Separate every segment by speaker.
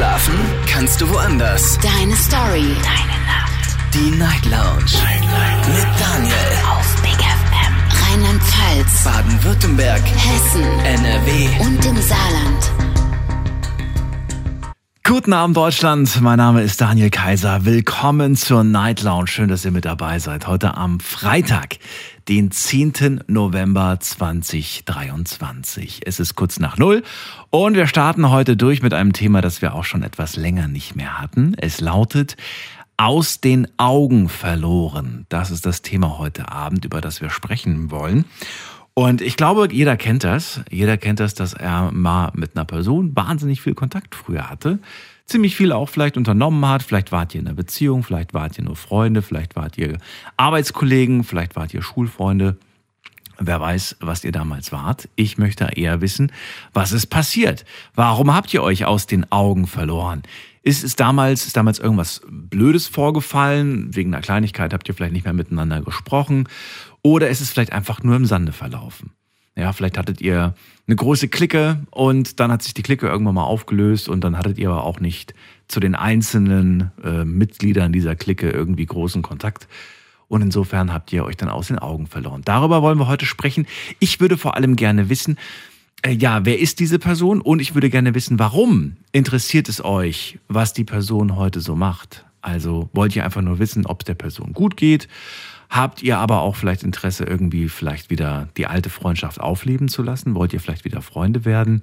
Speaker 1: Schlafen kannst du woanders.
Speaker 2: Deine Story. Deine Nacht.
Speaker 1: Die Night Lounge. Night, Night. Mit Daniel.
Speaker 2: Auf Big FM. Rheinland-Pfalz.
Speaker 1: Baden-Württemberg.
Speaker 2: Hessen.
Speaker 1: NRW.
Speaker 2: Und im Saarland.
Speaker 3: Guten Abend Deutschland, mein Name ist Daniel Kaiser. Willkommen zur Night Lounge. Schön, dass ihr mit dabei seid. Heute am Freitag, den 10. November 2023. Es ist kurz nach Null und wir starten heute durch mit einem Thema, das wir auch schon etwas länger nicht mehr hatten. Es lautet aus den Augen verloren. Das ist das Thema heute Abend, über das wir sprechen wollen. Und ich glaube, jeder kennt das. Jeder kennt das, dass er mal mit einer Person wahnsinnig viel Kontakt früher hatte. Ziemlich viel auch vielleicht unternommen hat. Vielleicht wart ihr in einer Beziehung, vielleicht wart ihr nur Freunde, vielleicht wart ihr Arbeitskollegen, vielleicht wart ihr Schulfreunde. Wer weiß, was ihr damals wart. Ich möchte eher wissen, was ist passiert. Warum habt ihr euch aus den Augen verloren? Ist es damals, ist damals irgendwas Blödes vorgefallen? Wegen einer Kleinigkeit habt ihr vielleicht nicht mehr miteinander gesprochen? Oder ist es vielleicht einfach nur im Sande verlaufen? Ja, vielleicht hattet ihr eine große Clique und dann hat sich die Clique irgendwann mal aufgelöst und dann hattet ihr aber auch nicht zu den einzelnen äh, Mitgliedern dieser Clique irgendwie großen Kontakt. Und insofern habt ihr euch dann aus den Augen verloren. Darüber wollen wir heute sprechen. Ich würde vor allem gerne wissen, äh, ja, wer ist diese Person? Und ich würde gerne wissen, warum interessiert es euch, was die Person heute so macht? Also wollt ihr einfach nur wissen, ob es der Person gut geht? Habt ihr aber auch vielleicht Interesse, irgendwie vielleicht wieder die alte Freundschaft aufleben zu lassen? Wollt ihr vielleicht wieder Freunde werden?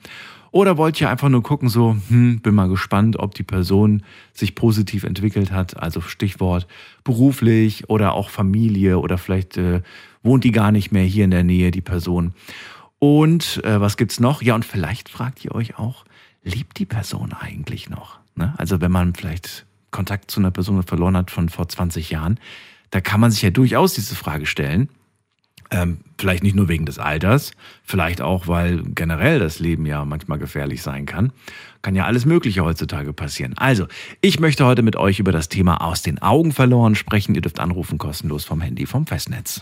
Speaker 3: Oder wollt ihr einfach nur gucken, so, hm, bin mal gespannt, ob die Person sich positiv entwickelt hat? Also Stichwort beruflich oder auch Familie oder vielleicht äh, wohnt die gar nicht mehr hier in der Nähe, die Person. Und äh, was gibt's noch? Ja, und vielleicht fragt ihr euch auch, liebt die Person eigentlich noch? Ne? Also wenn man vielleicht Kontakt zu einer Person verloren hat von vor 20 Jahren, da kann man sich ja durchaus diese Frage stellen. Ähm, vielleicht nicht nur wegen des Alters, vielleicht auch, weil generell das Leben ja manchmal gefährlich sein kann. Kann ja alles Mögliche heutzutage passieren. Also, ich möchte heute mit euch über das Thema aus den Augen verloren sprechen. Ihr dürft anrufen kostenlos vom Handy vom Festnetz.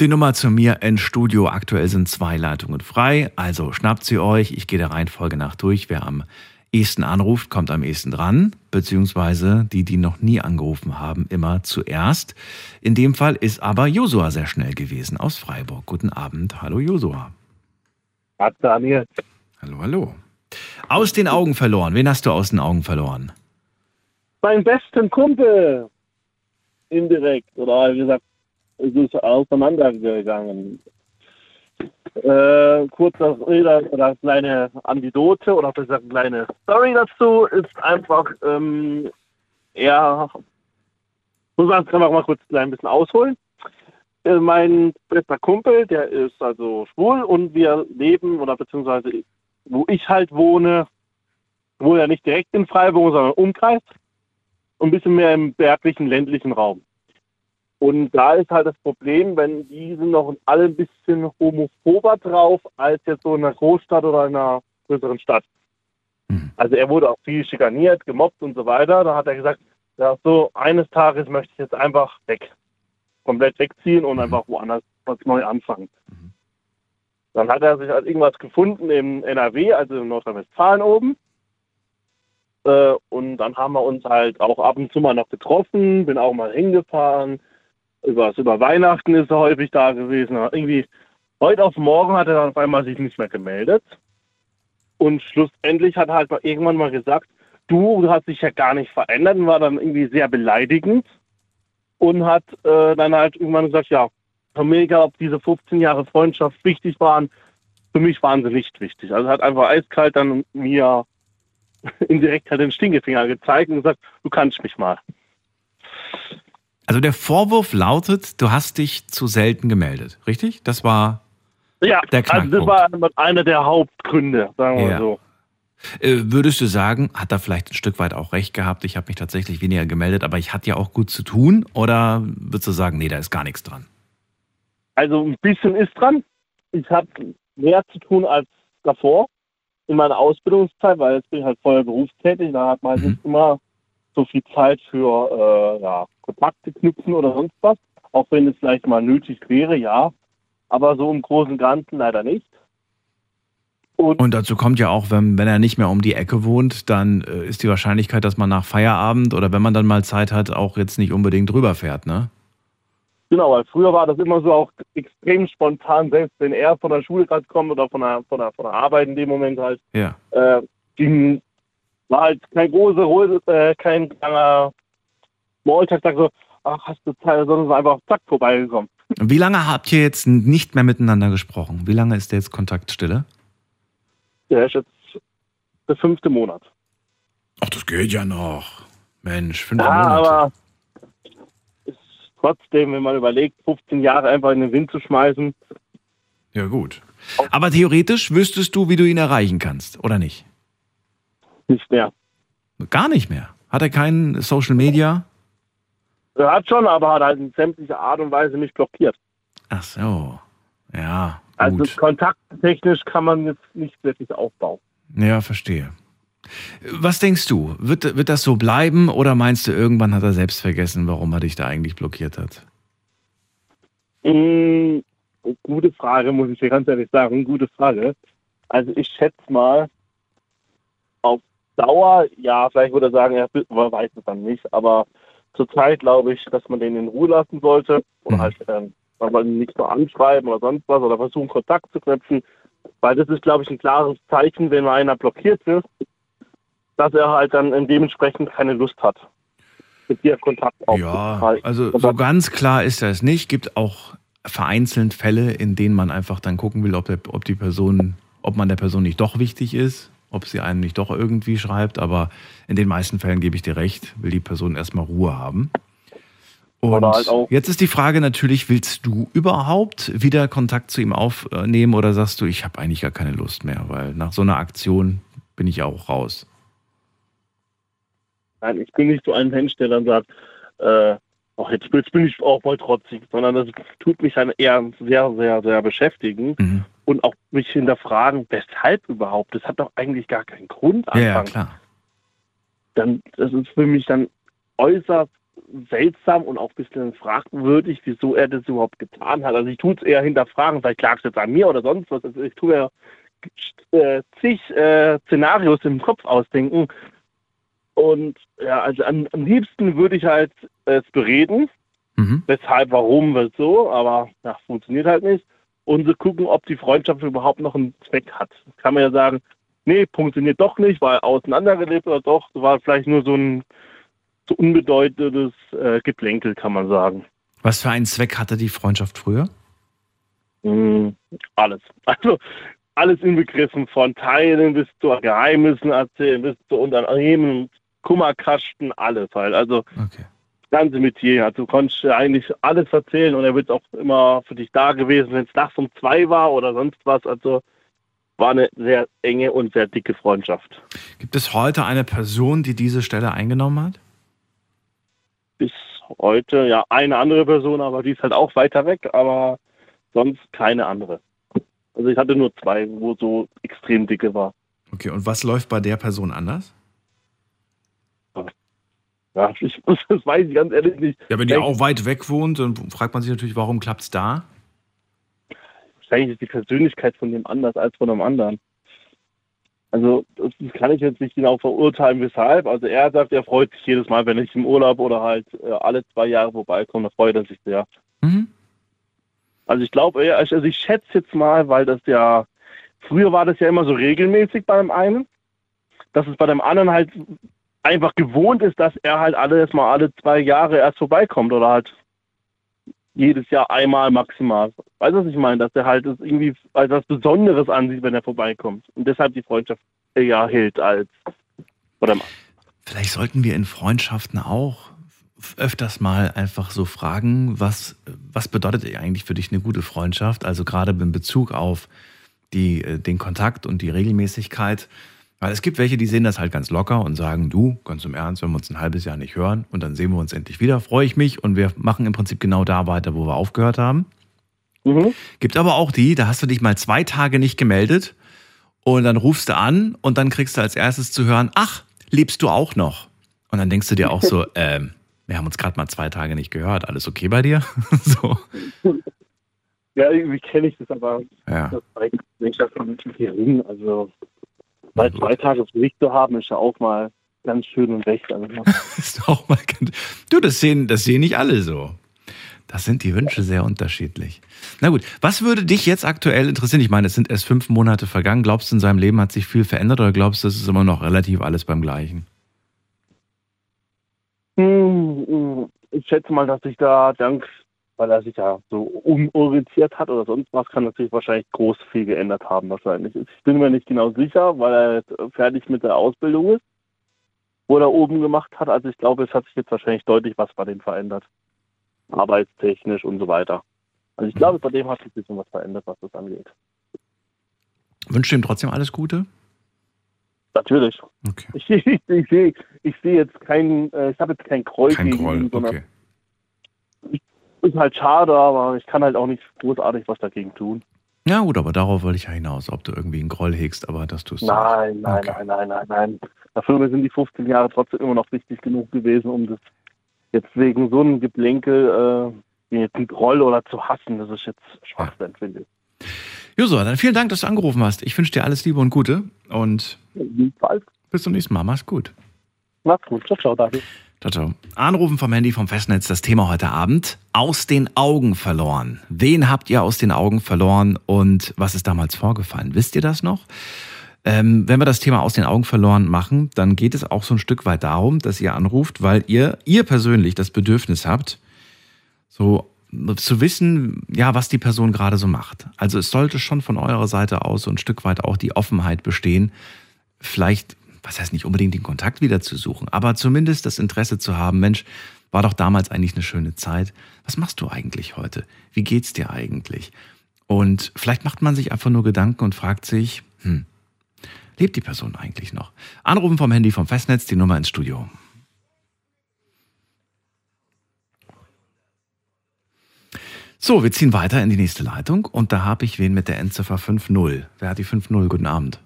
Speaker 3: Die Nummer zu mir ins Studio. Aktuell sind zwei Leitungen frei. Also schnappt sie euch. Ich gehe der Reihenfolge nach durch. Wer am ehesten anruft, kommt am ehesten dran, beziehungsweise die, die noch nie angerufen haben, immer zuerst. In dem Fall ist aber Josua sehr schnell gewesen aus Freiburg. Guten Abend. Hallo Josua.
Speaker 4: Hallo Daniel.
Speaker 3: Hallo, hallo. Aus den Augen verloren. Wen hast du aus den Augen verloren?
Speaker 4: Mein besten Kumpel. Indirekt. Oder wie gesagt, es ist auseinandergegangen. Äh, kurzer Rede oder kleine Anekdote oder besser eine kleine Story dazu ist einfach, ähm, er, muss man man mal kurz ein bisschen ausholen. Äh, mein bester Kumpel, der ist also schwul und wir leben oder beziehungsweise wo ich halt wohne, wohne ja nicht direkt in Freiburg, sondern im Umkreis und ein bisschen mehr im berglichen, ländlichen Raum. Und da ist halt das Problem, wenn die sind noch alle ein bisschen homophober drauf als jetzt so in einer Großstadt oder in einer größeren Stadt. Mhm. Also er wurde auch viel schikaniert, gemobbt und so weiter. Da hat er gesagt, ja, so eines Tages möchte ich jetzt einfach weg. Komplett wegziehen und mhm. einfach woanders was neu anfangen. Mhm. Dann hat er sich halt irgendwas gefunden im NRW, also in Nordrhein-Westfalen oben. Äh, und dann haben wir uns halt auch ab und zu mal noch getroffen, bin auch mal hingefahren, über, über Weihnachten ist er häufig da gewesen. Aber irgendwie heute auf morgen hat er dann auf einmal sich nicht mehr gemeldet. Und schlussendlich hat er halt irgendwann mal gesagt, du, du hast dich ja gar nicht verändert und war dann irgendwie sehr beleidigend und hat äh, dann halt irgendwann gesagt, ja, mir egal, ob diese 15 Jahre Freundschaft wichtig waren, für mich waren sie nicht wichtig. Also hat einfach eiskalt dann mir indirekt halt den Stinkefinger gezeigt und gesagt, du kannst mich mal.
Speaker 3: Also der Vorwurf lautet, du hast dich zu selten gemeldet, richtig? Das war
Speaker 4: ja, der Knackpunkt. Also das war einer der Hauptgründe, sagen wir ja. so.
Speaker 3: Äh, würdest du sagen, hat er vielleicht ein Stück weit auch recht gehabt, ich habe mich tatsächlich weniger gemeldet, aber ich hatte ja auch gut zu tun? Oder würdest du sagen, nee, da ist gar nichts dran?
Speaker 4: Also ein bisschen ist dran. Ich habe mehr zu tun als davor in meiner Ausbildungszeit, weil jetzt bin ich halt voll berufstätig. Da hat man mhm. immer so viel Zeit für äh, ja, Kontakte knüpfen oder sonst was. Auch wenn es vielleicht mal nötig wäre, ja. Aber so im Großen und Ganzen leider nicht. Und,
Speaker 3: Und dazu kommt ja auch, wenn, wenn er nicht mehr um die Ecke wohnt, dann äh, ist die Wahrscheinlichkeit, dass man nach Feierabend oder wenn man dann mal Zeit hat, auch jetzt nicht unbedingt rüberfährt, ne?
Speaker 4: genau, weil früher war das immer so auch extrem spontan, selbst wenn er von der Schule gerade kommt oder von der, von, der, von der Arbeit in dem Moment halt,
Speaker 3: Ja.
Speaker 4: äh, ging, war halt kein großer, Roll- äh, kein langer Smalltalk, sag so, ach, hast du Zeit, sondern war einfach zack vorbeigekommen.
Speaker 3: Wie lange habt ihr jetzt nicht mehr miteinander gesprochen? Wie lange ist der jetzt Kontaktstille?
Speaker 4: Der ist jetzt der fünfte Monat.
Speaker 3: Ach, das geht ja noch. Mensch, fünf
Speaker 4: Ja, aber ist trotzdem, wenn man überlegt, 15 Jahre einfach in den Wind zu schmeißen,
Speaker 3: Ja, gut. Aber theoretisch wüsstest du, wie du ihn erreichen kannst, oder nicht?
Speaker 4: Nicht mehr.
Speaker 3: Gar nicht mehr. Hat er keinen Social Media?
Speaker 4: Er hat schon, aber hat halt in sämtlicher Art und Weise mich blockiert.
Speaker 3: Ach so. Ja,
Speaker 4: Also
Speaker 3: gut.
Speaker 4: kontakttechnisch kann man jetzt nicht wirklich aufbauen.
Speaker 3: Ja, verstehe. Was denkst du? Wird, wird das so bleiben oder meinst du, irgendwann hat er selbst vergessen, warum er dich da eigentlich blockiert hat?
Speaker 4: Mm, gute Frage, muss ich dir ganz ehrlich sagen. Gute Frage. Also ich schätze mal, Dauer, ja, vielleicht würde er sagen, er man weiß es dann nicht, aber zurzeit glaube ich, dass man den in Ruhe lassen sollte oder
Speaker 3: Mhm.
Speaker 4: halt ähm, aber nicht nur anschreiben oder sonst was oder versuchen Kontakt zu knüpfen, weil das ist, glaube ich, ein klares Zeichen, wenn einer blockiert wird, dass er halt dann ähm, dementsprechend keine Lust hat, mit dir Kontakt
Speaker 3: Ja,
Speaker 4: aufzuhalten.
Speaker 3: also so ganz klar ist das nicht. Gibt auch vereinzelt Fälle, in denen man einfach dann gucken will, ob, der, ob die Person, ob man der Person nicht doch wichtig ist, ob sie einen nicht doch irgendwie schreibt. Aber in den meisten Fällen gebe ich dir recht, will die Person erstmal Ruhe haben. Und
Speaker 4: halt
Speaker 3: jetzt ist die Frage natürlich, willst du überhaupt wieder Kontakt zu ihm aufnehmen oder sagst du, ich habe eigentlich gar keine Lust mehr, weil nach so einer Aktion bin ich auch raus.
Speaker 4: Nein, ich bin nicht so ein Mensch, der dann sagt, äh, ach, jetzt, jetzt bin ich auch mal trotzig, sondern das tut mich dann eher sehr, sehr, sehr beschäftigen
Speaker 3: Mhm.
Speaker 4: Und auch mich hinterfragen, weshalb überhaupt? Das hat doch eigentlich gar keinen Grund.
Speaker 3: Ja, ja,
Speaker 4: Anfang.
Speaker 3: klar.
Speaker 4: Dann, das ist für mich dann äußerst seltsam und auch ein bisschen fragwürdig, wieso er das überhaupt getan hat. Also ich tue es eher hinterfragen, vielleicht lag es jetzt an mir oder sonst was. Also ich tue ja äh, zig äh, Szenarios im Kopf ausdenken. Und ja, also am, am liebsten würde ich halt es bereden,
Speaker 3: Mhm.
Speaker 4: weshalb, warum, wieso, aber ja, funktioniert halt nicht. Und so gucken, ob die Freundschaft überhaupt noch einen Zweck hat. Kann man ja sagen, nee, funktioniert doch nicht, weil auseinandergelebt oder doch, war vielleicht nur so ein so unbedeutendes äh, Geplänkel, kann man sagen.
Speaker 3: Was für einen Zweck hatte die Freundschaft früher?
Speaker 4: Mhm, alles. Also alles inbegriffen von Teilen bis zu Geheimnissen erzählen, bis zu Unternehmen, Kummerkasten, alles halt. Also
Speaker 3: Okay.
Speaker 4: Ganze Metier. Also du konntest eigentlich alles erzählen und er wird auch immer für dich da gewesen, wenn es nachts um zwei war oder sonst was. Also war eine sehr enge und sehr dicke Freundschaft.
Speaker 3: Gibt es heute eine Person, die diese Stelle eingenommen hat?
Speaker 4: Bis heute, ja, eine andere Person, aber die ist halt auch weiter weg, aber sonst keine andere. Also ich hatte nur zwei, wo so extrem dicke war.
Speaker 3: Okay, und was läuft bei der Person anders?
Speaker 4: Ja, ich, das weiß ich ganz ehrlich nicht.
Speaker 3: Ja, wenn
Speaker 4: Denk-
Speaker 3: auch weit weg wohnt, dann fragt man sich natürlich, warum klappt es da?
Speaker 4: Wahrscheinlich ist die Persönlichkeit von dem anders als von dem anderen. Also das kann ich jetzt nicht genau verurteilen, weshalb. Also er sagt, er freut sich jedes Mal, wenn ich im Urlaub oder halt äh, alle zwei Jahre vorbeikomme, da freut er sich sehr.
Speaker 3: Mhm.
Speaker 4: Also ich glaube, also ich schätze jetzt mal, weil das ja, früher war das ja immer so regelmäßig bei dem einen, dass es bei dem anderen halt einfach gewohnt ist, dass er halt alles mal alle zwei Jahre erst vorbeikommt oder halt jedes Jahr einmal maximal. Weißt du, was ich meine? Dass er halt das irgendwie als was Besonderes ansieht, wenn er vorbeikommt. Und deshalb die Freundschaft eher hält als oder
Speaker 3: Vielleicht sollten wir in Freundschaften auch öfters mal einfach so fragen, was, was bedeutet eigentlich für dich eine gute Freundschaft? Also gerade in Bezug auf die, äh, den Kontakt und die Regelmäßigkeit. Weil es gibt welche, die sehen das halt ganz locker und sagen, du, ganz im Ernst, wenn wir uns ein halbes Jahr nicht hören und dann sehen wir uns endlich wieder, freue ich mich und wir machen im Prinzip genau da weiter, wo wir aufgehört haben.
Speaker 4: mhm.
Speaker 3: Gibt aber auch die, da hast du dich mal zwei Tage nicht gemeldet und dann rufst du an und dann kriegst du als erstes zu hören, ach, lebst du auch noch? Und dann denkst du dir auch so, ähm, wir haben uns gerade mal zwei Tage nicht gehört, alles okay bei dir? so.
Speaker 4: Ja, irgendwie kenne ich das, aber
Speaker 3: Ja.
Speaker 4: das ist ja schon gering. Also, mal zwei Tage für sich zu haben, ist ja auch mal ganz schön und recht. Also,
Speaker 3: ist auch mal ganz, du, das sehen, das sehen nicht alle so. Das sind die Wünsche sehr unterschiedlich. Na gut, was würde dich jetzt aktuell interessieren? Ich meine, es sind erst fünf Monate vergangen. Glaubst du, in seinem Leben hat sich viel verändert oder glaubst du, es ist immer noch relativ alles beim Gleichen?
Speaker 4: Hm, hm, Ich schätze mal, dass sich da dank, weil er sich ja so umorientiert hat oder sonst was, kann natürlich wahrscheinlich groß viel geändert haben wahrscheinlich. Ich bin mir nicht genau sicher, weil er jetzt fertig mit der Ausbildung ist, wo er oben gemacht hat. Also ich glaube, es hat sich jetzt wahrscheinlich deutlich was bei dem verändert. Arbeitstechnisch und so weiter. Also ich glaube, bei dem hat sich ein bisschen was verändert, was das angeht.
Speaker 3: Wünschst du ihm trotzdem alles Gute?
Speaker 4: Natürlich.
Speaker 3: Okay.
Speaker 4: Ich, ich, ich sehe ich sehe jetzt keinen, äh, ich habe jetzt keinen Groll
Speaker 3: Kein Groll, okay.
Speaker 4: Ist halt schade, aber ich kann halt auch nicht großartig was dagegen tun.
Speaker 3: Ja gut, aber darauf wollte ich ja hinaus, ob du irgendwie einen Groll hegst, aber das tust du
Speaker 4: Nein,
Speaker 3: nicht.
Speaker 4: nein,
Speaker 3: Okay.
Speaker 4: nein, nein, nein, nein. Dafür sind die 15 Jahre trotzdem immer noch wichtig genug gewesen, um das jetzt wegen so einem Geplänkel äh, jetzt einen Groll oder zu hassen. Das ist jetzt Schwachsinn, finde ich.
Speaker 3: Joso, dann vielen Dank, dass du angerufen hast. Ich wünsche dir alles Liebe und Gute und
Speaker 4: Jedenfalls.
Speaker 3: bis zum nächsten Mal. Mach's gut.
Speaker 4: Macht's gut. Ciao, ciao, danke.
Speaker 3: Ciao, ciao. Anrufen vom Handy vom Festnetz, das Thema heute Abend. Aus den Augen verloren. Wen habt ihr aus den Augen verloren und was ist damals vorgefallen? Wisst ihr das noch? Ähm, wenn wir das Thema aus den Augen verloren machen, dann geht es auch so ein Stück weit darum, dass ihr anruft, weil ihr, ihr persönlich das Bedürfnis habt, so zu wissen, ja, was die Person gerade so macht. Also es sollte schon von eurer Seite aus so ein Stück weit auch die Offenheit bestehen, vielleicht, was heißt nicht unbedingt den Kontakt wieder zu suchen, aber zumindest das Interesse zu haben, Mensch, war doch damals eigentlich eine schöne Zeit. Was machst du eigentlich heute? Wie geht's dir eigentlich? Und vielleicht macht man sich einfach nur Gedanken und fragt sich, hm, lebt die Person eigentlich noch? Anrufen vom Handy vom Festnetz, die Nummer ins Studio. So, wir ziehen weiter in die nächste Leitung und da habe ich wen mit der Endziffer 5.0. Wer hat die 5.0? Guten Abend.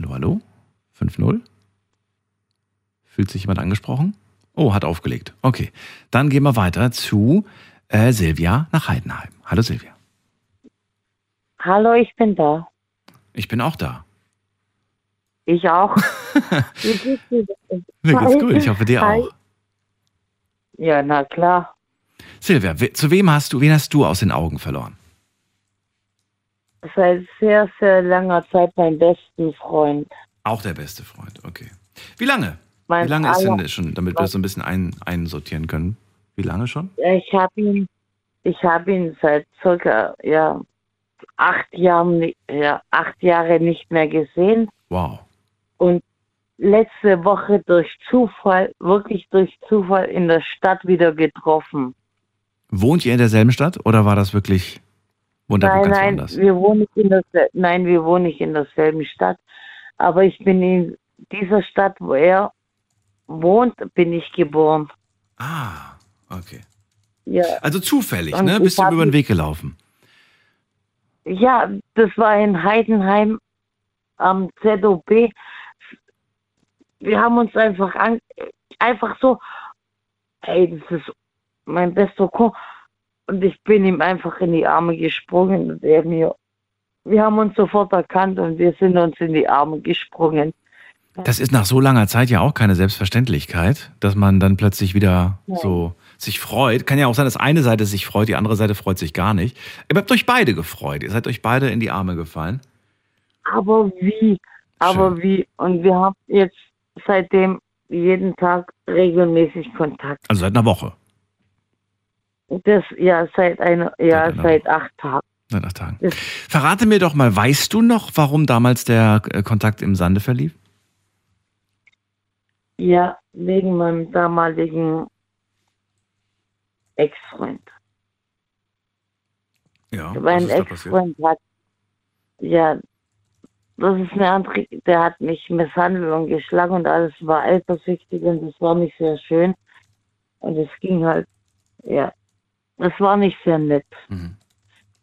Speaker 3: Hallo, hallo? 5.0? Fühlt sich jemand angesprochen? Oh, hat aufgelegt. Okay, dann gehen wir weiter zu äh, Silvia nach Heidenheim. Hallo Silvia.
Speaker 5: Hallo, ich bin da.
Speaker 3: Ich bin auch da.
Speaker 5: Ich auch. Wie geht's dir?
Speaker 3: Mir geht's gut. Ich hoffe dir
Speaker 5: Hi.
Speaker 3: auch.
Speaker 5: Ja, na klar.
Speaker 3: Silvia, zu wem hast du, wen hast du aus den Augen verloren?
Speaker 5: Seit sehr, sehr langer Zeit mein besten Freund.
Speaker 3: Auch der beste Freund, okay. Wie lange?
Speaker 5: Mein
Speaker 3: Wie lange ist denn schon, damit wir das so ein bisschen ein, einsortieren können? Wie lange schon?
Speaker 5: Ich habe ihn, ich habe ihn seit circa ja acht Jahren, ja acht Jahre nicht mehr gesehen
Speaker 3: Wow.
Speaker 5: und letzte Woche durch Zufall, wirklich durch Zufall in der Stadt wieder getroffen.
Speaker 3: Wohnt ihr in derselben Stadt oder war das wirklich, er
Speaker 5: Nein, nein, wir wohnen nicht in der, nein, wir wohnen nicht in derselben Stadt. Aber ich bin in dieser Stadt, wo er wohnt, bin ich geboren.
Speaker 3: Ah, okay.
Speaker 5: Ja,
Speaker 3: Also zufällig,
Speaker 5: Und
Speaker 3: ne? Bist du über den Weg gelaufen?
Speaker 5: ja, das war in Heidenheim am ZOB. Wir haben uns einfach an, einfach so, hey, das ist mein bester Kumpel. Und ich bin ihm einfach in die Arme gesprungen und er mir. Wir haben uns sofort erkannt und wir sind uns in die Arme gesprungen.
Speaker 3: Das ist nach so langer Zeit ja auch keine Selbstverständlichkeit, dass man dann plötzlich wieder so sich freut. Kann ja auch sein, dass eine Seite sich freut, die andere Seite freut sich gar nicht. Ihr habt euch beide gefreut. Ihr seid euch beide in die Arme gefallen.
Speaker 5: Aber wie? Aber wie? Und wir haben jetzt seitdem jeden Tag regelmäßig Kontakt.
Speaker 3: Also seit einer Woche,
Speaker 5: Das ja seit einer ja
Speaker 3: Seit einer
Speaker 5: seit acht Tagen.
Speaker 3: seit acht Tagen.
Speaker 5: Das,
Speaker 3: Verrate mir doch mal, weißt du noch, warum damals der äh, Kontakt im Sande verlief?
Speaker 5: ja, wegen meinem damaligen Ex-Freund.
Speaker 3: Ja,
Speaker 5: mein Ex-Freund hat ja das ist eine andere, der hat mich misshandelt und geschlagen und alles war eifersüchtig und das war nicht sehr schön. Und es ging halt, ja, das war nicht sehr nett.
Speaker 3: Mhm.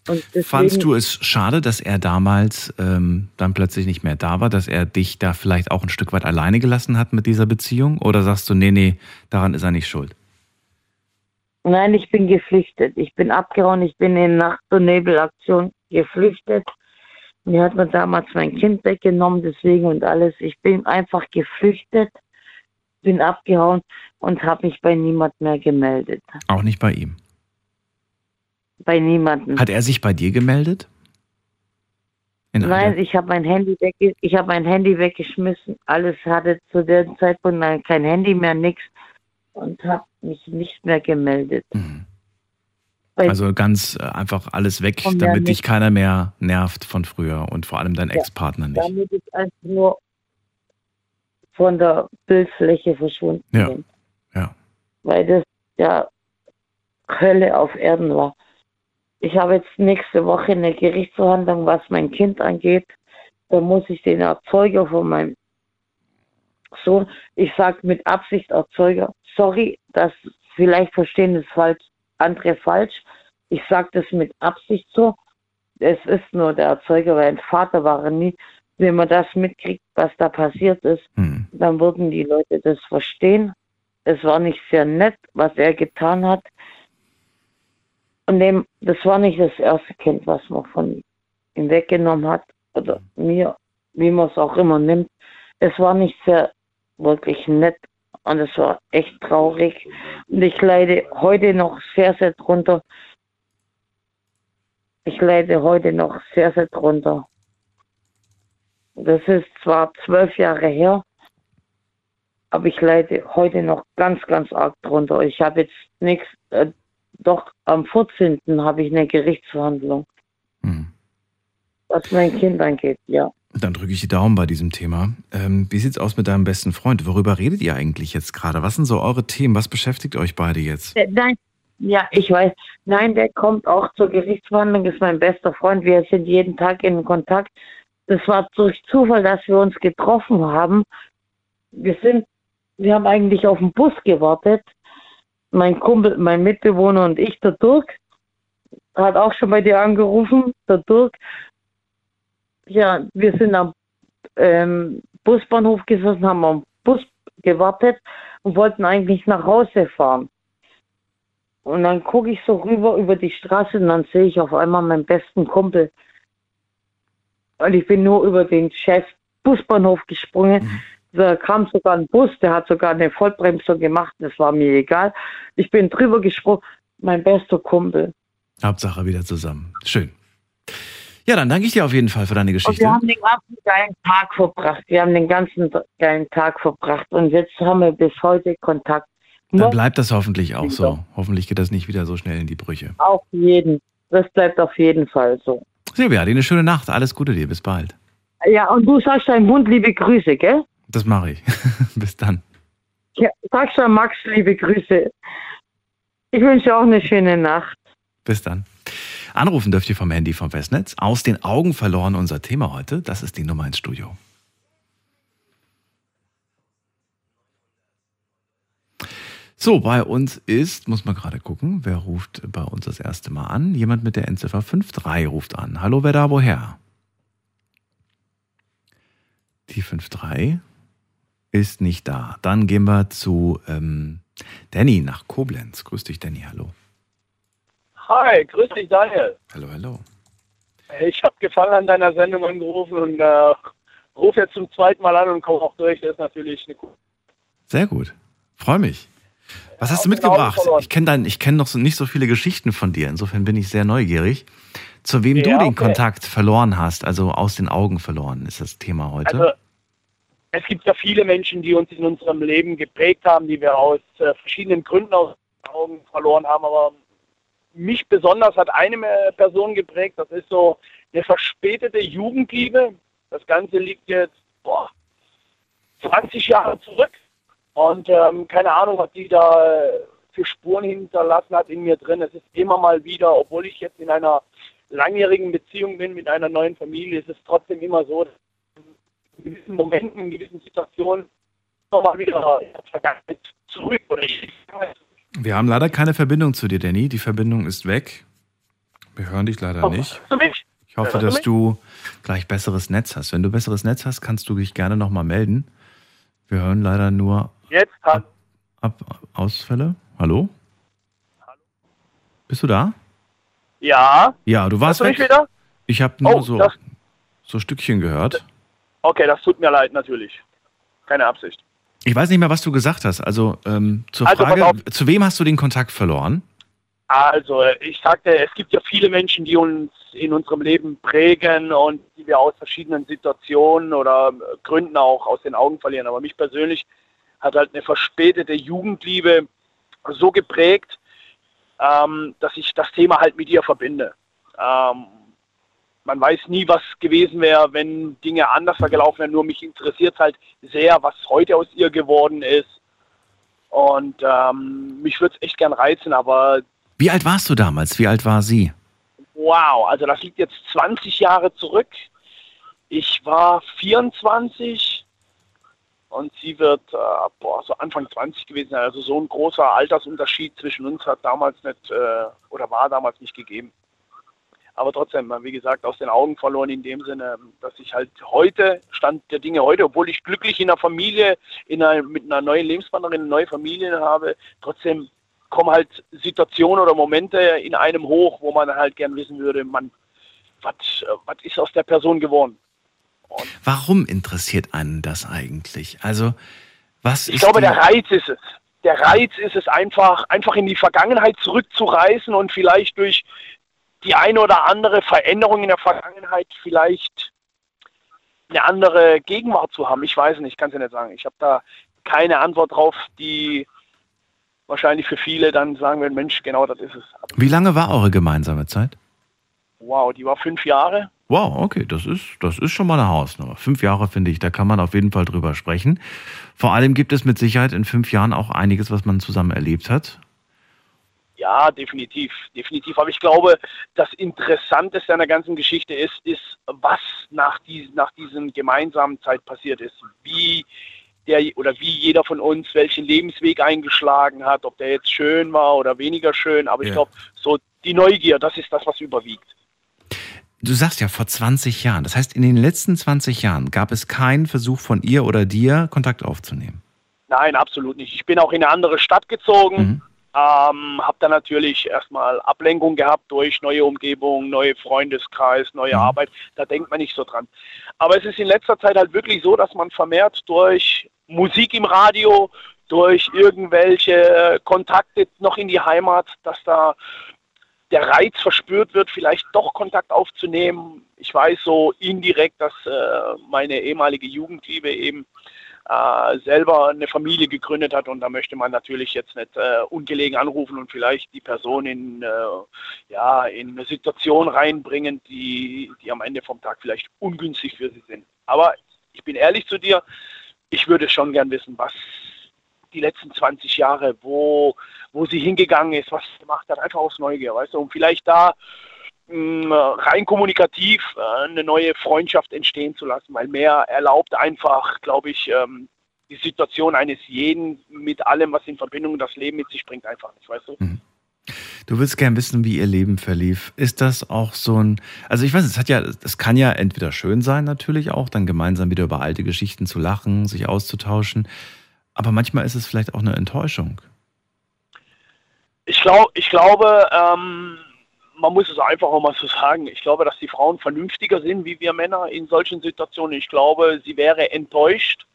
Speaker 5: Deswegen,
Speaker 3: Fandst du es schade, dass er damals ähm, dann plötzlich nicht mehr da war, dass er dich da vielleicht auch ein Stück weit alleine gelassen hat mit dieser Beziehung? Oder sagst du, nee, nee, daran ist er nicht schuld?
Speaker 5: Nein, ich bin geflüchtet. Ich bin abgehauen. Ich bin in Nacht- und Nebelaktion geflüchtet. Mir hat man damals mein Kind weggenommen, deswegen und alles. Ich bin einfach geflüchtet, bin abgehauen und habe mich bei niemand mehr gemeldet.
Speaker 3: Auch nicht bei ihm.
Speaker 5: Bei niemandem.
Speaker 3: Hat er sich bei dir gemeldet? In
Speaker 5: Nein,
Speaker 3: einer-
Speaker 5: ich habe mein Handy weg, ich habe mein Handy weggeschmissen. Alles hatte zu dem Zeitpunkt kein Handy mehr, nichts und habe mich nicht mehr gemeldet.
Speaker 3: Mhm. Also ganz äh, einfach alles weg, damit dich keiner mehr nervt von früher und vor allem dein
Speaker 5: Ja,
Speaker 3: Ex-Partner nicht.
Speaker 5: damit ich einfach nur von der Bildfläche verschwunden
Speaker 3: Ja,
Speaker 5: bin.
Speaker 3: ja.
Speaker 5: Weil das ja Hölle auf Erden war. Ich habe jetzt nächste Woche eine Gerichtsverhandlung, was mein Kind angeht. Da muss ich den Erzeuger von meinem Sohn, ich sage mit Absicht Erzeuger, sorry, das vielleicht verstehen das falsch, andere falsch. Ich sage das mit Absicht so. Es ist nur der Erzeuger, weil ein Vater war er nie. Wenn man das mitkriegt, was da passiert ist,
Speaker 3: Hm.
Speaker 5: dann würden die Leute das verstehen. Es war nicht sehr nett, was er getan hat. Und dem, das war nicht das erste Kind, was man von ihm weggenommen hat, oder mir, wie man es auch immer nimmt. Es war nicht sehr wirklich nett und es war echt traurig. Und ich leide heute noch sehr, sehr drunter. Ich leide heute noch sehr, sehr drunter. Das ist zwar zwölf Jahre her, aber ich leide heute noch ganz, ganz arg drunter. Ich habe jetzt nichts, äh, doch am 14. habe ich eine Gerichtsverhandlung,
Speaker 3: Hm.
Speaker 5: was mein Kind angeht, ja.
Speaker 3: Dann drücke ich die Daumen bei diesem Thema. Ähm, wie sieht's aus mit deinem besten Freund? Worüber redet ihr eigentlich jetzt gerade? Was sind so eure Themen? Was beschäftigt euch beide jetzt?
Speaker 5: Äh, Nein, ja, ich weiß. Nein, der kommt auch zur Gerichtsverhandlung, ist mein bester Freund. Wir sind jeden Tag in Kontakt. Das war durch Zufall, dass wir uns getroffen haben. Wir sind, wir haben eigentlich auf den Bus gewartet. Mein Kumpel, mein Mitbewohner und ich, der Dirk, hat auch schon bei dir angerufen, der Dirk. Ja, wir sind am ähm, Busbahnhof gesessen, haben am Bus gewartet und wollten eigentlich nach Hause fahren. Und dann gucke ich so rüber über die Straße und dann sehe ich auf einmal meinen besten Kumpel. Und ich bin nur über den Chef Busbahnhof gesprungen. Da kam sogar ein Bus, der hat sogar eine Vollbremsung gemacht, das war mir egal. Ich bin drüber gesprungen, mein bester Kumpel.
Speaker 3: Hauptsache wieder zusammen. Schön. Ja, dann danke ich dir auf jeden Fall für deine
Speaker 5: Und
Speaker 3: Geschichte.
Speaker 5: wir haben den ganzen geilen Tag verbracht. Wir haben den ganzen geilen Tag verbracht. Und jetzt haben wir bis heute Kontakt.
Speaker 3: Dann bleibt das hoffentlich auch so. Hoffentlich geht das nicht wieder so schnell in die Brüche.
Speaker 5: auf jeden. Das bleibt auf jeden Fall so.
Speaker 3: Silvia, dir eine schöne Nacht. Alles Gute dir. Bis bald.
Speaker 5: Ja, und du sagst deinem Hund liebe Grüße, gell?
Speaker 3: Das mache ich. Bis dann.
Speaker 5: Ja, sagst du Max liebe Grüße. Ich wünsche auch eine schöne Nacht.
Speaker 3: Bis dann. Anrufen dürft ihr vom Handy vom Festnetz. Aus den Augen verloren unser Thema heute. Das ist die Nummer ins Studio. So, bei uns ist, muss man gerade gucken, wer ruft bei uns das erste Mal an? Jemand mit der Endziffer 53 ruft an. Hallo, wer da woher? Die 53 ist nicht da. Dann gehen wir zu ähm, Danny nach Koblenz. Grüß dich, Danny. Hallo.
Speaker 4: Hi, grüß dich, Daniel.
Speaker 3: Hallo, hallo.
Speaker 4: Ich habe Gefallen an deiner Sendung angerufen und äh, rufe jetzt zum zweiten Mal an und komme auch durch. Das ist natürlich eine coole.
Speaker 3: Sehr gut. Freue mich. Was hast du
Speaker 4: den Augen
Speaker 3: mitgebracht? Ich kenne kenne noch so, nicht so viele Geschichten von dir. Insofern bin ich sehr neugierig. Zu wem du
Speaker 4: Ja,
Speaker 3: den
Speaker 4: okay.
Speaker 3: Kontakt verloren hast, also aus den Augen verloren, ist das Thema heute.
Speaker 4: Also, es gibt ja viele Menschen, die uns in unserem Leben geprägt haben, die wir aus äh, verschiedenen Gründen aus den Augen verloren haben. Aber mich besonders hat eine äh, Person geprägt. Das ist so eine verspätete Jugendliebe. Das Ganze liegt jetzt boah, 20 Jahre zurück. Und ähm, keine Ahnung, was die da äh, für Spuren hinterlassen hat in mir drin. Es ist immer mal wieder, obwohl ich jetzt in einer langjährigen Beziehung bin mit einer neuen Familie, ist es trotzdem immer so, dass in gewissen Momenten, in gewissen Situationen immer mal wieder in der Vergangenheit zurück
Speaker 3: Wir haben leider keine Verbindung zu dir, Danny. Die Verbindung ist weg. Wir hören dich leider nicht. Ich hoffe, dass du gleich besseres Netz hast. Wenn du besseres Netz hast, kannst du dich gerne nochmal melden. Wir hören leider nur
Speaker 4: Jetzt hat
Speaker 3: ab Ausfälle. Hallo? Bist du da?
Speaker 6: Ja.
Speaker 3: Ja, du warst
Speaker 6: du
Speaker 3: weg.
Speaker 6: wieder?
Speaker 3: Ich habe nur
Speaker 6: Oh,
Speaker 3: so, so Stückchen gehört.
Speaker 6: Okay, das tut mir leid, natürlich. Keine Absicht.
Speaker 3: Ich weiß nicht mehr, was du gesagt hast. Also ähm, zur
Speaker 6: Also,
Speaker 3: Frage, zu wem hast du den Kontakt verloren?
Speaker 6: Also, ich sagte, es gibt ja viele Menschen, die uns in unserem Leben prägen und die wir aus verschiedenen Situationen oder äh, Gründen auch aus den Augen verlieren. Aber mich persönlich hat halt eine verspätete Jugendliebe so geprägt, ähm, dass ich das Thema halt mit ihr verbinde. Ähm, man weiß nie, was gewesen wäre, wenn Dinge anders gelaufen wären. Nur mich interessiert halt sehr, was heute aus ihr geworden ist. Und ähm, mich würde es echt gern reizen, aber
Speaker 3: Wie alt warst du damals? Wie alt war sie?
Speaker 6: Wow, also das liegt jetzt 20 Jahre zurück. Ich war 24 und sie wird äh, boah, so Anfang 20 gewesen sein. Also so ein großer Altersunterschied zwischen uns hat damals nicht äh, oder war damals nicht gegeben. Aber trotzdem, wie gesagt, aus den Augen verloren in dem Sinne, dass ich halt heute, Stand der Dinge heute, obwohl ich glücklich in einer Familie, in einer, mit einer neuen Lebenspartnerin eine neue Familie habe, trotzdem kommen halt Situationen oder Momente in einem hoch, wo man halt gern wissen würde, man, was äh, ist aus der Person geworden?
Speaker 3: Warum interessiert einen das eigentlich? Also, was
Speaker 6: Ich
Speaker 3: ist
Speaker 6: glaube,
Speaker 3: die-
Speaker 6: der Reiz ist es. Der Reiz ist es einfach, einfach in die Vergangenheit zurückzureisen und vielleicht durch die eine oder andere Veränderung in der Vergangenheit vielleicht eine andere Gegenwart zu haben. Ich weiß nicht, ich kann es ja nicht sagen. Ich habe da keine Antwort drauf, die wahrscheinlich für viele dann sagen werden, Mensch, genau das ist es.
Speaker 3: Wie lange war eure gemeinsame Zeit?
Speaker 6: Wow, die war fünf Jahre.
Speaker 3: Wow, okay, das ist, das ist schon mal eine Hausnummer. Fünf Jahre finde ich, da kann man auf jeden Fall drüber sprechen. Vor allem gibt es mit Sicherheit in fünf Jahren auch einiges, was man zusammen erlebt hat.
Speaker 6: Ja, definitiv, definitiv. Aber ich glaube, das Interessanteste an der ganzen Geschichte ist, ist, was nach, dies, nach diesen gemeinsamen Zeit passiert ist. Wie der oder wie jeder von uns welchen Lebensweg eingeschlagen hat, ob der jetzt schön war oder weniger schön. Aber ich
Speaker 3: Ja.
Speaker 6: glaube, so die Neugier, das ist das, was überwiegt.
Speaker 3: Du sagst ja vor 20 Jahren. Das heißt, in den letzten 20 Jahren gab es keinen Versuch von ihr oder dir, Kontakt aufzunehmen.
Speaker 6: Nein, absolut nicht. Ich bin auch in eine andere Stadt gezogen.
Speaker 3: Mhm.
Speaker 6: Ähm, habe dann natürlich erstmal Ablenkung gehabt durch neue Umgebung, neue Freundeskreis, neue
Speaker 3: Mhm.
Speaker 6: Arbeit. Da denkt man nicht so dran. Aber es ist in letzter Zeit halt wirklich so, dass man vermehrt durch Musik im Radio, durch irgendwelche äh, Kontakte noch in die Heimat, dass da der Reiz verspürt wird, vielleicht doch Kontakt aufzunehmen. Ich weiß so indirekt, dass äh, meine ehemalige Jugendliebe eben äh, selber eine Familie gegründet hat. Und da möchte man natürlich jetzt nicht äh, ungelegen anrufen und vielleicht die Person in, äh, ja, in eine Situation reinbringen, die, die am Ende vom Tag vielleicht ungünstig für sie sind. Aber ich bin ehrlich zu dir, ich würde schon gern wissen, was die letzten 20 Jahre, wo, wo sie hingegangen ist, was sie gemacht hat, einfach aus Neugier, weißt du, und vielleicht da rein kommunikativ äh, eine neue Freundschaft entstehen zu lassen, weil mehr erlaubt einfach, glaube ich, ähm, die Situation eines jeden mit allem, was in Verbindung das Leben mit sich bringt, einfach nicht, weißt du?
Speaker 3: Du willst gern wissen, wie ihr Leben verlief. Ist das auch so ein, also ich weiß, es hat ja, es kann ja entweder schön sein natürlich auch, dann gemeinsam wieder über alte Geschichten zu lachen, sich auszutauschen. Aber manchmal ist es vielleicht auch eine Enttäuschung.
Speaker 6: Ich, glaub, ich glaube, ähm, man muss es einfach auch mal so sagen. Ich glaube, dass die Frauen vernünftiger sind wie wir Männer in solchen Situationen. Ich glaube, sie wäre enttäuscht,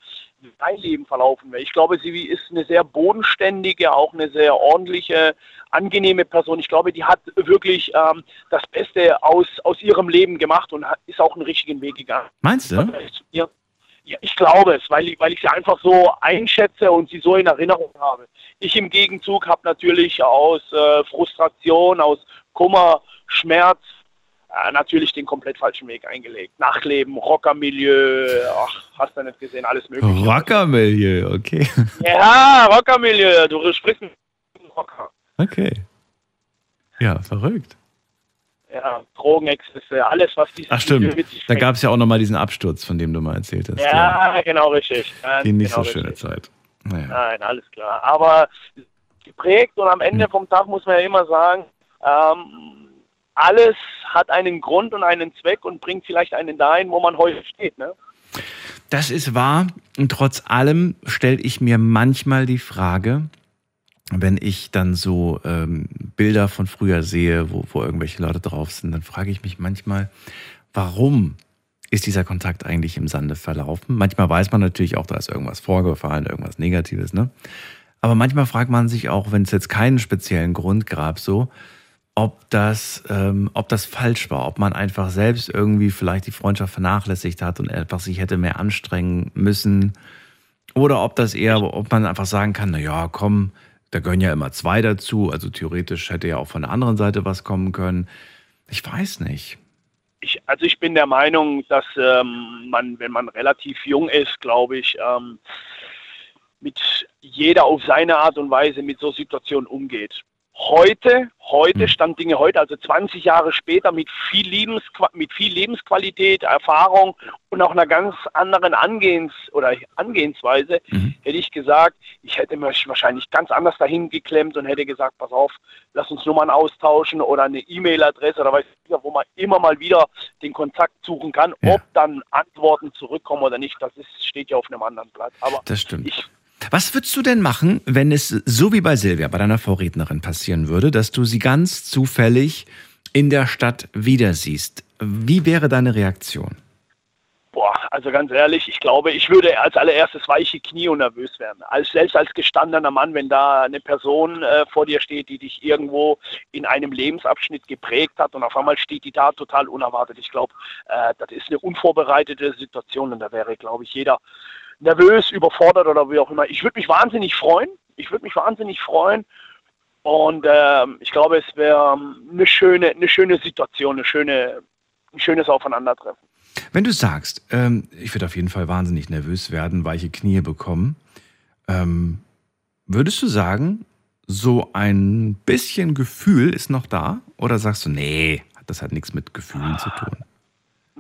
Speaker 6: wie mein Leben verlaufen wäre. Ich glaube, sie ist eine sehr bodenständige, auch eine sehr ordentliche, angenehme Person. Ich glaube, die hat wirklich ähm, das Beste aus, aus ihrem Leben gemacht und hat, ist auch einen richtigen Weg gegangen.
Speaker 3: Meinst du?
Speaker 6: Ja, ja, ich glaube es, weil ich, weil ich sie einfach so einschätze und sie so in Erinnerung habe. Ich im Gegenzug habe natürlich aus äh, Frustration, aus Kummer, Schmerz äh, natürlich den komplett falschen Weg eingelegt. Nachtleben, Rockermilieu, ach, hast du nicht gesehen, alles mögliche.
Speaker 3: Rockermilieu, okay.
Speaker 6: Ja, Rockermilieu, du sprichst mit Rocker.
Speaker 3: Okay. Ja, verrückt.
Speaker 6: Ja, Drogenexzesse, alles, was dieses
Speaker 3: Ach stimmt, da gab es ja auch nochmal diesen Absturz, von dem du mal erzählt hast.
Speaker 6: Ja, genau richtig. Ja,
Speaker 3: Die nicht
Speaker 6: genau
Speaker 3: so schöne
Speaker 6: richtig.
Speaker 3: Zeit. Naja.
Speaker 6: Nein, alles klar. Aber geprägt und am Ende vom Tag muss man ja immer sagen, ähm, alles hat einen Grund und einen Zweck und bringt vielleicht einen dahin, wo man heute steht. Ne?
Speaker 3: Das ist wahr. Und trotz allem stelle ich mir manchmal die Frage, wenn ich dann so ähm, Bilder von früher sehe, wo, wo irgendwelche Leute drauf sind, dann frage ich mich manchmal, warum ist dieser Kontakt eigentlich im Sande verlaufen? Manchmal weiß man natürlich auch, da ist irgendwas vorgefallen, irgendwas Negatives, ne? Aber manchmal fragt man sich auch, wenn es jetzt keinen speziellen Grund gab, so, ob das, ähm, ob das falsch war, ob man einfach selbst irgendwie vielleicht die Freundschaft vernachlässigt hat und einfach sich hätte mehr anstrengen müssen. Oder ob das eher, ob man einfach sagen kann, na ja, komm, da gehören ja immer zwei dazu. Also theoretisch hätte ja auch von der anderen Seite was kommen können. Ich weiß nicht.
Speaker 6: Ich, also ich bin der Meinung, dass ähm, man, wenn man relativ jung ist, glaube ich, ähm, mit jeder auf seine Art und Weise mit so Situationen umgeht heute, heute, hm. stand Dinge heute, also 20 Jahre später mit viel, Lebens, mit viel Lebensqualität, Erfahrung und auch einer ganz anderen Angehens- oder Angehensweise, mhm. hätte ich gesagt, ich hätte mich wahrscheinlich ganz anders dahin geklemmt und hätte gesagt, pass auf, lass uns Nummern austauschen oder eine E-Mail-Adresse oder weiß ich wo man immer mal wieder den Kontakt suchen kann, ja. ob dann Antworten zurückkommen oder nicht, das ist, steht ja auf einem anderen Blatt.
Speaker 3: Aber das stimmt. Ich, was würdest du denn machen, wenn es so wie bei Silvia, bei deiner Vorrednerin passieren würde, dass du sie ganz zufällig in der Stadt wieder siehst? Wie wäre deine Reaktion?
Speaker 6: Boah, also ganz ehrlich, ich glaube, ich würde als allererstes weiche Knie und nervös werden. Als, selbst als gestandener Mann, wenn da eine Person äh, vor dir steht, die dich irgendwo in einem Lebensabschnitt geprägt hat und auf einmal steht die da total unerwartet. Ich glaube, äh, das ist eine unvorbereitete Situation und da wäre, glaube ich, jeder nervös, überfordert oder wie auch immer. Ich würde mich wahnsinnig freuen. Ich würde mich wahnsinnig freuen. Und ähm, ich glaube, es wäre eine schöne, eine schöne Situation, eine schöne, ein schönes Aufeinandertreffen.
Speaker 3: Wenn du sagst, ähm, ich würde auf jeden Fall wahnsinnig nervös werden, weiche Knie bekommen, ähm, würdest du sagen, so ein bisschen Gefühl ist noch da? Oder sagst du, nee, das hat nichts mit Gefühlen zu tun?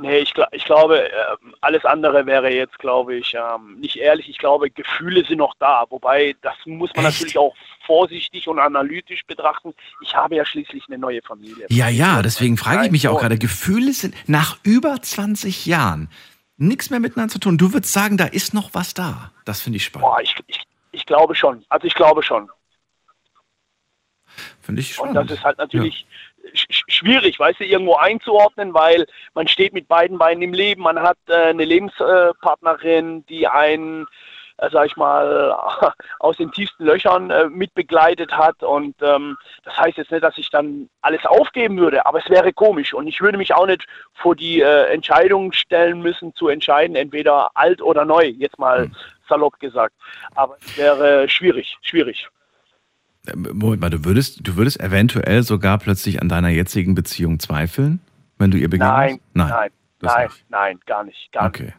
Speaker 6: Nee, ich, ich glaube, ähm, alles andere wäre jetzt, glaube ich, ähm, nicht ehrlich. Ich glaube, Gefühle sind noch da. Wobei, das muss man Echt? natürlich auch vorsichtig und analytisch betrachten. Ich habe ja schließlich eine neue Familie.
Speaker 3: Ja, ja, deswegen frage ich mich auch gerade. Gefühle sind nach über 20 Jahren nichts mehr miteinander zu tun. Du würdest sagen, da ist noch was da. Das finde ich spannend.
Speaker 6: Boah, ich, ich, ich glaube schon. Also ich glaube schon.
Speaker 3: Finde ich spannend.
Speaker 6: Und das ist halt natürlich, ja schwierig, weißt du, irgendwo einzuordnen, weil man steht mit beiden Beinen im Leben, man hat äh, eine Lebenspartnerin, die einen, äh, sag ich mal, aus den tiefsten Löchern äh, mitbegleitet hat und ähm, das heißt jetzt nicht, dass ich dann alles aufgeben würde, aber es wäre komisch und ich würde mich auch nicht vor die äh, Entscheidung stellen müssen, zu entscheiden, entweder alt oder neu, jetzt mal mhm. salopp gesagt, aber es wäre schwierig, schwierig.
Speaker 3: Moment mal, du würdest, du würdest eventuell sogar plötzlich an deiner jetzigen Beziehung zweifeln, wenn du ihr begegnest?
Speaker 6: Nein, nein, nein, nein, nein, gar nicht, gar
Speaker 3: okay. nicht.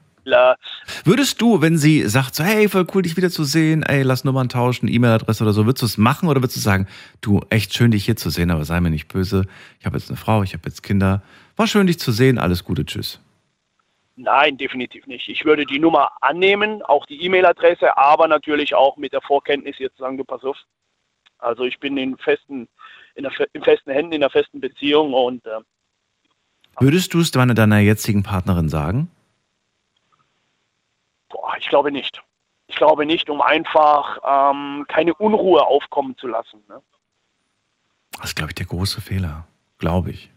Speaker 3: Würdest du, wenn sie sagt, so, hey, voll cool, dich wiederzusehen, ey, lass Nummern tauschen, E-Mail-Adresse oder so, würdest du es machen oder würdest du sagen, du, echt schön, dich hier zu sehen, aber sei mir nicht böse, ich habe jetzt eine Frau, ich habe jetzt Kinder, war schön, dich zu sehen, alles Gute, tschüss.
Speaker 6: Nein, definitiv nicht. Ich würde die Nummer annehmen, auch die E-Mail-Adresse, aber natürlich auch mit der Vorkenntnis jetzt sagen, du pass auf, also ich bin in festen, in, der, in festen Händen, in einer festen Beziehung und äh,
Speaker 3: Würdest du es deiner, deiner jetzigen Partnerin sagen?
Speaker 6: Boah, ich glaube nicht. Ich glaube nicht, um einfach ähm, keine Unruhe aufkommen zu lassen. Ne?
Speaker 3: Das ist, glaube ich, der große Fehler. Glaube ich.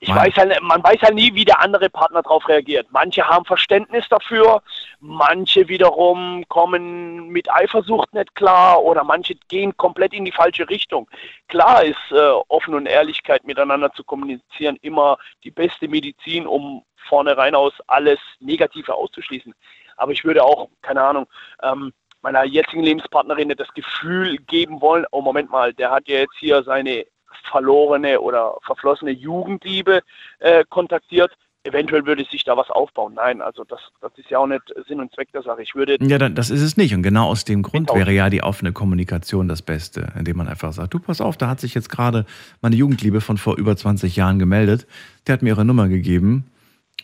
Speaker 6: Ich weiß halt, man weiß halt nie, wie der andere Partner darauf reagiert. Manche haben Verständnis dafür, manche wiederum kommen mit Eifersucht nicht klar oder manche gehen komplett in die falsche Richtung. Klar ist äh, Offen und Ehrlichkeit miteinander zu kommunizieren immer die beste Medizin, um vornherein aus alles Negative auszuschließen. Aber ich würde auch, keine Ahnung, ähm, meiner jetzigen Lebenspartnerin das Gefühl geben wollen, oh Moment mal, der hat ja jetzt hier seine verlorene oder verflossene Jugendliebe äh, kontaktiert. Eventuell würde sich da was aufbauen. Nein, also das, das ist ja auch nicht Sinn und Zweck der Sache. Ich würde.
Speaker 3: Ja, das ist es nicht. Und genau aus dem Grund wäre ja die offene Kommunikation das Beste, indem man einfach sagt: Du, pass auf, da hat sich jetzt gerade meine Jugendliebe von vor über 20 Jahren gemeldet. Der hat mir ihre Nummer gegeben.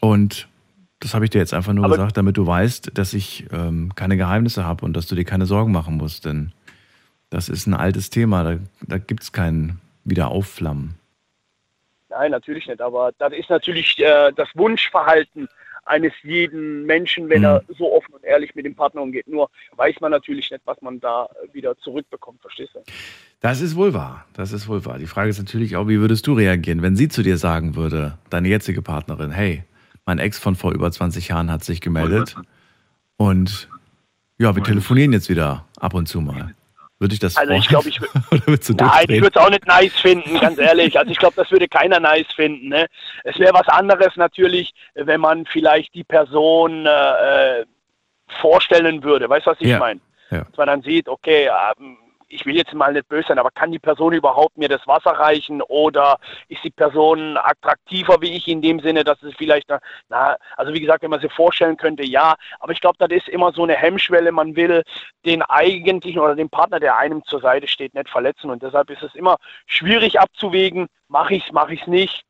Speaker 3: Und das habe ich dir jetzt einfach nur Aber gesagt, damit du weißt, dass ich ähm, keine Geheimnisse habe und dass du dir keine Sorgen machen musst. Denn das ist ein altes Thema. Da, da gibt es keinen wieder aufflammen?
Speaker 6: Nein, natürlich nicht. Aber das ist natürlich äh, das Wunschverhalten eines jeden Menschen, wenn
Speaker 3: Mhm.
Speaker 6: er so offen und ehrlich mit dem Partner umgeht. Nur weiß man natürlich nicht, was man da wieder zurückbekommt, verstehst du?
Speaker 3: Das ist wohl wahr. Das ist wohl wahr. Die Frage ist natürlich auch, wie würdest du reagieren, wenn sie zu dir sagen würde, deine jetzige Partnerin, hey, mein Ex von vor über 20 Jahren hat sich gemeldet und ja, wir telefonieren jetzt wieder ab und zu mal. Würde ich das
Speaker 6: Also ich glaube, ich Nein, ich würde es auch nicht nice finden, ganz ehrlich. Also ich glaube, das würde keiner nice finden. Ne? Es wäre was anderes natürlich, wenn man vielleicht die Person äh, äh, vorstellen würde. Weißt du, was ich
Speaker 3: Ja.
Speaker 6: meine?
Speaker 3: Ja.
Speaker 6: Dass man dann sieht, okay, ähm, ich will jetzt mal nicht böse sein, aber kann die Person überhaupt mir das Wasser reichen oder ist die Person attraktiver wie ich in dem Sinne, dass es vielleicht, na, na also wie gesagt, wenn man sich vorstellen könnte, ja, aber ich glaube, das ist immer so eine Hemmschwelle, man will den eigentlichen oder den Partner, der einem zur Seite steht, nicht verletzen und deshalb ist es immer schwierig abzuwägen, mache ich es, mache ich es nicht.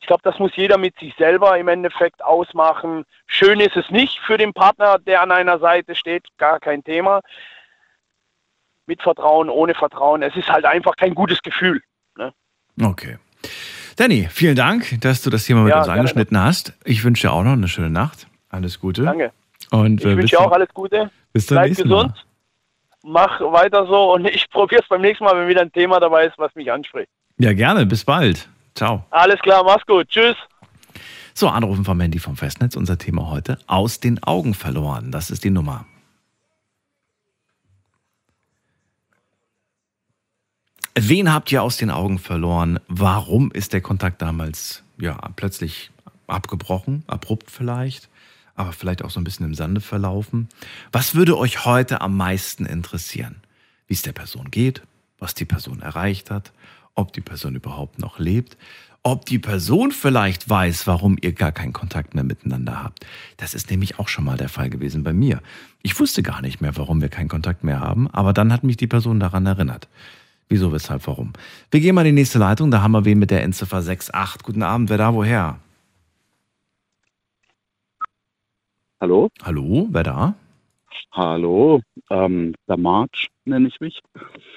Speaker 6: Ich glaube, das muss jeder mit sich selber im Endeffekt ausmachen. Schön ist es nicht für den Partner, der an einer Seite steht, gar kein Thema mit Vertrauen, ohne Vertrauen. Es ist halt einfach kein gutes Gefühl.
Speaker 3: Okay. Danny, vielen Dank, dass du das Thema mit
Speaker 6: Ja,
Speaker 3: uns
Speaker 6: gerne.
Speaker 3: angeschnitten hast. Ich wünsche dir auch noch eine schöne Nacht. Alles Gute.
Speaker 6: Danke.
Speaker 3: Und
Speaker 6: Ich
Speaker 3: äh,
Speaker 6: wünsche dir auch alles Gute.
Speaker 3: bis zum
Speaker 6: Bleib gesund.
Speaker 3: Mal.
Speaker 6: Mach weiter so und ich probiere es beim nächsten Mal, wenn wieder ein Thema dabei ist, was mich anspricht.
Speaker 3: Ja, gerne. Bis bald. Ciao.
Speaker 6: Alles klar, mach's gut. Tschüss.
Speaker 3: So, anrufen vom Handy vom Festnetz. Unser Thema heute: Aus den Augen verloren. Das ist die Nummer. Wen habt ihr aus den Augen verloren? Warum ist der Kontakt damals ja plötzlich abgebrochen? Abrupt vielleicht, aber vielleicht auch so ein bisschen im Sande verlaufen. Was würde euch heute am meisten interessieren? Wie es der Person geht, was die Person erreicht hat, ob die Person überhaupt noch lebt, ob die Person vielleicht weiß, warum ihr gar keinen Kontakt mehr miteinander habt. Das ist nämlich auch schon mal der Fall gewesen bei mir. Ich wusste gar nicht mehr, warum wir keinen Kontakt mehr haben, aber dann hat mich die Person daran erinnert. Wieso, weshalb, warum? Wir gehen mal in die nächste Leitung, da haben wir wen mit der Endziffer 68. Guten Abend, wer da, woher?
Speaker 7: Hallo?
Speaker 3: Hallo, wer da?
Speaker 7: Hallo, ähm, der March nenne ich mich.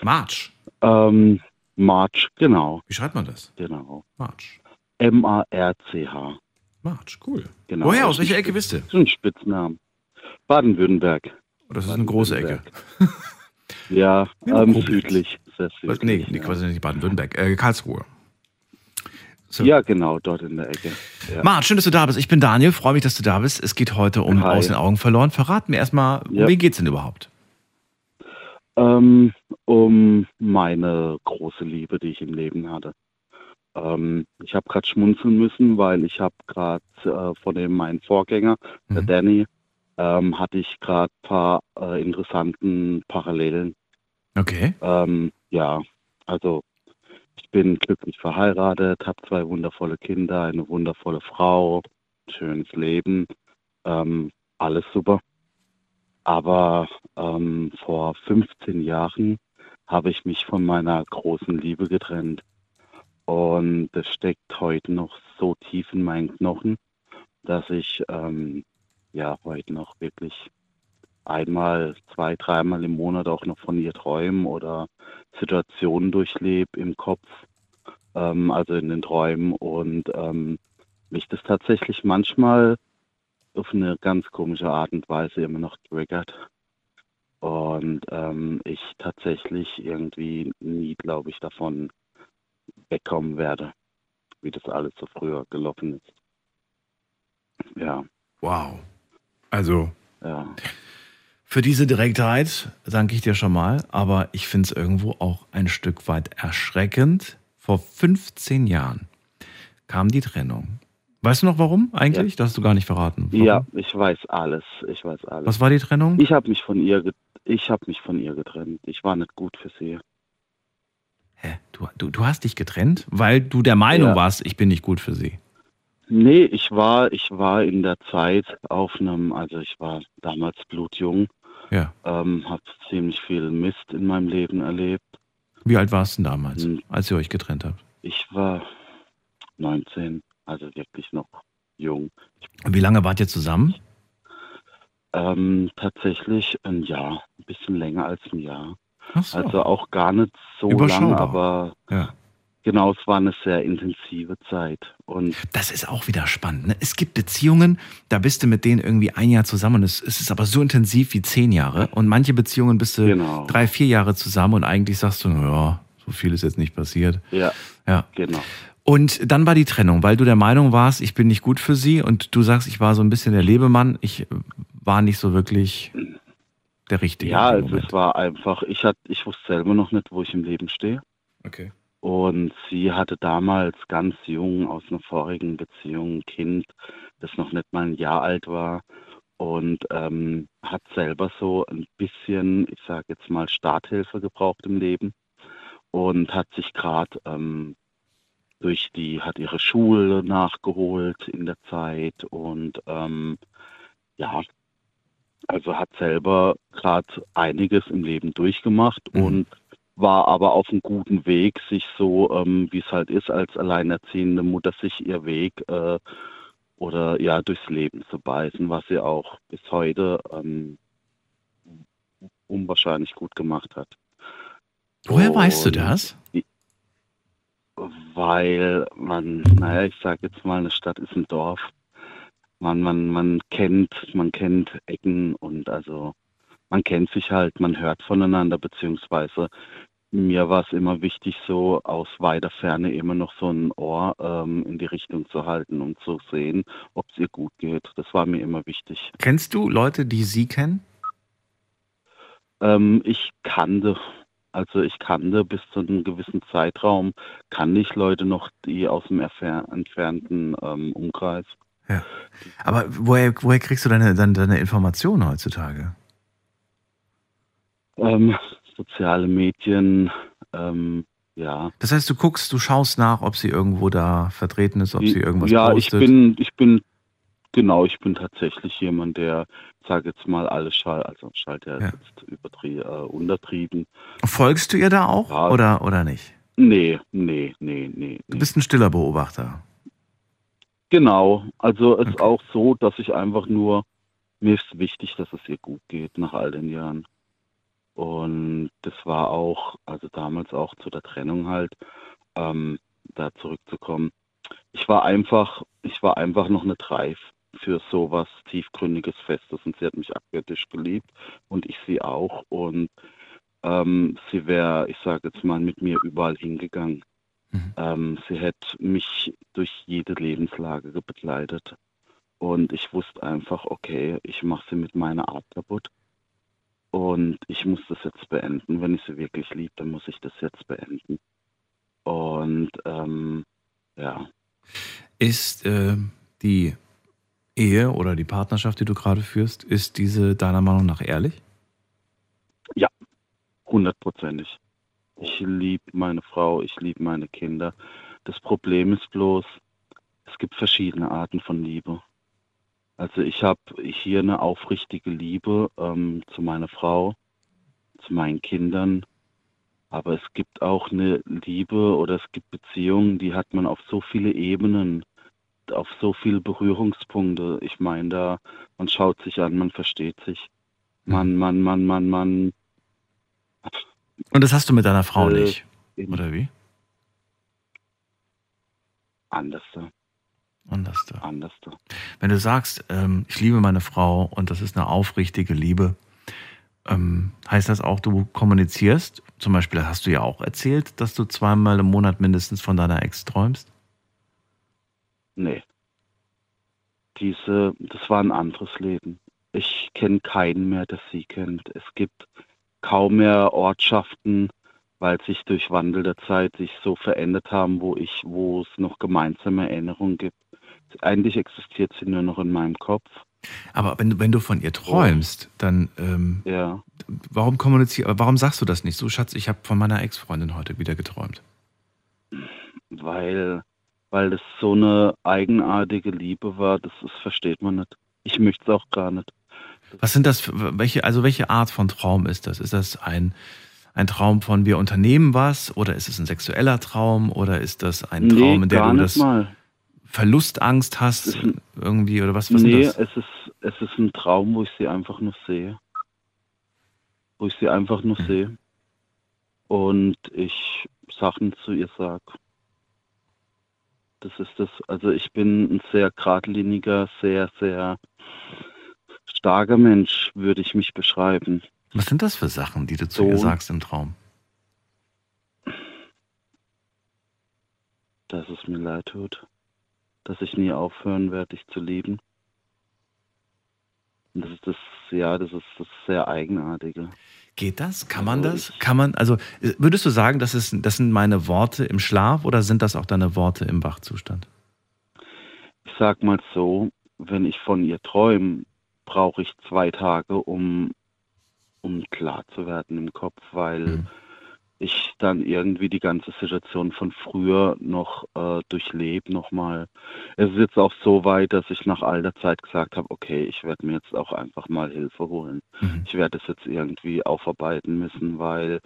Speaker 3: March.
Speaker 7: Ähm, March, genau,
Speaker 3: Wie schreibt man das?
Speaker 7: genau.
Speaker 3: March.
Speaker 7: M-A-R-C-H.
Speaker 3: March, cool.
Speaker 7: Genau.
Speaker 3: woher, aus welcher Ecke bist du?
Speaker 7: Das ist ein Spitznamen. Baden-Württemberg.
Speaker 3: Oh, Das ist eine große Ecke.
Speaker 7: Ja, ähm, südlich. Sehr
Speaker 3: Was?
Speaker 7: südlich.
Speaker 3: Nee, nee quasi nicht Baden-Württemberg. Äh, Karlsruhe. So.
Speaker 7: ja, genau, dort in der Ecke. Ja.
Speaker 3: Marc, schön, dass du da bist. Ich bin Daniel, freue mich, dass du da bist. Es geht heute um
Speaker 7: Hi.
Speaker 3: Aus den Augen verloren. Verrat mir erstmal, um
Speaker 7: Ja.
Speaker 3: wen geht's denn überhaupt?
Speaker 7: Ähm, um meine große Liebe, die ich im Leben hatte. Ähm, ich habe gerade schmunzeln müssen, weil ich habe gerade äh, von dem meinen Vorgänger, der
Speaker 3: Mhm.
Speaker 7: Danny, ähm, hatte ich gerade ein paar äh, interessanten Parallelen.
Speaker 3: Okay.
Speaker 7: Ähm, ja, also ich bin glücklich verheiratet, habe zwei wundervolle Kinder, eine wundervolle Frau, schönes Leben, ähm, alles super. Aber ähm, vor 15 Jahren habe ich mich von meiner großen Liebe getrennt. Und das steckt heute noch so tief in meinen Knochen, dass ich ähm, ja heute noch wirklich einmal, zwei, dreimal im Monat auch noch von ihr träumen oder Situationen durchlebe im Kopf, ähm, also in den Träumen und ähm, mich das tatsächlich manchmal auf eine ganz komische Art und Weise immer noch triggert. Und ähm, ich tatsächlich irgendwie nie, glaube ich, davon wegkommen werde, wie das alles so früher gelaufen ist. Ja,
Speaker 3: Wow. Also,
Speaker 7: ja.
Speaker 3: Für diese Direktheit danke ich dir schon mal, aber ich finde es irgendwo auch ein Stück weit erschreckend. Vor 15 Jahren kam die Trennung. Weißt du noch warum eigentlich? Das hast du gar nicht verraten. Warum?
Speaker 7: Ja, ich weiß alles. Ich weiß alles.
Speaker 3: Was war die Trennung?
Speaker 7: Ich habe mich von ihr, ich habe mich von ihr getrennt. Ich war nicht gut für sie.
Speaker 3: Hä? Du, du, du hast dich getrennt, weil du der Meinung
Speaker 7: Ja.
Speaker 3: warst, ich bin nicht gut für sie.
Speaker 7: Nee, ich war, ich war in der Zeit auf einem, also ich war damals blutjung,
Speaker 3: Ja.
Speaker 7: ähm, habe ziemlich viel Mist in meinem Leben erlebt.
Speaker 3: Wie alt warst du denn damals,
Speaker 7: Hm.
Speaker 3: als ihr euch getrennt habt?
Speaker 7: Ich war 19, also wirklich noch jung.
Speaker 3: Wie lange wart ihr zusammen?
Speaker 7: Ähm, tatsächlich ein Jahr, ein bisschen länger als ein Jahr.
Speaker 3: So.
Speaker 7: Also auch gar nicht so
Speaker 3: Überschaubar.
Speaker 7: lang, aber
Speaker 3: ja.
Speaker 7: Genau, es war eine sehr intensive Zeit. Und
Speaker 3: das ist auch wieder spannend. Ne? Es gibt Beziehungen, da bist du mit denen irgendwie ein Jahr zusammen und es, es ist aber so intensiv wie zehn Jahre. Und manche Beziehungen bist du genau. drei, vier Jahre zusammen und eigentlich sagst du, ja, so viel ist jetzt nicht passiert.
Speaker 7: Ja. Ja. Genau.
Speaker 3: Und dann war die Trennung, weil du der Meinung warst, ich bin nicht gut für sie und du sagst, ich war so ein bisschen der Lebemann, ich war nicht so wirklich der Richtige.
Speaker 7: Ja, also es war einfach, ich, hat, ich wusste selber noch nicht, wo ich im Leben stehe.
Speaker 3: Okay.
Speaker 7: Und sie hatte damals ganz jung aus einer vorigen Beziehung ein Kind, das noch nicht mal ein Jahr alt war und ähm, hat selber so ein bisschen, ich sage jetzt mal, Starthilfe gebraucht im Leben und hat sich gerade ähm, durch die, hat ihre Schule nachgeholt in der Zeit und ähm, ja, also hat selber gerade einiges im Leben durchgemacht mhm. und war aber auf einem guten Weg, sich so, ähm, wie es halt ist, als alleinerziehende Mutter, sich ihr Weg äh, oder ja durchs Leben zu beißen, was sie auch bis heute ähm, unwahrscheinlich gut gemacht hat.
Speaker 3: Woher und weißt du das?
Speaker 7: Weil man, naja, ich sage jetzt mal, eine Stadt ist ein Dorf. Man, man, man kennt, man kennt Ecken und also man kennt sich halt, man hört voneinander, beziehungsweise mir war es immer wichtig, so aus weiter Ferne immer noch so ein Ohr ähm, in die Richtung zu halten und zu sehen, ob es ihr gut geht. Das war mir immer wichtig.
Speaker 3: Kennst du Leute, die sie kennen?
Speaker 7: Ähm, ich kannte also ich kannte bis zu einem gewissen Zeitraum, kann ich Leute noch, die aus dem entfernten ähm, Umkreis.
Speaker 3: Ja. Aber woher, woher kriegst du deine, deine, deine Informationen heutzutage?
Speaker 7: Ähm, soziale Medien, ähm, ja.
Speaker 3: Das heißt, du guckst, du schaust nach, ob sie irgendwo da vertreten ist, ob sie irgendwas
Speaker 7: ja,
Speaker 3: postet.
Speaker 7: Ja, ich bin, ich bin, genau, ich bin tatsächlich jemand, der sage jetzt mal, alles Schall, also Schalt ja, ja. jetzt übertrie äh, untertrieben.
Speaker 3: Folgst du ihr da auch ja. oder, oder nicht?
Speaker 7: Nee, nee, nee, nee.
Speaker 3: Du bist ein stiller Beobachter.
Speaker 7: Genau, also es okay. ist auch so, dass ich einfach nur, mir ist wichtig, dass es ihr gut geht nach all den Jahren. Und das war auch, also damals auch zu der Trennung halt, ähm, da zurückzukommen. Ich war einfach, ich war einfach noch nicht reif für sowas tiefgründiges Festes und sie hat mich abgöttisch geliebt und ich sie auch und ähm, sie wäre, ich sage jetzt mal, mit mir überall hingegangen. Mhm. Ähm, sie hätte mich durch jede Lebenslage begleitet und ich wusste einfach, okay, ich mache sie mit meiner Art kaputt und ich muss das jetzt beenden. Wenn ich sie wirklich liebe, dann muss ich das jetzt beenden. Und ähm, ja.
Speaker 3: Ist äh, die Ehe oder die Partnerschaft, die du gerade führst, ist diese deiner Meinung nach ehrlich?
Speaker 7: Ja, hundertprozentig. Ich liebe meine Frau, ich liebe meine Kinder. Das Problem ist bloß, es gibt verschiedene Arten von Liebe. Also ich habe hier eine aufrichtige Liebe ähm, zu meiner Frau, zu meinen Kindern, aber es gibt auch eine Liebe oder es gibt Beziehungen, die hat man auf so viele Ebenen auf so viele Berührungspunkte. Ich meine, da, man schaut sich an, man versteht sich. Man, man, man, man, man.
Speaker 3: Und das hast du mit deiner Frau äh, nicht, oder wie?
Speaker 7: Anders.
Speaker 3: Anders.
Speaker 7: Anders.
Speaker 3: Wenn du sagst, ähm, ich liebe meine Frau und das ist eine aufrichtige Liebe, ähm, heißt das auch, du kommunizierst? Zum Beispiel hast du ja auch erzählt, dass du zweimal im Monat mindestens von deiner Ex träumst?
Speaker 7: Nee. Diese, das war ein anderes Leben. Ich kenne keinen mehr, der sie kennt. Es gibt kaum mehr Ortschaften, weil sich durch Wandel der Zeit sich so verändert haben, wo ich, wo es noch gemeinsame Erinnerungen gibt. Eigentlich existiert sie nur noch in meinem Kopf.
Speaker 3: Aber wenn, wenn du von ihr träumst, dann ähm,
Speaker 7: ja.
Speaker 3: warum kommunizierst warum sagst du das nicht so, Schatz, ich habe von meiner Ex-Freundin heute wieder geträumt?
Speaker 7: Weil weil das so eine eigenartige Liebe war, das, das versteht man nicht. Ich möchte es auch gar nicht.
Speaker 3: Was sind das, für, welche, also welche Art von Traum ist das? Ist das ein, ein Traum von wir unternehmen was oder ist es ein sexueller Traum oder ist das ein Traum, nee, in der du das mal. Verlustangst hast ein, irgendwie oder was? was
Speaker 7: nee, es ist, es ist ein Traum, wo ich sie einfach nur sehe. Wo ich sie einfach nur mhm. sehe. Und ich Sachen zu ihr sage. das ist das. Also ich bin ein sehr geradliniger, sehr, sehr starker Mensch, würde ich mich beschreiben.
Speaker 3: Was sind das für Sachen, die du zu
Speaker 7: So.
Speaker 3: ihr sagst im Traum?
Speaker 7: Dass es mir leid tut. Dass ich nie aufhören werde, dich zu lieben. Und das ist das, ja, das ist das sehr Eigenartige.
Speaker 3: Geht das? Kann man
Speaker 7: Also
Speaker 3: das?
Speaker 7: ich-
Speaker 3: Kann man, also äh, würdest du sagen, das, ist, das sind meine Worte im Schlaf oder sind das auch deine Worte im Wachzustand?
Speaker 7: Ich sag mal so, wenn ich von ihr träume, brauche ich zwei Tage, um, um klar zu werden im Kopf, weil
Speaker 3: Mhm.
Speaker 7: ich dann irgendwie die ganze Situation von früher noch äh, durchlebe nochmal. Es ist jetzt auch so weit, dass ich nach all der Zeit gesagt habe, okay, ich werde mir jetzt auch einfach mal Hilfe holen.
Speaker 3: Mhm.
Speaker 7: Ich werde es jetzt irgendwie aufarbeiten müssen, weil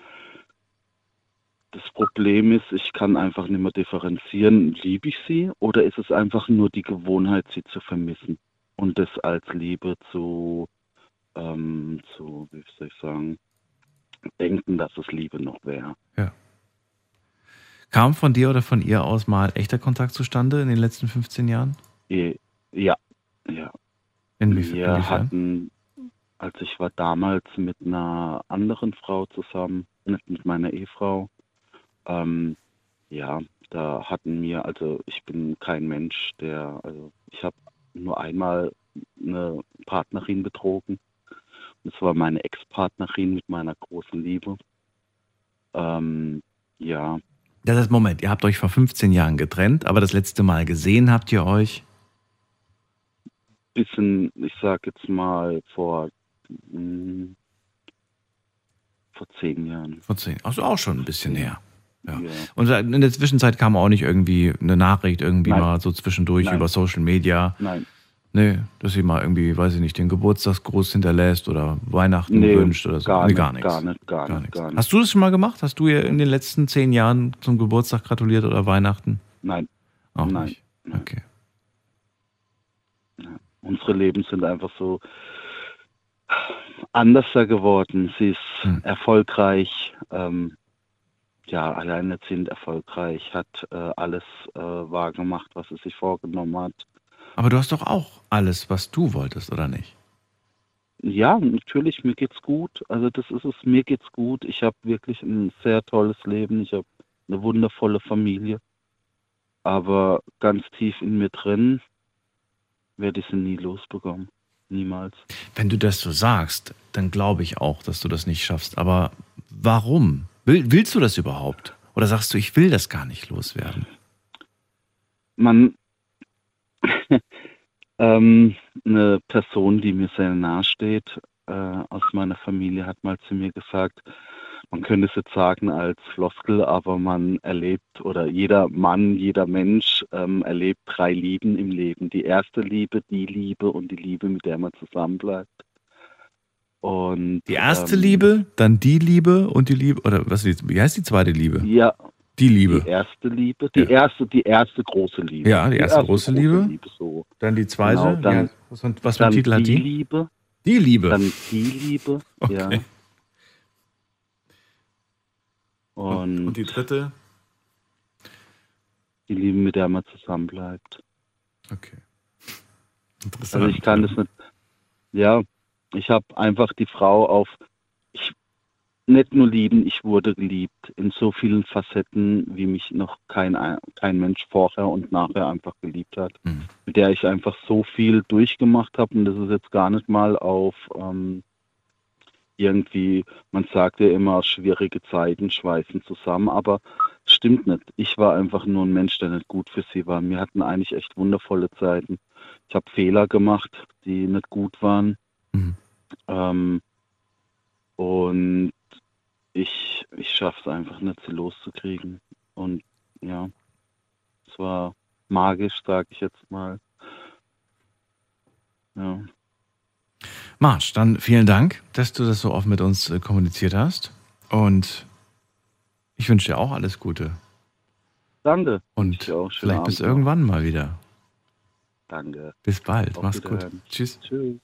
Speaker 7: das Problem ist, ich kann einfach nicht mehr differenzieren, liebe ich sie oder ist es einfach nur die Gewohnheit, sie zu vermissen und das als Liebe zu, ähm, zu wie soll ich sagen, denken, dass es Liebe noch wäre.
Speaker 3: Kam von dir oder von ihr aus mal echter Kontakt zustande in den letzten 15 Jahren?
Speaker 7: Eh, Ja, ja.
Speaker 3: Inwief
Speaker 7: Wir
Speaker 3: inwiefern?
Speaker 7: hatten, als ich war damals mit einer anderen Frau zusammen, mit meiner Ehefrau, ähm, ja, da hatten wir, also ich bin kein Mensch, der, also ich habe nur einmal eine Partnerin betrogen. Das war meine Ex-Partnerin mit meiner großen Liebe. Ähm, ja,
Speaker 3: Das ist, Moment, ihr habt euch vor 15 Jahren getrennt, aber das letzte Mal gesehen habt ihr euch.
Speaker 7: bisschen, ich sag jetzt mal vor, mh, vor zehn Jahren.
Speaker 3: Vor 10. Also auch schon ein bisschen her. Ja.
Speaker 7: Ja.
Speaker 3: Und in der Zwischenzeit kam auch nicht irgendwie eine Nachricht irgendwie
Speaker 7: Nein.
Speaker 3: mal so zwischendurch
Speaker 7: Nein.
Speaker 3: über Social Media.
Speaker 7: Nein,
Speaker 3: Nee, dass sie mal irgendwie, weiß ich nicht, den Geburtstagsgruß hinterlässt oder Weihnachten
Speaker 7: Nee,
Speaker 3: wünscht oder so.
Speaker 7: gar
Speaker 3: nee,
Speaker 7: nicht,
Speaker 3: gar nichts.
Speaker 7: gar nicht, gar nicht, gar nicht.
Speaker 3: Hast du das schon mal gemacht? Hast du ihr in den letzten zehn Jahren zum Geburtstag gratuliert oder Weihnachten?
Speaker 7: nein.
Speaker 3: Auch
Speaker 7: Nein,
Speaker 3: nicht.
Speaker 7: nein.
Speaker 3: Okay.
Speaker 7: Unsere Leben sind einfach so anderser geworden. Sie ist
Speaker 3: Hm.
Speaker 7: erfolgreich, ähm, ja, alleinerziehend erfolgreich, hat äh, alles äh, wahrgemacht, was sie sich vorgenommen hat.
Speaker 3: Aber du hast doch auch alles, was du wolltest, oder nicht?
Speaker 7: Ja, natürlich, mir geht's gut. Also das ist es, mir geht's gut. Ich habe wirklich ein sehr tolles Leben. Ich habe eine wundervolle Familie. Aber ganz tief in mir drin werde ich sie nie losbekommen. Niemals.
Speaker 3: Wenn du das so sagst, dann glaube ich auch, dass du das nicht schaffst. Aber warum? Will, willst du das überhaupt? Oder sagst du, ich will das gar nicht loswerden?
Speaker 7: Man, ähm, eine Person, die mir sehr nahe steht, äh, aus meiner Familie, hat mal zu mir gesagt, man könnte es jetzt sagen als Floskel, aber man erlebt oder jeder Mann, jeder Mensch ähm, erlebt drei Lieben im Leben. Die erste Liebe, die Liebe und die Liebe, mit der man zusammenbleibt. Und
Speaker 3: Die erste
Speaker 7: ähm,
Speaker 3: Liebe, dann die Liebe und die Liebe, oder was, wie heißt die zweite Liebe?
Speaker 7: Ja,
Speaker 3: Die Liebe.
Speaker 7: die erste Liebe, die
Speaker 3: Ja.
Speaker 7: erste, die erste große Liebe.
Speaker 3: Ja, die erste große Liebe.
Speaker 7: so.
Speaker 3: Dann die zweite.
Speaker 7: Genau, dann-
Speaker 3: ja, was, für- was für einen Titel hat
Speaker 7: die
Speaker 3: die?
Speaker 7: Liebe,
Speaker 3: Die Liebe.
Speaker 7: dann die Liebe, ja.
Speaker 3: Okay.
Speaker 7: Und,
Speaker 3: und die dritte?
Speaker 7: die Liebe, mit der man zusammenbleibt.
Speaker 3: Okay. Interessant.
Speaker 7: Also ich kann das nicht. Ja, ich habe einfach die Frau auf. Ich nicht nur lieben, ich wurde geliebt in so vielen Facetten, wie mich noch kein, ein- kein Mensch vorher und nachher einfach geliebt hat.
Speaker 3: Mhm.
Speaker 7: Mit der ich einfach so viel durchgemacht habe und das ist jetzt gar nicht mal auf ähm, irgendwie, man sagt ja immer, schwierige Zeiten schweißen zusammen, aber stimmt nicht. Ich war einfach nur ein Mensch, der nicht gut für sie war. Wir hatten eigentlich echt wundervolle Zeiten. Ich habe Fehler gemacht, die nicht gut waren.
Speaker 3: Mhm.
Speaker 7: Ähm, und ich, ich schaffe es einfach nicht, sie loszukriegen. Und ja, es war magisch, sage ich jetzt mal. Ja.
Speaker 3: Marsch, dann vielen Dank, dass du das so offen mit uns äh, kommuniziert hast. Und ich wünsche dir auch alles Gute.
Speaker 7: Danke.
Speaker 3: Und vielleicht bis
Speaker 7: Abend noch.
Speaker 3: irgendwann mal wieder.
Speaker 7: Danke.
Speaker 3: Bis bald.
Speaker 7: Auf
Speaker 3: Mach's gut. Tschüss.
Speaker 7: Tschüss.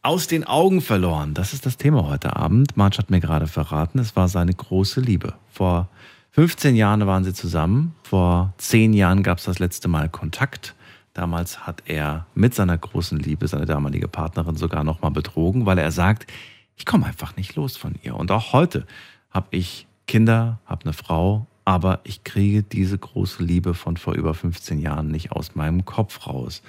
Speaker 3: Aus den Augen verloren. Das ist das Thema heute Abend. March hat mir gerade verraten, es war seine große Liebe. Vor 15 Jahre waren sie zusammen. Vor zehn Jahren gab es das letzte Mal Kontakt. Damals hat er mit seiner großen Liebe seine damalige Partnerin sogar nochmal betrogen, weil er sagt, ich komme einfach nicht los von ihr. Und auch heute habe ich Kinder, habe eine Frau, aber ich kriege diese große Liebe von vor über 15 Jahren nicht aus meinem Kopf raus.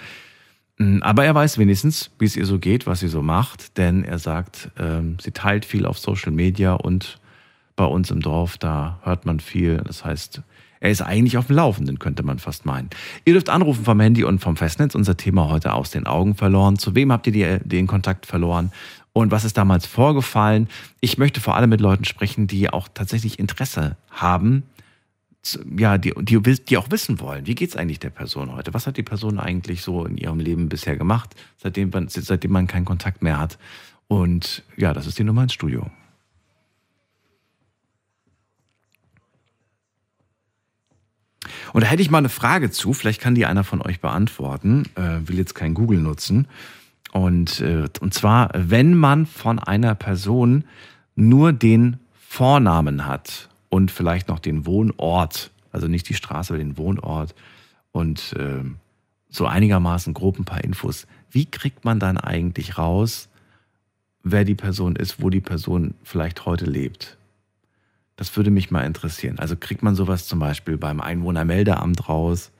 Speaker 3: Mm, aber er weiß wenigstens, wie es ihr so geht, was sie so macht, denn er sagt, ähm, sie teilt viel auf Social Media und bei uns im Dorf, da hört man viel. Das heißt, er ist eigentlich auf dem Laufenden, könnte man fast meinen. Ihr dürft anrufen vom Handy und vom Festnetz. Unser Thema heute aus den Augen verloren. Zu wem habt ihr den Kontakt verloren? Und was ist damals vorgefallen? Ich möchte vor allem mit Leuten sprechen, die auch tatsächlich Interesse haben, ja, die, die, die auch wissen wollen, wie geht es eigentlich der Person heute? Was hat die Person eigentlich so in ihrem Leben bisher gemacht, seitdem man, seitdem man keinen Kontakt mehr hat? Und ja, das ist die Nummer ins Studio. Und da hätte ich mal eine Frage zu, vielleicht kann die einer von euch beantworten, äh, will jetzt kein Google nutzen. Und, äh, und zwar, wenn man von einer Person nur den Vornamen hat und vielleicht noch den Wohnort, also nicht die Straße, aber den Wohnort und äh, so einigermaßen grob ein paar Infos, wie kriegt man dann eigentlich raus, wer die Person ist, wo die Person vielleicht heute lebt? Das würde mich mal interessieren. Also kriegt man sowas zum Beispiel beim Einwohnermeldeamt raus?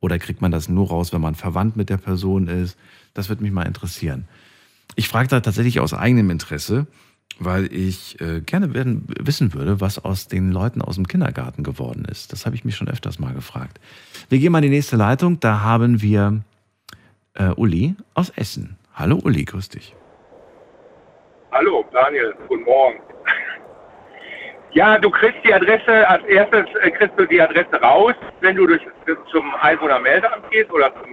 Speaker 3: Oder kriegt man das nur raus, wenn man verwandt mit der Person ist? Das würde mich mal interessieren. Ich frage da tatsächlich aus eigenem Interesse, weil ich äh, gerne werden, wissen würde, was aus den Leuten aus dem Kindergarten geworden ist. Das habe ich mich schon öfters mal gefragt. Wir gehen mal in die nächste Leitung. Da haben wir äh, Uli aus Essen. Hallo Uli, grüß dich.
Speaker 8: Hallo Daniel, guten Morgen. Ja, du kriegst die Adresse, als erstes äh, kriegst du die Adresse raus, wenn du durch, zum Einwohnermeldeamt gehst oder zum,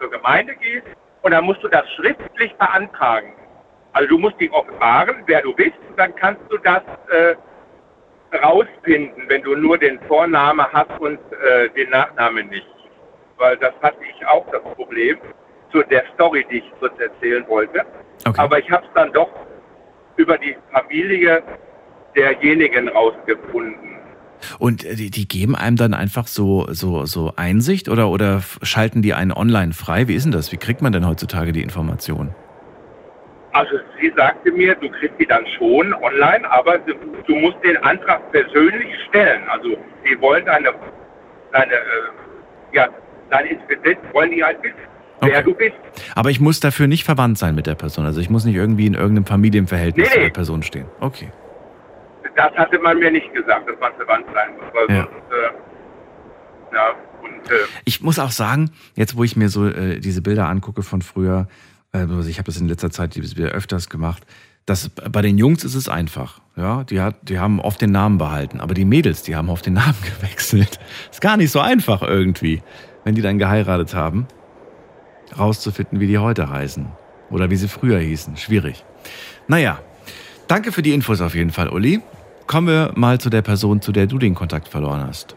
Speaker 8: zur Gemeinde gehst und dann musst du das schriftlich beantragen. Also du musst dich offenbaren, wer du bist und dann kannst du das äh, rausfinden, wenn du nur den Vornamen hast und äh, den Nachnamen nicht. Weil das hatte ich auch das Problem zu der Story, die ich kurz erzählen wollte. Okay. Aber ich habe es dann doch über die Familie derjenigen rausgefunden.
Speaker 3: Und äh, die, die, geben einem dann einfach so, so, so Einsicht oder, oder schalten die einen online frei? Wie ist denn das? Wie kriegt man denn heutzutage die Informationen?
Speaker 8: Also sie sagte mir, du kriegst die dann schon online, aber du, musst den Antrag persönlich stellen. Also sie wollen deine, deine, äh, ja, deine Inzidenz wollen die halt wissen. Okay. Wer du bist.
Speaker 3: Aber ich muss dafür nicht verwandt sein mit der Person. Also ich muss nicht irgendwie in irgendeinem Familienverhältnis nee, zu der Person stehen. Okay
Speaker 8: das hatte man mir nicht gesagt, dass man verwandt sein muss. Weil ja. Sonst, äh, ja, und, äh,
Speaker 3: ich muss auch sagen, jetzt wo ich mir so äh, diese Bilder angucke von früher, also ich habe das in letzter Zeit wieder öfters gemacht, dass bei den Jungs ist es einfach. Ja, die, hat, die haben oft den Namen behalten, aber die Mädels, die haben oft den Namen gewechselt. Ist gar nicht so einfach irgendwie, wenn die dann geheiratet haben, rauszufinden, wie die heute heißen oder wie sie früher hießen. Schwierig. Naja, danke für die Infos auf jeden Fall, Uli. Kommen wir mal zu der Person, zu der du den Kontakt verloren hast.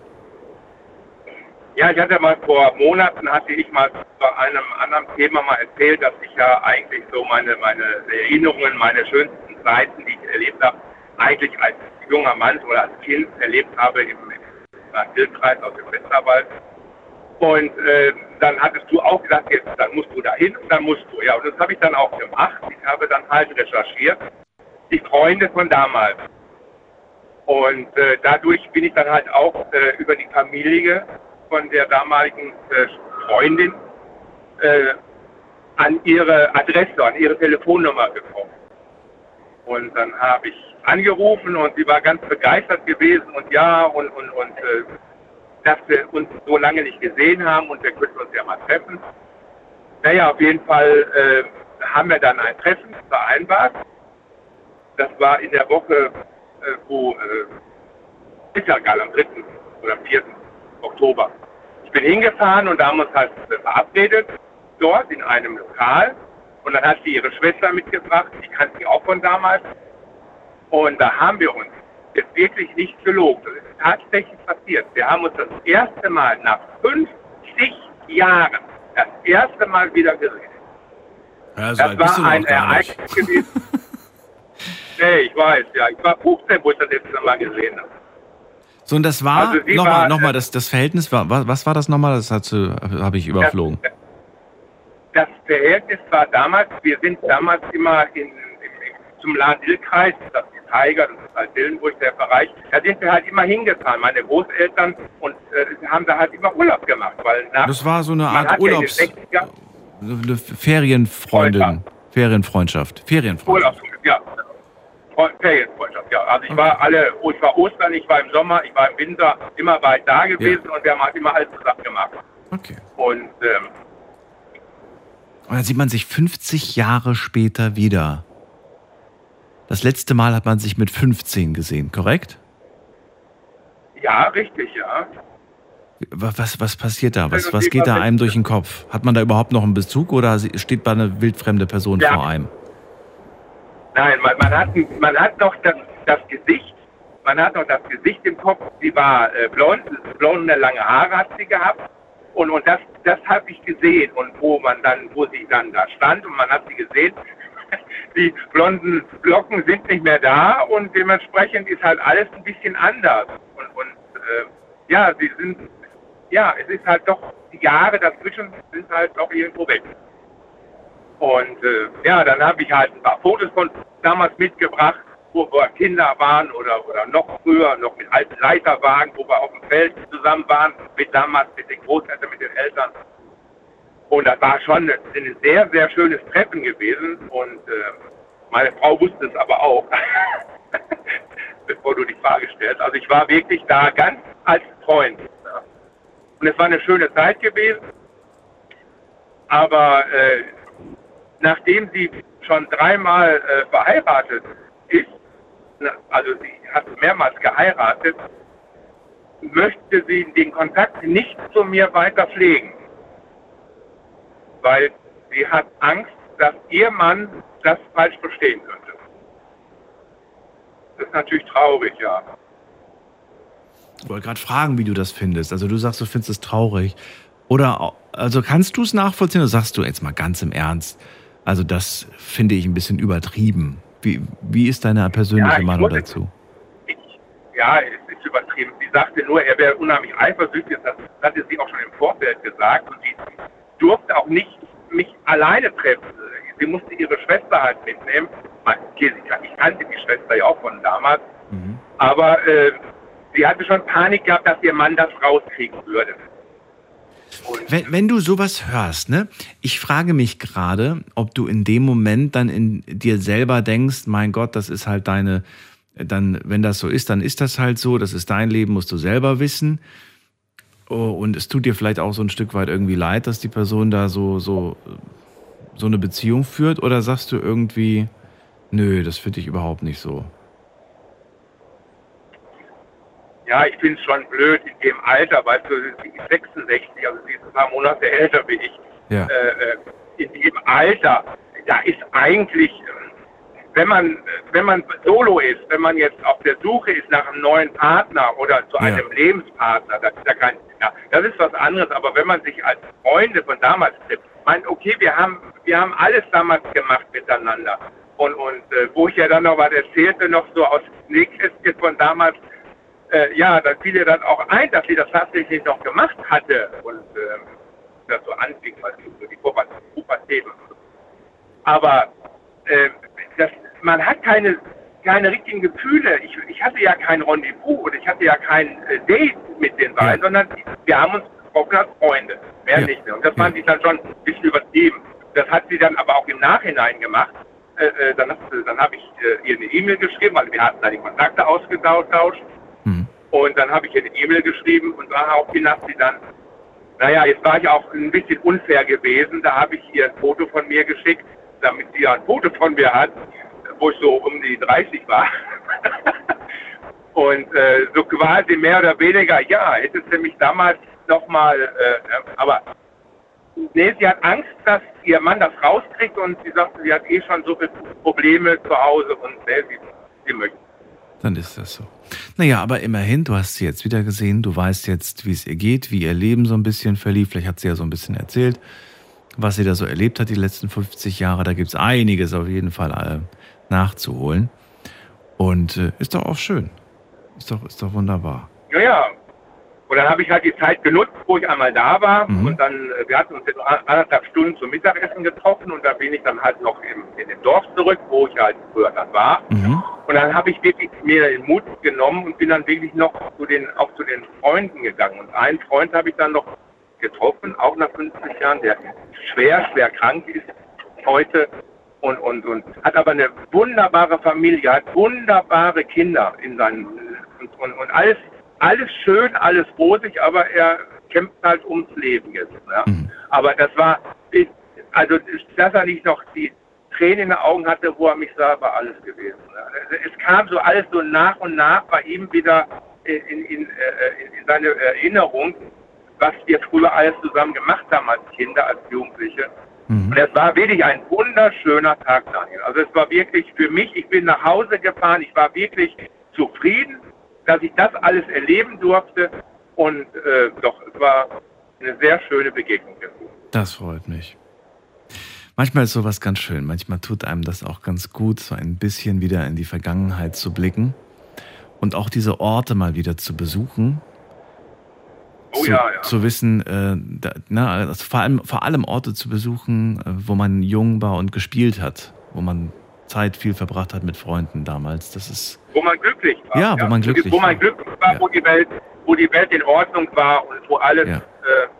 Speaker 8: Ja, ich hatte mal vor Monaten, hatte ich mal bei einem anderen Thema mal erzählt, dass ich ja eigentlich so meine, meine Erinnerungen, meine schönsten Zeiten, die ich erlebt habe, eigentlich als junger Mann oder als Kind erlebt habe im, im Hildkreis aus dem Westerwald. Und äh, dann hattest du auch gesagt, jetzt, dann musst du dahin und dann musst du. Ja, und das habe ich dann auch gemacht. Ich habe dann halt recherchiert. Die Freunde von damals, und äh, dadurch bin ich dann halt auch äh, über die Familie von der damaligen äh, Freundin äh, an ihre Adresse, an ihre Telefonnummer gekommen. Und dann habe ich angerufen und sie war ganz begeistert gewesen und ja, und, und, und äh, dass wir uns so lange nicht gesehen haben und wir könnten uns ja mal treffen. Naja, auf jeden Fall äh, haben wir dann ein Treffen vereinbart. Das war in der Woche äh, wo äh, ist ja egal, am 3. oder 4. Oktober. Ich bin hingefahren und da haben uns halt verabredet, dort in einem Lokal. Und dann hat sie ihre Schwester mitgebracht, die kannte sie auch von damals. Und da haben wir uns jetzt wirklich nicht gelobt. Das ist tatsächlich passiert. Wir haben uns das erste Mal nach 50 Jahren das erste Mal wieder gesehen.
Speaker 3: Ja, so das war ein Ereignis gewesen.
Speaker 8: Nee, ich weiß, ja. Ich war 15, wo ich das letzte Mal gesehen habe.
Speaker 3: So, und das war,
Speaker 8: Also
Speaker 3: nochmal, noch mal, das, das Verhältnis war, was, was war das nochmal? Das habe ich überflogen.
Speaker 8: Das Verhältnis war damals, wir sind damals immer in, im, zum Lahn-Dill-Kreis, das ist die Tiger, das ist halt Dillenburg, der Bereich, da sind wir halt immer hingefahren, meine Großeltern, und äh, haben da halt immer Urlaub gemacht, weil nach,
Speaker 3: Das war so eine Art
Speaker 8: ja in
Speaker 3: Urlaubs...
Speaker 8: 60er
Speaker 3: so eine Ferienfreundin. Ferienfreundschaft. Ferienfreundschaft.
Speaker 8: Urlaub, ja. Fre- Ferienfreundschaft, ja. Also ich war alle, oh, ich war Ostern, ich war im Sommer, ich war im Winter, immer weit da gewesen und wir haben halt immer alles zusammen gemacht.
Speaker 3: Okay.
Speaker 8: Und ähm,
Speaker 3: Und dann sieht man sich 50 Jahre später wieder. Das letzte Mal hat man sich mit 15 gesehen, korrekt?
Speaker 8: ja, richtig, ja.
Speaker 3: Wa- Was, was passiert da? Was, was geht da einem durch den Kopf? Hat man da überhaupt noch einen Bezug oder steht da eine wildfremde Person
Speaker 8: Ja.
Speaker 3: vor einem?
Speaker 8: Nein, man, man, hat, man hat noch das, das Gesicht, man hat noch das Gesicht im Kopf. Sie war äh, blond, blonde, lange Haare hat sie gehabt. Und, und das, das habe ich gesehen. Und wo man dann, wo sie dann da stand und man hat sie gesehen, die blonden Locken sind nicht mehr da und dementsprechend ist halt alles ein bisschen anders. Und, und äh, ja, sie sind, ja, es ist halt doch, die Jahre dazwischen sind halt doch irgendwo weg. Und äh, ja, dann habe ich halt ein paar Fotos von damals mitgebracht, wo wir Kinder waren oder, oder noch früher, noch mit alten Leiterwagen, wo wir auf dem Feld zusammen waren, mit damals mit den Großeltern, mit den Eltern. Und das war schon ein sehr, sehr schönes Treffen gewesen. Und äh, meine Frau wusste es aber auch, bevor du die Frage stellst. Also ich war wirklich da ganz als Freund. Und es war eine schöne Zeit gewesen. Aber äh, nachdem sie schon dreimal äh, verheiratet ist, also sie hat mehrmals geheiratet, möchte sie den Kontakt nicht zu mir weiter pflegen. Weil sie hat Angst, dass ihr Mann das falsch verstehen könnte. Das ist natürlich traurig, ja.
Speaker 3: Ich wollte gerade fragen, wie du das findest. Also du sagst, du findest es traurig. Oder also kannst du es nachvollziehen oder sagst du jetzt mal ganz im Ernst, also das finde ich ein bisschen übertrieben. Wie, wie ist deine persönliche
Speaker 8: Ja, ich
Speaker 3: Meinung
Speaker 8: muss-
Speaker 3: dazu?
Speaker 8: Ja, es ist übertrieben. Sie sagte nur, er wäre unheimlich eifersüchtig. Das hatte sie auch schon im Vorfeld gesagt. Und sie durfte auch nicht mich alleine treffen. Sie musste ihre Schwester halt mitnehmen. Okay, ich kannte die Schwester ja auch von damals. Aber äh, sie hatte schon Panik gehabt, dass ihr Mann das rauskriegen würde.
Speaker 3: Wenn, wenn du sowas hörst, ne? Ich frage mich gerade, ob du in dem Moment dann in dir selber denkst, mein Gott, das ist halt deine, dann, wenn das so ist, dann ist das halt so, das ist dein Leben, musst du selber wissen. Oh, und es tut dir vielleicht auch so ein Stück weit irgendwie leid, dass die Person da so, so, so eine Beziehung führt, oder sagst du irgendwie, nö, das finde ich überhaupt nicht so.
Speaker 8: Ja, ich finde es schon blöd in dem Alter, weißt du, sie ist 66, also sie ist ein paar Monate älter wie ich.
Speaker 3: Ja.
Speaker 8: Äh, äh, in dem Alter, da ist eigentlich, wenn man, wenn man solo ist, wenn man jetzt auf der Suche ist nach einem neuen Partner oder zu
Speaker 3: Ja.
Speaker 8: einem Lebenspartner, das ist ja kein, ja, das ist was anderes, aber wenn man sich als Freunde von damals trifft, meint, okay, wir haben, wir haben alles damals gemacht miteinander. Und, und äh, wo ich ja dann noch was erzählte, noch so aus dem Nähkästchen von damals, äh, ja, da fiel ihr dann auch ein, dass sie das tatsächlich noch gemacht hatte und ähm, das so anfing, was so die Puber- Pubertät und so. Aber äh, das, man hat keine, keine richtigen Gefühle. Ich, ich hatte ja kein Rendezvous und ich hatte ja kein äh, Date mit den beiden, sondern wir haben uns getroffen als Freunde. Mehr
Speaker 3: Ja.
Speaker 8: nicht mehr. Und das fand ich dann schon ein bisschen übertrieben. Das hat sie dann aber auch im Nachhinein gemacht. Äh, äh, dann dann habe ich äh, ihr eine E-Mail geschrieben, weil wir hatten da die Kontakte ausgetauscht. Und dann habe ich ihr eine E-Mail geschrieben und daraufhin hat sie dann, naja, jetzt war ich auch ein bisschen unfair gewesen. Da habe ich ihr ein Foto von mir geschickt, damit sie ja ein Foto von mir hat, wo ich so um die 30 war. und äh, so quasi mehr oder weniger, ja, hätte sie mich damals nochmal, äh, ne, aber nee, sie hat Angst, dass ihr Mann das rauskriegt und sie sagte, sie hat eh schon so viele Probleme zu Hause und ne, sie, sie möchte.
Speaker 3: Dann ist das so. Naja, aber immerhin, du hast sie jetzt wieder gesehen, du weißt jetzt, wie es ihr geht, wie ihr Leben so ein bisschen verlief. Vielleicht hat sie ja so ein bisschen erzählt, was sie da so erlebt hat die letzten 50 Jahre. Da gibt's einiges auf jeden Fall äh, nachzuholen. Und äh, ist doch auch schön. Ist doch, ist doch wunderbar.
Speaker 8: ja, ja. Und dann habe ich halt die Zeit genutzt, wo ich einmal da war.
Speaker 3: Mhm.
Speaker 8: Und dann, äh, wir hatten uns jetzt anderthalb Stunden zum Mittagessen getroffen und da bin ich dann halt noch im, in dem Dorf zurück, wo ich halt früher dann war.
Speaker 3: Mhm.
Speaker 8: Und dann habe ich wirklich mir den Mut genommen und bin dann wirklich noch zu den, auch zu den Freunden gegangen. Und einen Freund habe ich dann noch getroffen, auch nach 50 Jahren, der schwer, schwer krank ist heute und, und, und hat aber eine wunderbare Familie, hat wunderbare Kinder in seinen, und, und, und alles, alles schön, alles rosig, aber er kämpft halt ums Leben jetzt. Ja.
Speaker 3: Mhm.
Speaker 8: Aber das war, also, dass er nicht noch die Tränen in den Augen hatte, wo er mich sah, war alles gewesen. Ja. Es kam so alles so nach und nach bei ihm wieder in, in, in, äh, in seine Erinnerung, was wir früher alles zusammen gemacht haben als Kinder, als Jugendliche.
Speaker 3: Mhm.
Speaker 8: Und es war wirklich ein wunderschöner Tag, Daniel. Also es war wirklich für mich, ich bin nach Hause gefahren, ich war wirklich zufrieden, dass ich das alles erleben durfte. Und äh, doch, es war eine sehr schöne Begegnung.
Speaker 3: Das freut mich. Manchmal ist sowas ganz schön. Manchmal tut einem das auch ganz gut, so ein bisschen wieder in die Vergangenheit zu blicken und auch diese Orte mal wieder zu besuchen.
Speaker 8: Oh
Speaker 3: zu,
Speaker 8: ja, ja.
Speaker 3: zu wissen, äh, da, na, also vor, allem, vor allem Orte zu besuchen, äh, wo man jung war und gespielt hat, wo man Zeit viel verbracht hat mit Freunden damals. Das ist
Speaker 8: Wo man glücklich war.
Speaker 3: Ja, wo man glücklich
Speaker 8: Wo man
Speaker 3: war.
Speaker 8: glücklich war,
Speaker 3: Ja.
Speaker 8: wo, die Welt, wo die Welt in Ordnung war und wo alles
Speaker 3: Ja.
Speaker 8: äh,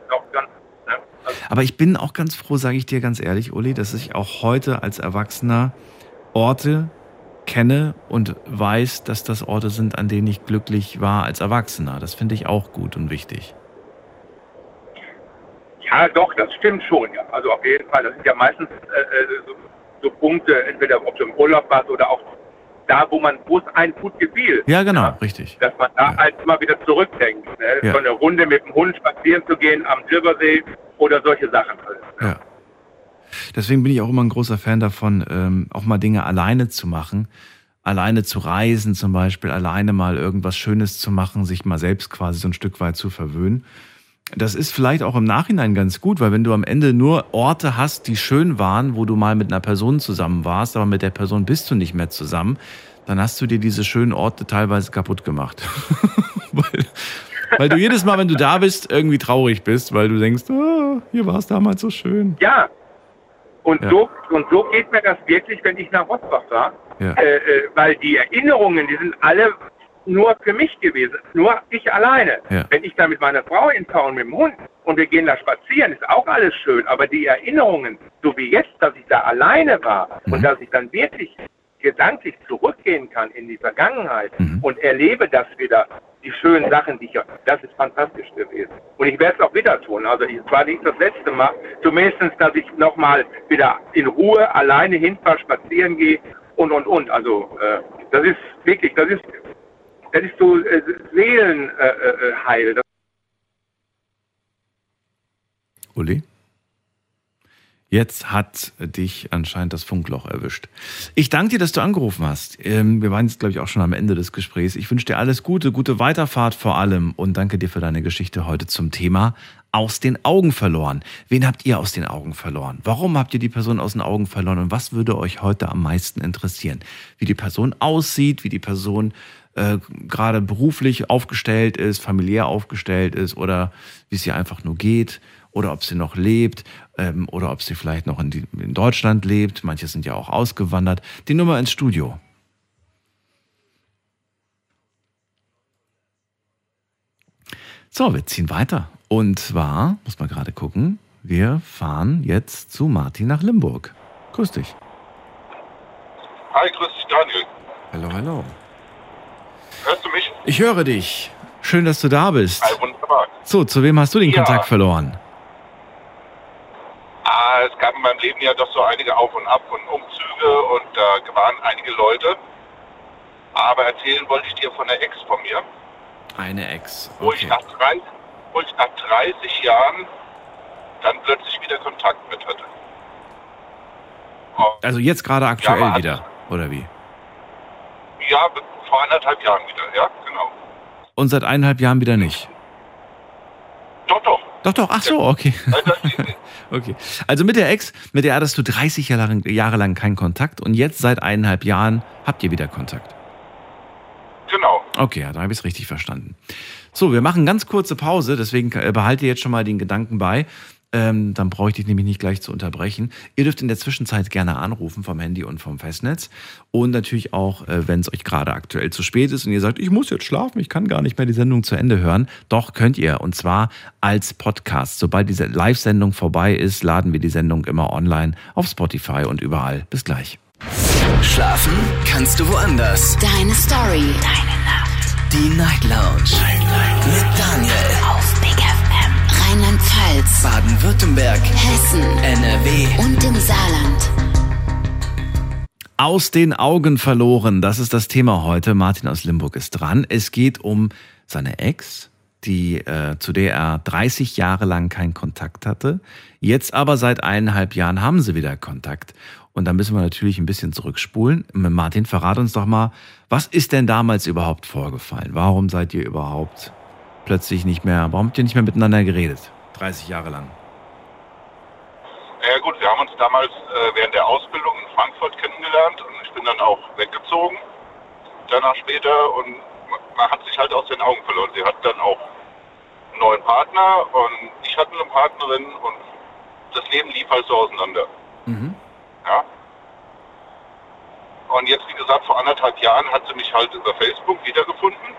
Speaker 8: noch ganz... Ne? Also,
Speaker 3: Aber ich bin auch ganz froh, sage ich dir ganz ehrlich, Uli, dass ich auch heute als Erwachsener Orte kenne und weiß, dass das Orte sind, an denen ich glücklich war als Erwachsener. Das finde ich auch gut und wichtig.
Speaker 8: Ja, doch, das stimmt schon. Ja. Also auf jeden Fall. Das sind ja meistens äh, äh, so, so Punkte, entweder ob du im Urlaub warst oder auch da, wo man, wo es einem gut gefiel.
Speaker 3: Ja, genau, richtig.
Speaker 8: Dass man da
Speaker 3: Ja.
Speaker 8: halt immer wieder zurückdenkt. Ne?
Speaker 3: Ja.
Speaker 8: So eine Runde mit dem Hund spazieren zu gehen am Silbersee oder solche Sachen. halt.
Speaker 3: Ja. Deswegen bin ich auch immer ein großer Fan davon, ähm, auch mal Dinge alleine zu machen. Alleine zu reisen zum Beispiel, alleine mal irgendwas Schönes zu machen, sich mal selbst quasi so ein Stück weit zu verwöhnen. Das ist vielleicht auch im Nachhinein ganz gut, weil wenn du am Ende nur Orte hast, die schön waren, wo du mal mit einer Person zusammen warst, aber mit der Person bist du nicht mehr zusammen, dann hast du dir diese schönen Orte teilweise kaputt gemacht. weil, weil du jedes Mal, wenn du da bist, irgendwie traurig bist, weil du denkst, ah, hier war es damals so schön.
Speaker 8: Ja. Und,
Speaker 3: Ja.
Speaker 8: So, und so geht mir das wirklich, wenn ich nach Rostock war.
Speaker 3: Ja.
Speaker 8: Äh, äh, weil die Erinnerungen, die sind alle nur für mich gewesen. Nur ich alleine.
Speaker 3: Ja.
Speaker 8: Wenn ich da mit meiner Frau in Town mit dem Hund und wir gehen da spazieren, ist auch alles schön. Aber die Erinnerungen, so wie jetzt, dass ich da alleine war
Speaker 3: Mhm.
Speaker 8: und dass ich dann wirklich gedanklich zurückgehen kann in die Vergangenheit
Speaker 3: Mhm.
Speaker 8: und erlebe das wieder, die schönen Sachen, die ich, das ist fantastisch gewesen. Und ich werde es auch wieder tun. Also es war nicht das letzte Mal, zumindest, dass ich nochmal wieder in Ruhe alleine hinfahre, spazieren gehe und, und, und. Also äh, das ist wirklich, das ist, das ist so äh, Seelenheil. Äh, äh,
Speaker 3: Uli? Jetzt hat dich anscheinend das Funkloch erwischt. Ich danke dir, dass du angerufen hast. Ähm, Wir waren jetzt, glaube ich, auch schon am Ende des Gesprächs. Ich wünsche dir alles Gute, gute Weiterfahrt vor allem und danke dir für deine Geschichte heute zum Thema aus den Augen verloren. Wen habt ihr aus den Augen verloren? Warum habt ihr die Person aus den Augen verloren und was würde euch heute am meisten interessieren? Wie die Person aussieht, wie die Person äh, gerade beruflich aufgestellt ist, familiär aufgestellt ist oder wie es ihr einfach nur geht oder ob sie noch lebt ähm, oder ob sie vielleicht noch in, die, in Deutschland lebt. Manche sind ja auch ausgewandert. Die Nummer ins Studio. So, wir ziehen weiter. Und zwar, muss man gerade gucken, wir fahren jetzt zu Martin nach Limburg. Grüß dich.
Speaker 9: Hi, grüß dich, Daniel.
Speaker 3: Hallo, hallo.
Speaker 9: Hörst du mich?
Speaker 3: Ich höre dich. Schön, dass du da bist.
Speaker 9: Hi, wunderbar.
Speaker 3: So, zu wem hast du den
Speaker 9: Ja.
Speaker 3: Kontakt verloren?
Speaker 9: Ah, es gab in meinem Leben ja doch so einige Auf und Ab und Umzüge und da waren einige Leute. Aber erzählen wollte ich dir von der Ex von mir,
Speaker 3: Eine Ex.
Speaker 9: wo, ich
Speaker 3: Okay.
Speaker 9: nach 30, wo ich nach 30 Jahren dann plötzlich wieder Kontakt mit hatte. Oh,
Speaker 3: Also jetzt gerade aktuell
Speaker 9: Ja,
Speaker 3: wieder, oder wie?
Speaker 9: ja, vor anderthalb Jahren wieder, ja, genau.
Speaker 3: Und seit eineinhalb Jahren wieder nicht.
Speaker 9: Doch, doch.
Speaker 3: Doch, doch, ach so, okay.
Speaker 9: Also,
Speaker 3: okay. Also mit der Ex, mit der hattest du 30 Jahre lang, Jahre lang keinen Kontakt und jetzt seit eineinhalb Jahren habt ihr wieder Kontakt.
Speaker 9: genau.
Speaker 3: Okay, ja, da habe ich es richtig verstanden. So, wir machen ganz kurze Pause, deswegen äh, behalte jetzt schon mal den Gedanken bei. Ähm, dann brauche ich dich nämlich nicht gleich zu unterbrechen. Ihr dürft in der Zwischenzeit gerne anrufen vom Handy und vom Festnetz. Und natürlich auch, äh, wenn es euch gerade aktuell zu spät ist und ihr sagt, ich muss jetzt schlafen, ich kann gar nicht mehr die Sendung zu Ende hören. Doch könnt ihr. Und zwar als Podcast. Sobald diese Live-Sendung vorbei ist, laden wir die Sendung immer online auf Spotify und überall. Bis gleich.
Speaker 1: Schlafen kannst du woanders.
Speaker 2: Deine Story. Deine Nacht.
Speaker 1: Die Night Lounge. Night, Night. Mit Daniel.
Speaker 2: Rheinland-Pfalz.
Speaker 1: Baden-Württemberg.
Speaker 2: Hessen.
Speaker 1: NRW.
Speaker 2: Und im Saarland.
Speaker 3: Aus den Augen verloren, das ist das Thema heute. Martin aus Limburg ist dran. Es geht um seine Ex, die, äh, zu der er 30 Jahre lang keinen Kontakt hatte. Jetzt aber seit eineinhalb Jahren haben sie wieder Kontakt. Und da müssen wir natürlich ein bisschen zurückspulen. Martin, verrat uns doch mal, was ist denn damals überhaupt vorgefallen? Warum seid ihr überhaupt plötzlich nicht mehr, warum habt ihr nicht mehr miteinander geredet? 30 Jahre lang.
Speaker 9: Ja gut, wir haben uns damals äh, während der Ausbildung in Frankfurt kennengelernt und ich bin dann auch weggezogen, danach später und man hat sich halt aus den Augen verloren. Sie hat dann auch einen neuen Partner und ich hatte eine Partnerin und das Leben lief halt so auseinander.
Speaker 3: Mhm.
Speaker 9: Ja. Und jetzt, wie gesagt, vor anderthalb Jahren hat sie mich halt über Facebook wiedergefunden.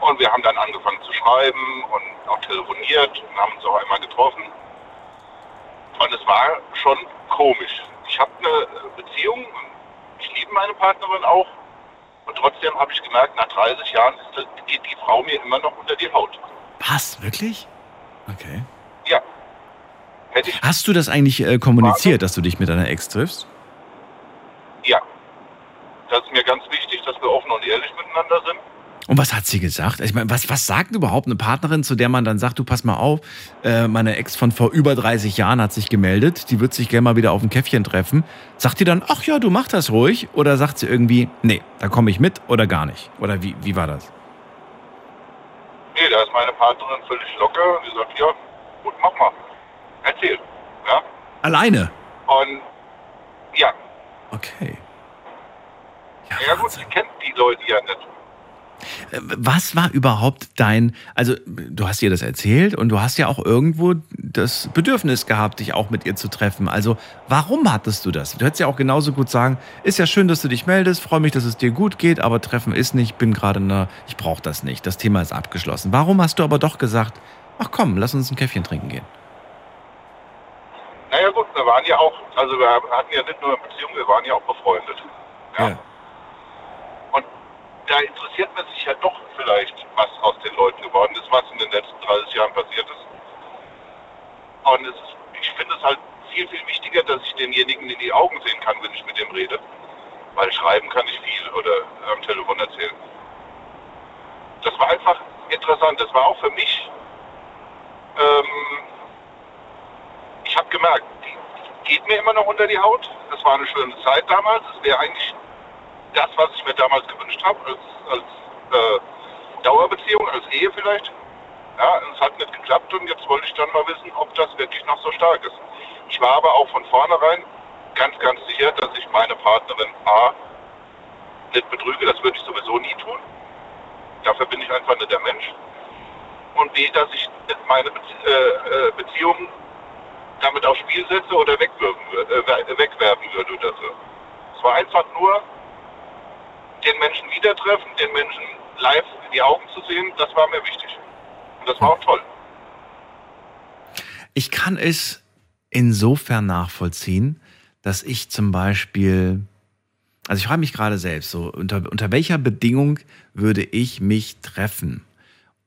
Speaker 9: Und wir haben dann angefangen zu schreiben und auch telefoniert und haben uns auch einmal getroffen. Und es war schon komisch. Ich habe eine Beziehung, ich liebe meine Partnerin auch. Und trotzdem habe ich gemerkt, nach 30 Jahren ist, geht die Frau mir immer noch unter die Haut.
Speaker 3: Was? Wirklich? Okay.
Speaker 9: Ja.
Speaker 3: Hast du das eigentlich äh, kommuniziert, dass du dich mit deiner Ex triffst?
Speaker 9: Ja. Das ist mir ganz wichtig, dass wir offen und ehrlich miteinander sind.
Speaker 3: Und was hat sie gesagt? Ich meine, was, was sagt überhaupt eine Partnerin, zu der man dann sagt, du pass mal auf, äh, meine Ex von vor über 30 Jahren hat sich gemeldet, die wird sich gerne mal wieder auf ein Käffchen treffen. Sagt die dann, ach ja, du mach das ruhig? Oder sagt sie irgendwie, nee, da komme ich mit oder gar nicht? Oder wie, wie war das?
Speaker 9: Nee, da ist meine Partnerin völlig locker und die sagt, ja, gut, mach mal. Erzähl. Ja?
Speaker 3: Alleine?
Speaker 9: Und ja.
Speaker 3: Okay.
Speaker 9: Ja, ja gut, sie kennt die Leute ja nicht.
Speaker 3: Was war überhaupt dein, also du hast ihr das erzählt und du hast ja auch irgendwo das Bedürfnis gehabt, dich auch mit ihr zu treffen. Also warum hattest du das? Du hättest ja auch genauso gut sagen, ist ja schön, dass du dich meldest, freue mich, dass es dir gut geht, aber Treffen ist nicht, bin gerade in ich brauche das nicht, das Thema ist abgeschlossen. Warum hast du aber doch gesagt, ach komm, lass uns ein Käffchen trinken gehen?
Speaker 9: Naja gut, wir waren ja auch, also wir hatten ja nicht nur eine Beziehung, wir waren ja auch befreundet. Ja. ja da interessiert man sich ja doch vielleicht, was aus den Leuten geworden ist, was in den letzten 30 Jahren passiert ist. Und ist, ich finde es halt viel, viel wichtiger, dass ich denjenigen in die Augen sehen kann, wenn ich mit dem rede. Weil schreiben kann ich viel oder am Telefon erzählen. Das war einfach interessant. Das war auch für mich, ähm, ich habe gemerkt, die geht mir immer noch unter die Haut. Das war eine schöne Zeit damals. Es wäre eigentlich das, was ich mir damals gewünscht habe, als, als äh, Dauerbeziehung, als Ehe vielleicht. Ja, es hat nicht geklappt und jetzt wollte ich dann mal wissen, ob das wirklich noch so stark ist. Ich war aber auch von vornherein ganz, ganz sicher, dass ich meine Partnerin A nicht betrüge, das würde ich sowieso nie tun. Dafür bin ich einfach nicht der Mensch. Und B, dass ich meine äh, äh, Beziehung damit aufs Spiel setze oder wegwerfen, äh, wegwerfen würde oder so. Es war einfach nur den Menschen wieder treffen, den Menschen live in die Augen zu sehen, das war mir wichtig. Und das war auch toll.
Speaker 3: Ich kann es insofern nachvollziehen, dass ich zum Beispiel, also ich frage mich gerade selbst, so unter, unter welcher Bedingung würde ich mich treffen?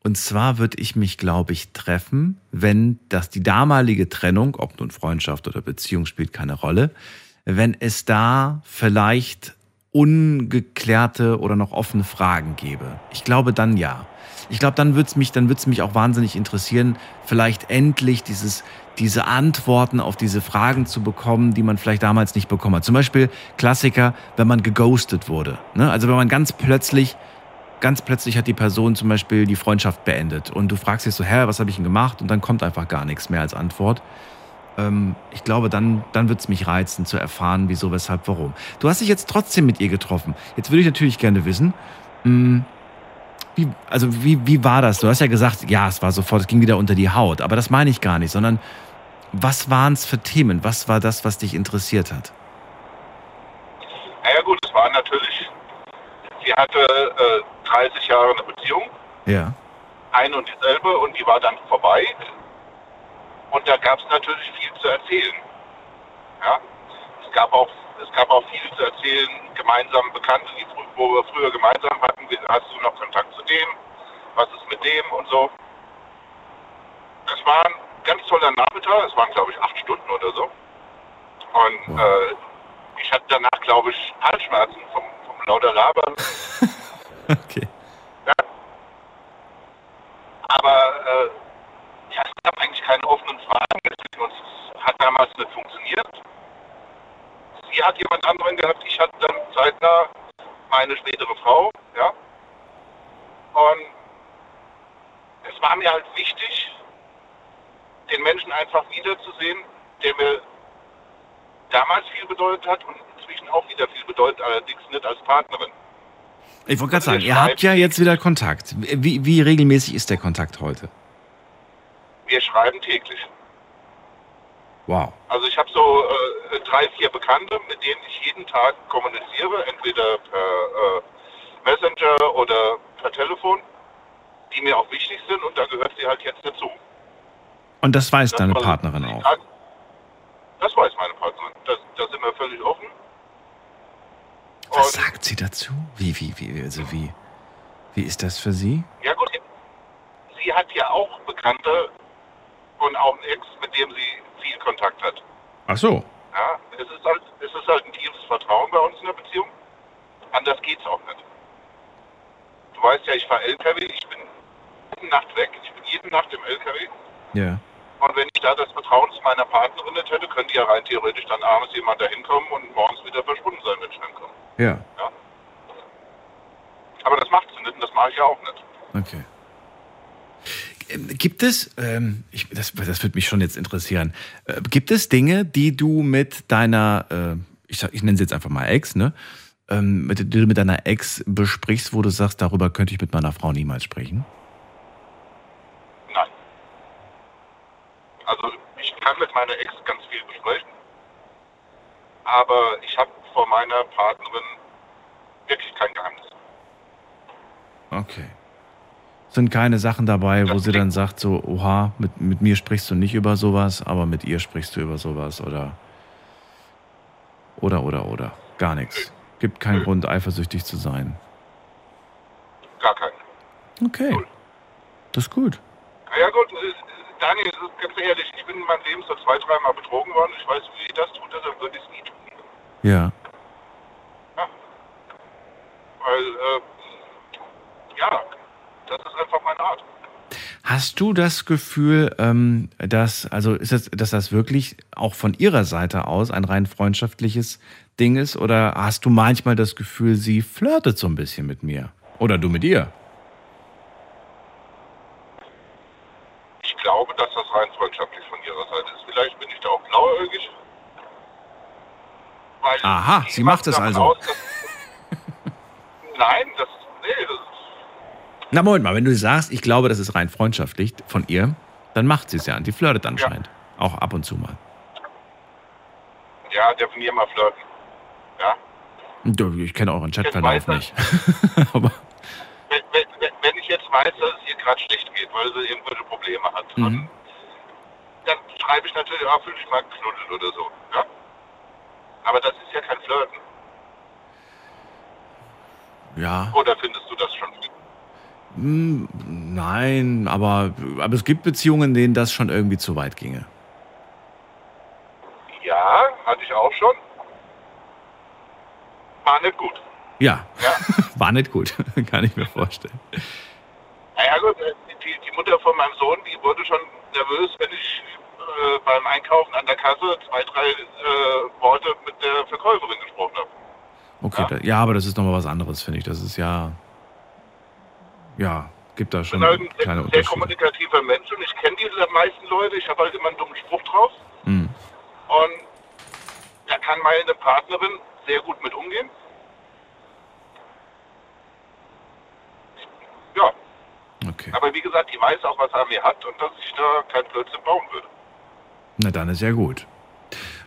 Speaker 3: Und zwar würde ich mich, glaube ich, treffen, wenn das die damalige Trennung, ob nun Freundschaft oder Beziehung spielt keine Rolle, wenn es da vielleicht ungeklärte oder noch offene Fragen gäbe. Ich glaube dann ja. Ich glaube, dann würde es mich, dann wird's mich auch wahnsinnig interessieren, vielleicht endlich dieses, diese Antworten auf diese Fragen zu bekommen, die man vielleicht damals nicht bekommen hat. Zum Beispiel Klassiker, wenn man geghostet wurde. Ne? Also wenn man ganz plötzlich, ganz plötzlich hat die Person zum Beispiel die Freundschaft beendet und du fragst dich so, hä, was habe ich denn gemacht? Und dann kommt einfach gar nichts mehr als Antwort. Ähm, ich glaube, dann, dann wird es mich reizen zu erfahren, wieso, weshalb, warum. Du hast dich jetzt trotzdem mit ihr getroffen. Jetzt würde ich natürlich gerne wissen, mh, hm, wie, also wie, wie war das? Du hast ja gesagt, ja, es war sofort, es ging wieder unter die Haut, aber das meine ich gar nicht, sondern was waren es für Themen? Was war das, was dich interessiert hat?
Speaker 9: Naja gut, es war natürlich, sie hatte äh, 30 Jahre eine Beziehung.
Speaker 3: Ja.
Speaker 9: Ein und dieselbe und die war dann vorbei. Und da gab es natürlich viel zu erzählen. Ja? Es gab auch es gab auch viel zu erzählen, gemeinsam Bekannte, die, wo wir früher gemeinsam hatten. Hast du noch Kontakt zu dem? Was ist mit dem und so? Es war ein ganz toller Nachmittag. Es waren, glaube ich, acht Stunden oder so. Und äh, ich hatte danach, glaube ich, Halsschmerzen vom, vom lauter Labern.
Speaker 3: okay.
Speaker 9: Ja. Aber äh, ja, es gab eigentlich keine offenen Fragen. Es hat damals nicht funktioniert sie hat jemand anderen gehabt, ich hatte dann zeitnah meine spätere Frau, ja. Und es war mir halt wichtig, den Menschen einfach wiederzusehen, der mir damals viel bedeutet hat und inzwischen auch wieder viel bedeutet, allerdings nicht als Partnerin.
Speaker 3: Ich wollte gerade sagen, ihr habt ja jetzt wieder Kontakt. Wie, wie regelmäßig ist der Kontakt heute?
Speaker 9: Wir schreiben täglich.
Speaker 3: Wow.
Speaker 9: Also ich habe so äh, drei, vier Bekannte, mit denen ich jeden Tag kommuniziere, entweder per äh, Messenger oder per Telefon, die mir auch wichtig sind und da gehört sie halt jetzt dazu.
Speaker 3: Und das weiß das deine Partnerin auch? Tag,
Speaker 9: das weiß meine Partnerin. Da, sind wir völlig offen.
Speaker 3: Was und sagt sie dazu? Wie, wie, wie, also wie, wie ist das für sie?
Speaker 9: Ja gut, sie hat ja auch Bekannte und auch einen Ex, mit dem sie viel Kontakt hat.
Speaker 3: Ach so.
Speaker 9: Ja, es ist halt, es ist halt ein tiefes Vertrauen bei uns in der Beziehung. Anders geht's auch nicht. Du weißt ja, ich fahre LKW, ich bin jede Nacht weg, ich bin jede Nacht im LKW.
Speaker 3: Ja.
Speaker 9: Und wenn ich da das Vertrauen zu meiner Partnerin nicht hätte, könnte ja rein theoretisch dann abends jemand da hinkommen und morgens wieder verschwunden sein, wenn ich dann komme.
Speaker 3: Ja.
Speaker 9: ja. Aber das macht sie nicht und das mache ich ja auch nicht.
Speaker 3: Okay. Gibt es, ähm, ich, das, das würde mich schon jetzt interessieren, äh, gibt es Dinge, die du mit deiner, äh, ich, ich nenne sie jetzt einfach mal Ex, ne? Ähm, mit, die du mit deiner Ex besprichst, wo du sagst, darüber könnte ich mit meiner Frau niemals sprechen?
Speaker 9: Nein. Also ich kann mit meiner Ex ganz viel besprechen, aber ich habe vor meiner Partnerin wirklich kein Geheimnis.
Speaker 3: Okay sind keine Sachen dabei, wo sie dann sagt, so, oha, mit, mit mir sprichst du nicht über sowas, aber mit ihr sprichst du über sowas oder oder oder oder. Gar nichts. Gibt keinen Grund, eifersüchtig zu sein.
Speaker 9: Gar keinen.
Speaker 3: Okay. Das ist gut.
Speaker 9: Ja gut, Daniel, ganz ehrlich, ich bin in meinem Leben so zwei, dreimal betrogen worden. Ich weiß, wie ich das tue, dann würde ich es nie tun.
Speaker 3: Ja.
Speaker 9: ja. Weil, äh, ja, das ist einfach meine Art.
Speaker 3: Hast du das Gefühl, ähm, dass, also ist das, dass das wirklich auch von ihrer Seite aus ein rein freundschaftliches Ding ist? Oder hast du manchmal das Gefühl, sie flirtet so ein bisschen mit mir? Oder du mit ihr?
Speaker 9: Ich glaube, dass das rein freundschaftlich von ihrer Seite ist. Vielleicht bin ich da auch blauäugig.
Speaker 3: Aha, sie macht es also. Aus,
Speaker 9: Nein, das, das
Speaker 3: na, Moment mal, wenn du sagst, ich glaube, das ist rein freundschaftlich von ihr, dann macht sie es ja. Und die flirtet anscheinend. Ja. Auch ab und zu mal.
Speaker 9: Ja, definier mal flirten. Ja.
Speaker 3: Ich kenne euren Chatverlauf nicht.
Speaker 9: Aber wenn, wenn, wenn, ich jetzt weiß, dass es ihr gerade schlecht geht, weil sie irgendwelche Probleme hat, mhm. dann schreibe ich natürlich auch, fühle ich mal knuddelt oder so. Ja? Aber das ist ja kein Flirten.
Speaker 3: Ja.
Speaker 9: Oder findest du das schon
Speaker 3: nein, aber, aber es gibt Beziehungen, in denen das schon irgendwie zu weit ginge.
Speaker 9: Ja, hatte ich auch schon. War nicht gut.
Speaker 3: Ja, ja. war nicht gut, kann ich mir vorstellen.
Speaker 9: Naja gut, äh, die, die, Mutter von meinem Sohn, die wurde schon nervös, wenn ich äh, beim Einkaufen an der Kasse zwei, drei äh, Worte mit der Verkäuferin gesprochen habe.
Speaker 3: Okay, ja, da, ja aber das ist nochmal was anderes, finde ich. Das ist ja ja, gibt da schon ich bin
Speaker 9: halt ein sehr kommunikativer Mensch und ich kenne diese meisten Leute. Ich habe halt immer einen dummen Spruch drauf. Mhm. Und da kann meine Partnerin sehr gut mit umgehen. Ja.
Speaker 3: Okay.
Speaker 9: Aber wie gesagt, die weiß auch, was er mir hat und dass ich da kein Blödsinn bauen würde.
Speaker 3: Na dann ist ja gut.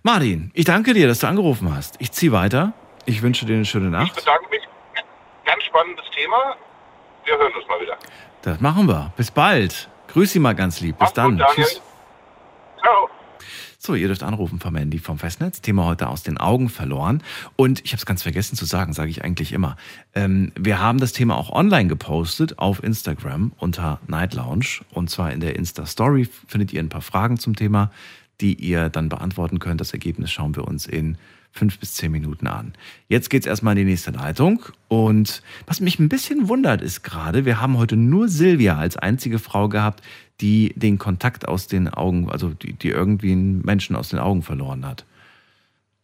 Speaker 3: Martin, ich danke dir, dass du angerufen hast. Ich ziehe weiter. Ich wünsche dir eine schöne
Speaker 9: Ich
Speaker 3: Nacht.
Speaker 9: bedanke mich. Ganz spannendes Thema. Wir hören uns mal wieder.
Speaker 3: Das machen wir. Bis bald. Grüß Sie mal ganz lieb. Bis
Speaker 9: Mach's
Speaker 3: dann.
Speaker 9: gut.
Speaker 3: Tschüss.
Speaker 9: Ciao.
Speaker 3: So, ihr dürft anrufen vom Handy vom Festnetz. Thema heute aus den Augen verloren. Und ich habe es ganz vergessen zu sagen, sage ich eigentlich immer. Ähm, wir haben das Thema auch online gepostet auf Instagram unter Night Lounge. Und zwar in der Insta-Story findet ihr ein paar Fragen zum Thema, die ihr dann beantworten könnt. Das Ergebnis schauen wir uns in fünf bis zehn Minuten an. Jetzt geht's erstmal in die nächste Leitung. Und was mich ein bisschen wundert ist gerade, wir haben heute nur Silvia als einzige Frau gehabt, die den Kontakt aus den Augen, also die, die irgendwie einen Menschen aus den Augen verloren hat.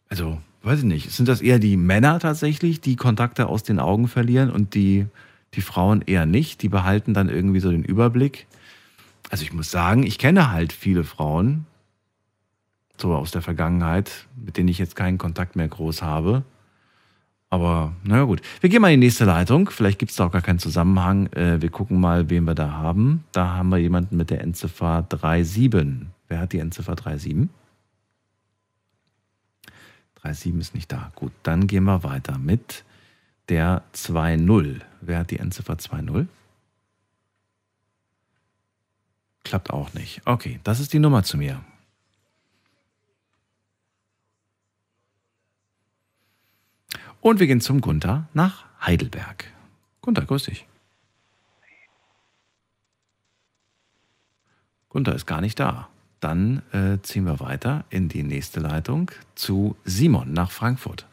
Speaker 3: Also, weiß ich nicht. Sind das eher die Männer tatsächlich, die Kontakte aus den Augen verlieren und die, die Frauen eher nicht? Die behalten dann irgendwie so den Überblick. Also ich muss sagen, ich kenne halt viele Frauen, so aus der Vergangenheit, mit denen ich jetzt keinen Kontakt mehr groß habe. Aber naja gut. Wir gehen mal in die nächste Leitung. Vielleicht gibt es da auch gar keinen Zusammenhang. Äh, wir gucken mal, wen wir da haben. Da haben wir jemanden mit der Endziffer 37. Wer hat die Endziffer 37? 37 ist nicht da. Gut, dann gehen wir weiter mit der 2.0. Wer hat die Endziffer 2.0? Klappt auch nicht. Okay, das ist die Nummer zu mir. Und wir gehen zum Gunther nach Heidelberg. Gunther, grüß dich. Gunther ist gar nicht da. Dann äh, ziehen wir weiter in die nächste Leitung zu Simon nach Frankfurt.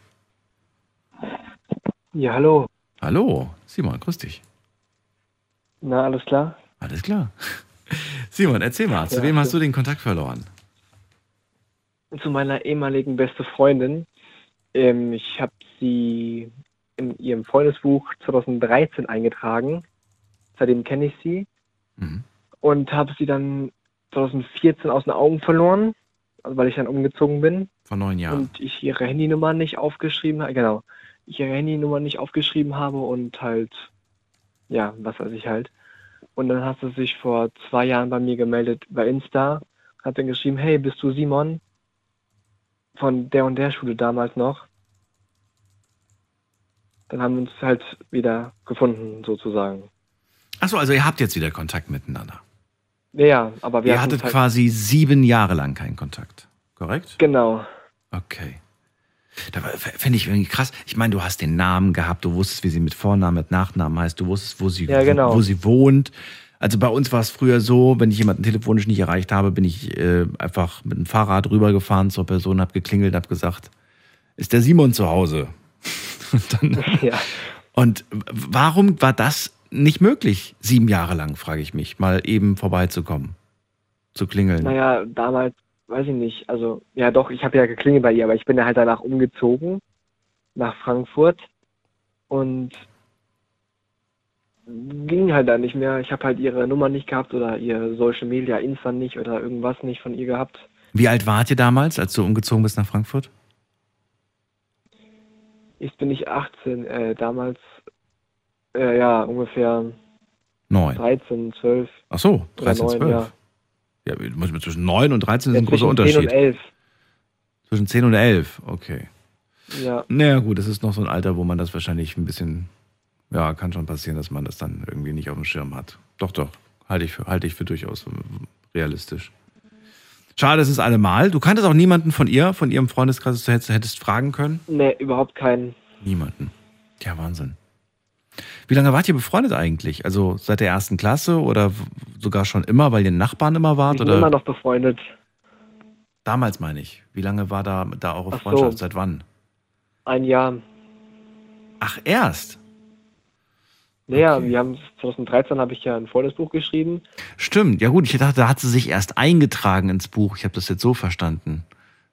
Speaker 10: Ja, hallo.
Speaker 3: Hallo, Simon, grüß dich.
Speaker 10: Na, alles klar?
Speaker 3: Alles klar. Simon, erzähl mal, zu
Speaker 10: Ja,
Speaker 3: wem hast du den Kontakt verloren?
Speaker 10: Zu meiner ehemaligen beste Freundin. Ähm, ich habe sie in ihrem Freundesbuch 2013 eingetragen. Seitdem kenne ich sie.
Speaker 3: Mhm.
Speaker 10: Und habe sie dann 2014 aus den Augen verloren, also weil ich dann umgezogen bin.
Speaker 3: Vor neun Jahren.
Speaker 10: Und ich ihre Handynummer nicht aufgeschrieben habe. Genau. Ich ihre Handynummer nicht aufgeschrieben habe und halt, ja, was weiß ich halt. Und dann hat sie sich vor zwei Jahren bei mir gemeldet bei Insta, hat dann geschrieben, hey, bist du Simon? Von der und der Schule damals noch. Dann haben wir uns halt wieder gefunden, sozusagen.
Speaker 3: Achso, also ihr habt jetzt wieder Kontakt miteinander.
Speaker 10: Ja, aber wir
Speaker 3: ihr hattet
Speaker 10: halt,
Speaker 3: quasi sieben Jahre lang keinen Kontakt, korrekt?
Speaker 10: Genau.
Speaker 3: Okay. Da finde ich irgendwie krass. Ich meine, du hast den Namen gehabt, du wusstest, wie sie mit Vornamen, mit Nachnamen heißt, du wusstest, wo sie,
Speaker 10: Ja, genau.
Speaker 3: wo, wo sie wohnt. Also bei uns war es früher so, wenn ich jemanden telefonisch nicht erreicht habe, bin ich äh, einfach mit dem Fahrrad rübergefahren zur Person, habe geklingelt, habe gesagt, ist der Simon zu Hause?
Speaker 10: Ja.
Speaker 3: und warum war das nicht möglich, sieben Jahre lang, frage ich mich, mal eben vorbeizukommen, zu klingeln?
Speaker 10: Naja, damals, weiß ich nicht, also, ja doch, ich habe ja geklingelt bei ihr, aber ich bin ja halt danach umgezogen nach Frankfurt und ging halt da nicht mehr. Ich habe halt ihre Nummer nicht gehabt oder ihr Social Media, Insta nicht oder irgendwas nicht von ihr gehabt.
Speaker 3: Wie alt wart ihr damals, als du umgezogen bist nach Frankfurt?
Speaker 10: Jetzt bin ich 18, äh, damals, äh, ja, ungefähr
Speaker 3: Neun.
Speaker 10: 13, 12
Speaker 3: Ach so,
Speaker 10: oder
Speaker 3: 13,
Speaker 10: 9,
Speaker 3: 12.
Speaker 10: ja.
Speaker 3: Ja, zwischen 9 und 13 ist
Speaker 10: ja
Speaker 3: ein großer
Speaker 10: zwischen 10
Speaker 3: Unterschied.
Speaker 10: und 11,
Speaker 3: Zwischen 10 und 11, okay.
Speaker 10: ja.
Speaker 3: Naja, gut, das ist noch so ein Alter, wo man das wahrscheinlich ein bisschen, ja, kann schon passieren, dass man das dann irgendwie nicht auf dem Schirm hat. Doch, doch, halte ich für, halte ich für durchaus realistisch. Schade, es ist allemal. Du kanntest auch niemanden von ihr, von ihrem Freundeskreis, dass du hättest, hättest fragen können?
Speaker 10: Nee, überhaupt keinen.
Speaker 3: Niemanden. Ja, Wahnsinn. Wie lange wart ihr befreundet eigentlich? Also seit der ersten Klasse oder sogar schon immer, weil ihr Nachbarn immer wart?
Speaker 10: sind
Speaker 3: Oder?
Speaker 10: immer noch befreundet.
Speaker 3: Damals meine ich. Wie lange war da, da eure
Speaker 10: Ach so.
Speaker 3: Freundschaft? Seit wann?
Speaker 10: Ein Jahr.
Speaker 3: Ach, erst?
Speaker 10: Naja,
Speaker 3: Okay.
Speaker 10: wir haben 2013 habe ich ja ein Freundesbuch geschrieben.
Speaker 3: Stimmt. Ja gut, ich dachte, da hat sie sich erst eingetragen ins Buch. Ich habe das jetzt so verstanden.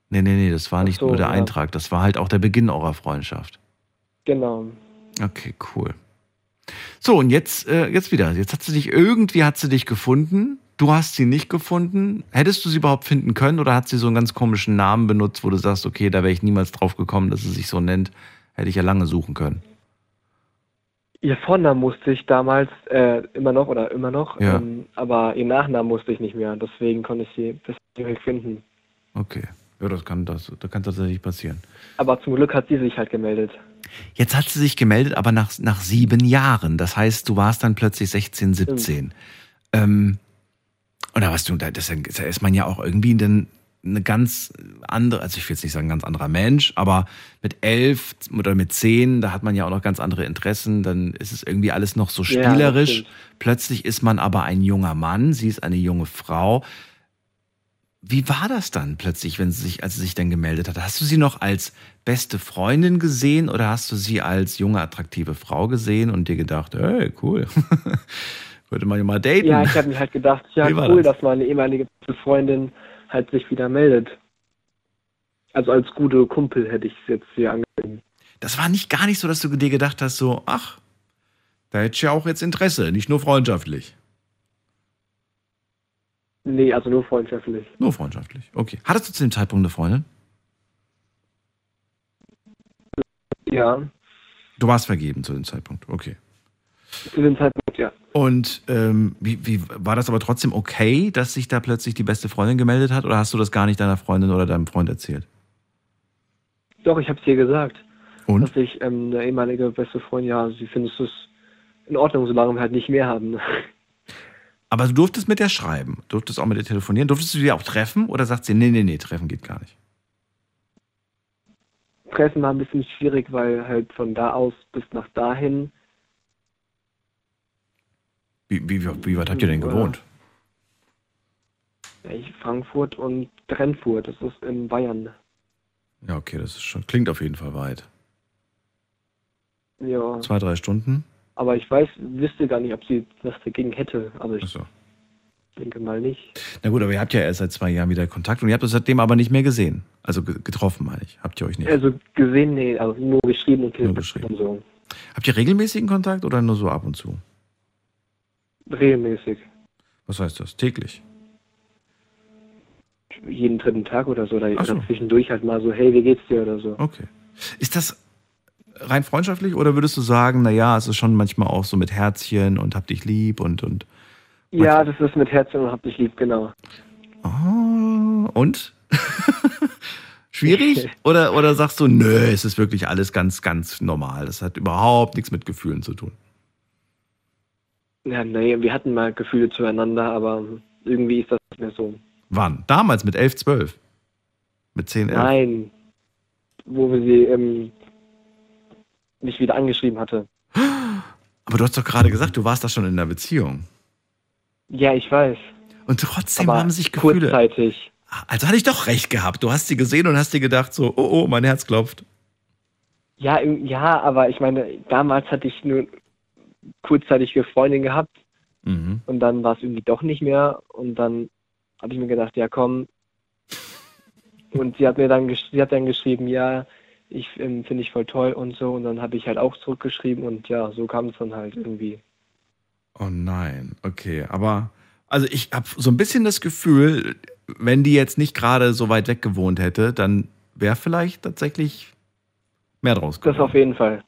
Speaker 3: Nee, nee, nee, das war nicht
Speaker 10: so,
Speaker 3: nur der
Speaker 10: ja.
Speaker 3: Eintrag. Das war halt auch der Beginn eurer Freundschaft.
Speaker 10: Genau.
Speaker 3: Okay, cool. So, und jetzt, äh, jetzt wieder. Jetzt hat sie dich, irgendwie hat sie dich gefunden. Du hast sie nicht gefunden. Hättest du sie überhaupt finden können oder hat sie so einen ganz komischen Namen benutzt, wo du sagst, okay, da wäre ich niemals drauf gekommen, dass sie sich so nennt? Hätte ich ja lange suchen können.
Speaker 10: Ihr Vornamen musste ich damals äh, immer noch oder immer noch,
Speaker 3: Ja.
Speaker 10: ähm, aber ihr Nachnamen musste ich nicht mehr. Deswegen konnte ich sie bis direkt finden.
Speaker 3: Okay. Ja, das kann, das, das kann tatsächlich passieren.
Speaker 10: Aber zum Glück hat sie sich halt gemeldet.
Speaker 3: Jetzt hat sie sich gemeldet, aber nach, nach sieben Jahren. Das heißt, du warst dann plötzlich 16, 17. Ähm, oder was du, da, das, da ist man ja auch irgendwie dann eine ganz andere, also ich will jetzt nicht sagen ganz anderer Mensch, aber mit elf oder mit zehn, da hat man ja auch noch ganz andere Interessen, dann ist es irgendwie alles noch so
Speaker 10: Ja,
Speaker 3: spielerisch.
Speaker 10: stimmt.
Speaker 3: Plötzlich ist man aber ein junger Mann, sie ist eine junge Frau. Wie war das dann plötzlich, wenn sie sich, als sie sich dann gemeldet hat? Hast du sie noch als beste Freundin gesehen oder hast du sie als junge, attraktive Frau gesehen und dir gedacht, hey, cool, würde man ja mal daten?
Speaker 10: Ja, ich habe mir halt gedacht, ja cool,
Speaker 3: das?
Speaker 10: dass meine ehemalige Freundin halt sich wieder meldet. Also als gute Kumpel hätte ich es jetzt hier angegeben.
Speaker 3: Das war nicht gar nicht so, dass du dir gedacht hast, so, ach, da hätte ich ja auch jetzt Interesse, nicht nur freundschaftlich.
Speaker 10: Nee, also nur freundschaftlich.
Speaker 3: Nur freundschaftlich. Okay. Hattest du zu dem Zeitpunkt eine Freundin?
Speaker 10: Ja,
Speaker 3: Du warst vergeben zu dem Zeitpunkt. Okay.
Speaker 10: Zu dem Zeitpunkt, ja.
Speaker 3: Und ähm, wie, wie war das aber trotzdem okay, dass sich da plötzlich die beste Freundin gemeldet hat? Oder hast du das gar nicht deiner Freundin oder deinem Freund erzählt?
Speaker 10: Doch, ich habe es ihr gesagt.
Speaker 3: Und?
Speaker 10: Dass ich ähm, eine ehemalige beste Freundin, ja, sie findet es in Ordnung, solange wir halt nicht mehr haben.
Speaker 3: Aber du durftest mit der schreiben, durftest auch mit der telefonieren. Durftest du die auch treffen oder sagt sie, nee, nee, nee, treffen geht gar nicht?
Speaker 10: Treffen war ein bisschen schwierig, weil halt von da aus bis nach dahin,
Speaker 3: Wie, wie, wie weit habt ihr denn gewohnt?
Speaker 10: Frankfurt und Brennfurt, das ist in Bayern.
Speaker 3: Ja, okay, das ist schon, klingt auf jeden Fall weit.
Speaker 10: Ja,
Speaker 3: Zwei, drei Stunden?
Speaker 10: aber ich weiß, wüsste gar nicht, ob sie was dagegen hätte. Also ich
Speaker 3: so.
Speaker 10: denke mal nicht.
Speaker 3: Na gut, aber ihr habt ja erst seit zwei Jahren wieder Kontakt und ihr habt es seitdem aber nicht mehr gesehen. Also ge- getroffen, meine ich. Habt ihr euch nicht?
Speaker 10: Also gesehen, nee, also nur geschrieben und
Speaker 3: Nur
Speaker 10: telefoniert und so.
Speaker 3: Habt ihr regelmäßigen Kontakt oder nur so ab und zu?
Speaker 10: Regelmäßig.
Speaker 3: Was heißt das? Täglich?
Speaker 10: Jeden dritten Tag oder so. Oder
Speaker 3: Ach so.
Speaker 10: zwischendurch halt mal so, hey, wie geht's dir oder so.
Speaker 3: Okay. Ist das rein freundschaftlich oder würdest du sagen, naja, es ist schon manchmal auch so mit Herzchen und hab dich lieb und und
Speaker 10: Ja, das ist mit Herzen und hab dich lieb, genau.
Speaker 3: Ah, und? Schwierig? Oder, oder sagst du, nö, es ist wirklich alles ganz, ganz normal. Das hat überhaupt nichts mit Gefühlen zu tun.
Speaker 10: Ja, nee, wir hatten mal Gefühle zueinander, aber irgendwie ist das nicht mehr so.
Speaker 3: Wann? Damals mit 11, 12? Mit 10, 11?
Speaker 10: Nein, wo wir sie ähm, mich wieder angeschrieben hatte.
Speaker 3: Aber du hast doch gerade gesagt, du warst da schon in einer Beziehung.
Speaker 10: Ja, ich weiß.
Speaker 3: Und trotzdem
Speaker 10: aber
Speaker 3: haben sich Gefühle.
Speaker 10: kurzzeitig.
Speaker 3: Also hatte ich doch recht gehabt. Du hast sie gesehen und hast dir gedacht, so, oh, oh, mein Herz klopft.
Speaker 10: Ja, ja, aber ich meine, damals hatte ich nur kurzzeitig eine Freundin gehabt
Speaker 3: Mhm.
Speaker 10: und dann war es irgendwie doch nicht mehr und dann habe ich mir gedacht, ja komm. Und sie hat mir dann, gesch- sie hat dann geschrieben, ja, ich ähm, finde ich voll toll und so und dann habe ich halt auch zurückgeschrieben und ja, so kam es dann halt irgendwie.
Speaker 3: Oh nein, okay. Aber, also ich habe so ein bisschen das Gefühl, wenn die jetzt nicht gerade so weit weg gewohnt hätte, dann wäre vielleicht tatsächlich mehr draus
Speaker 10: Das auf jeden Fall.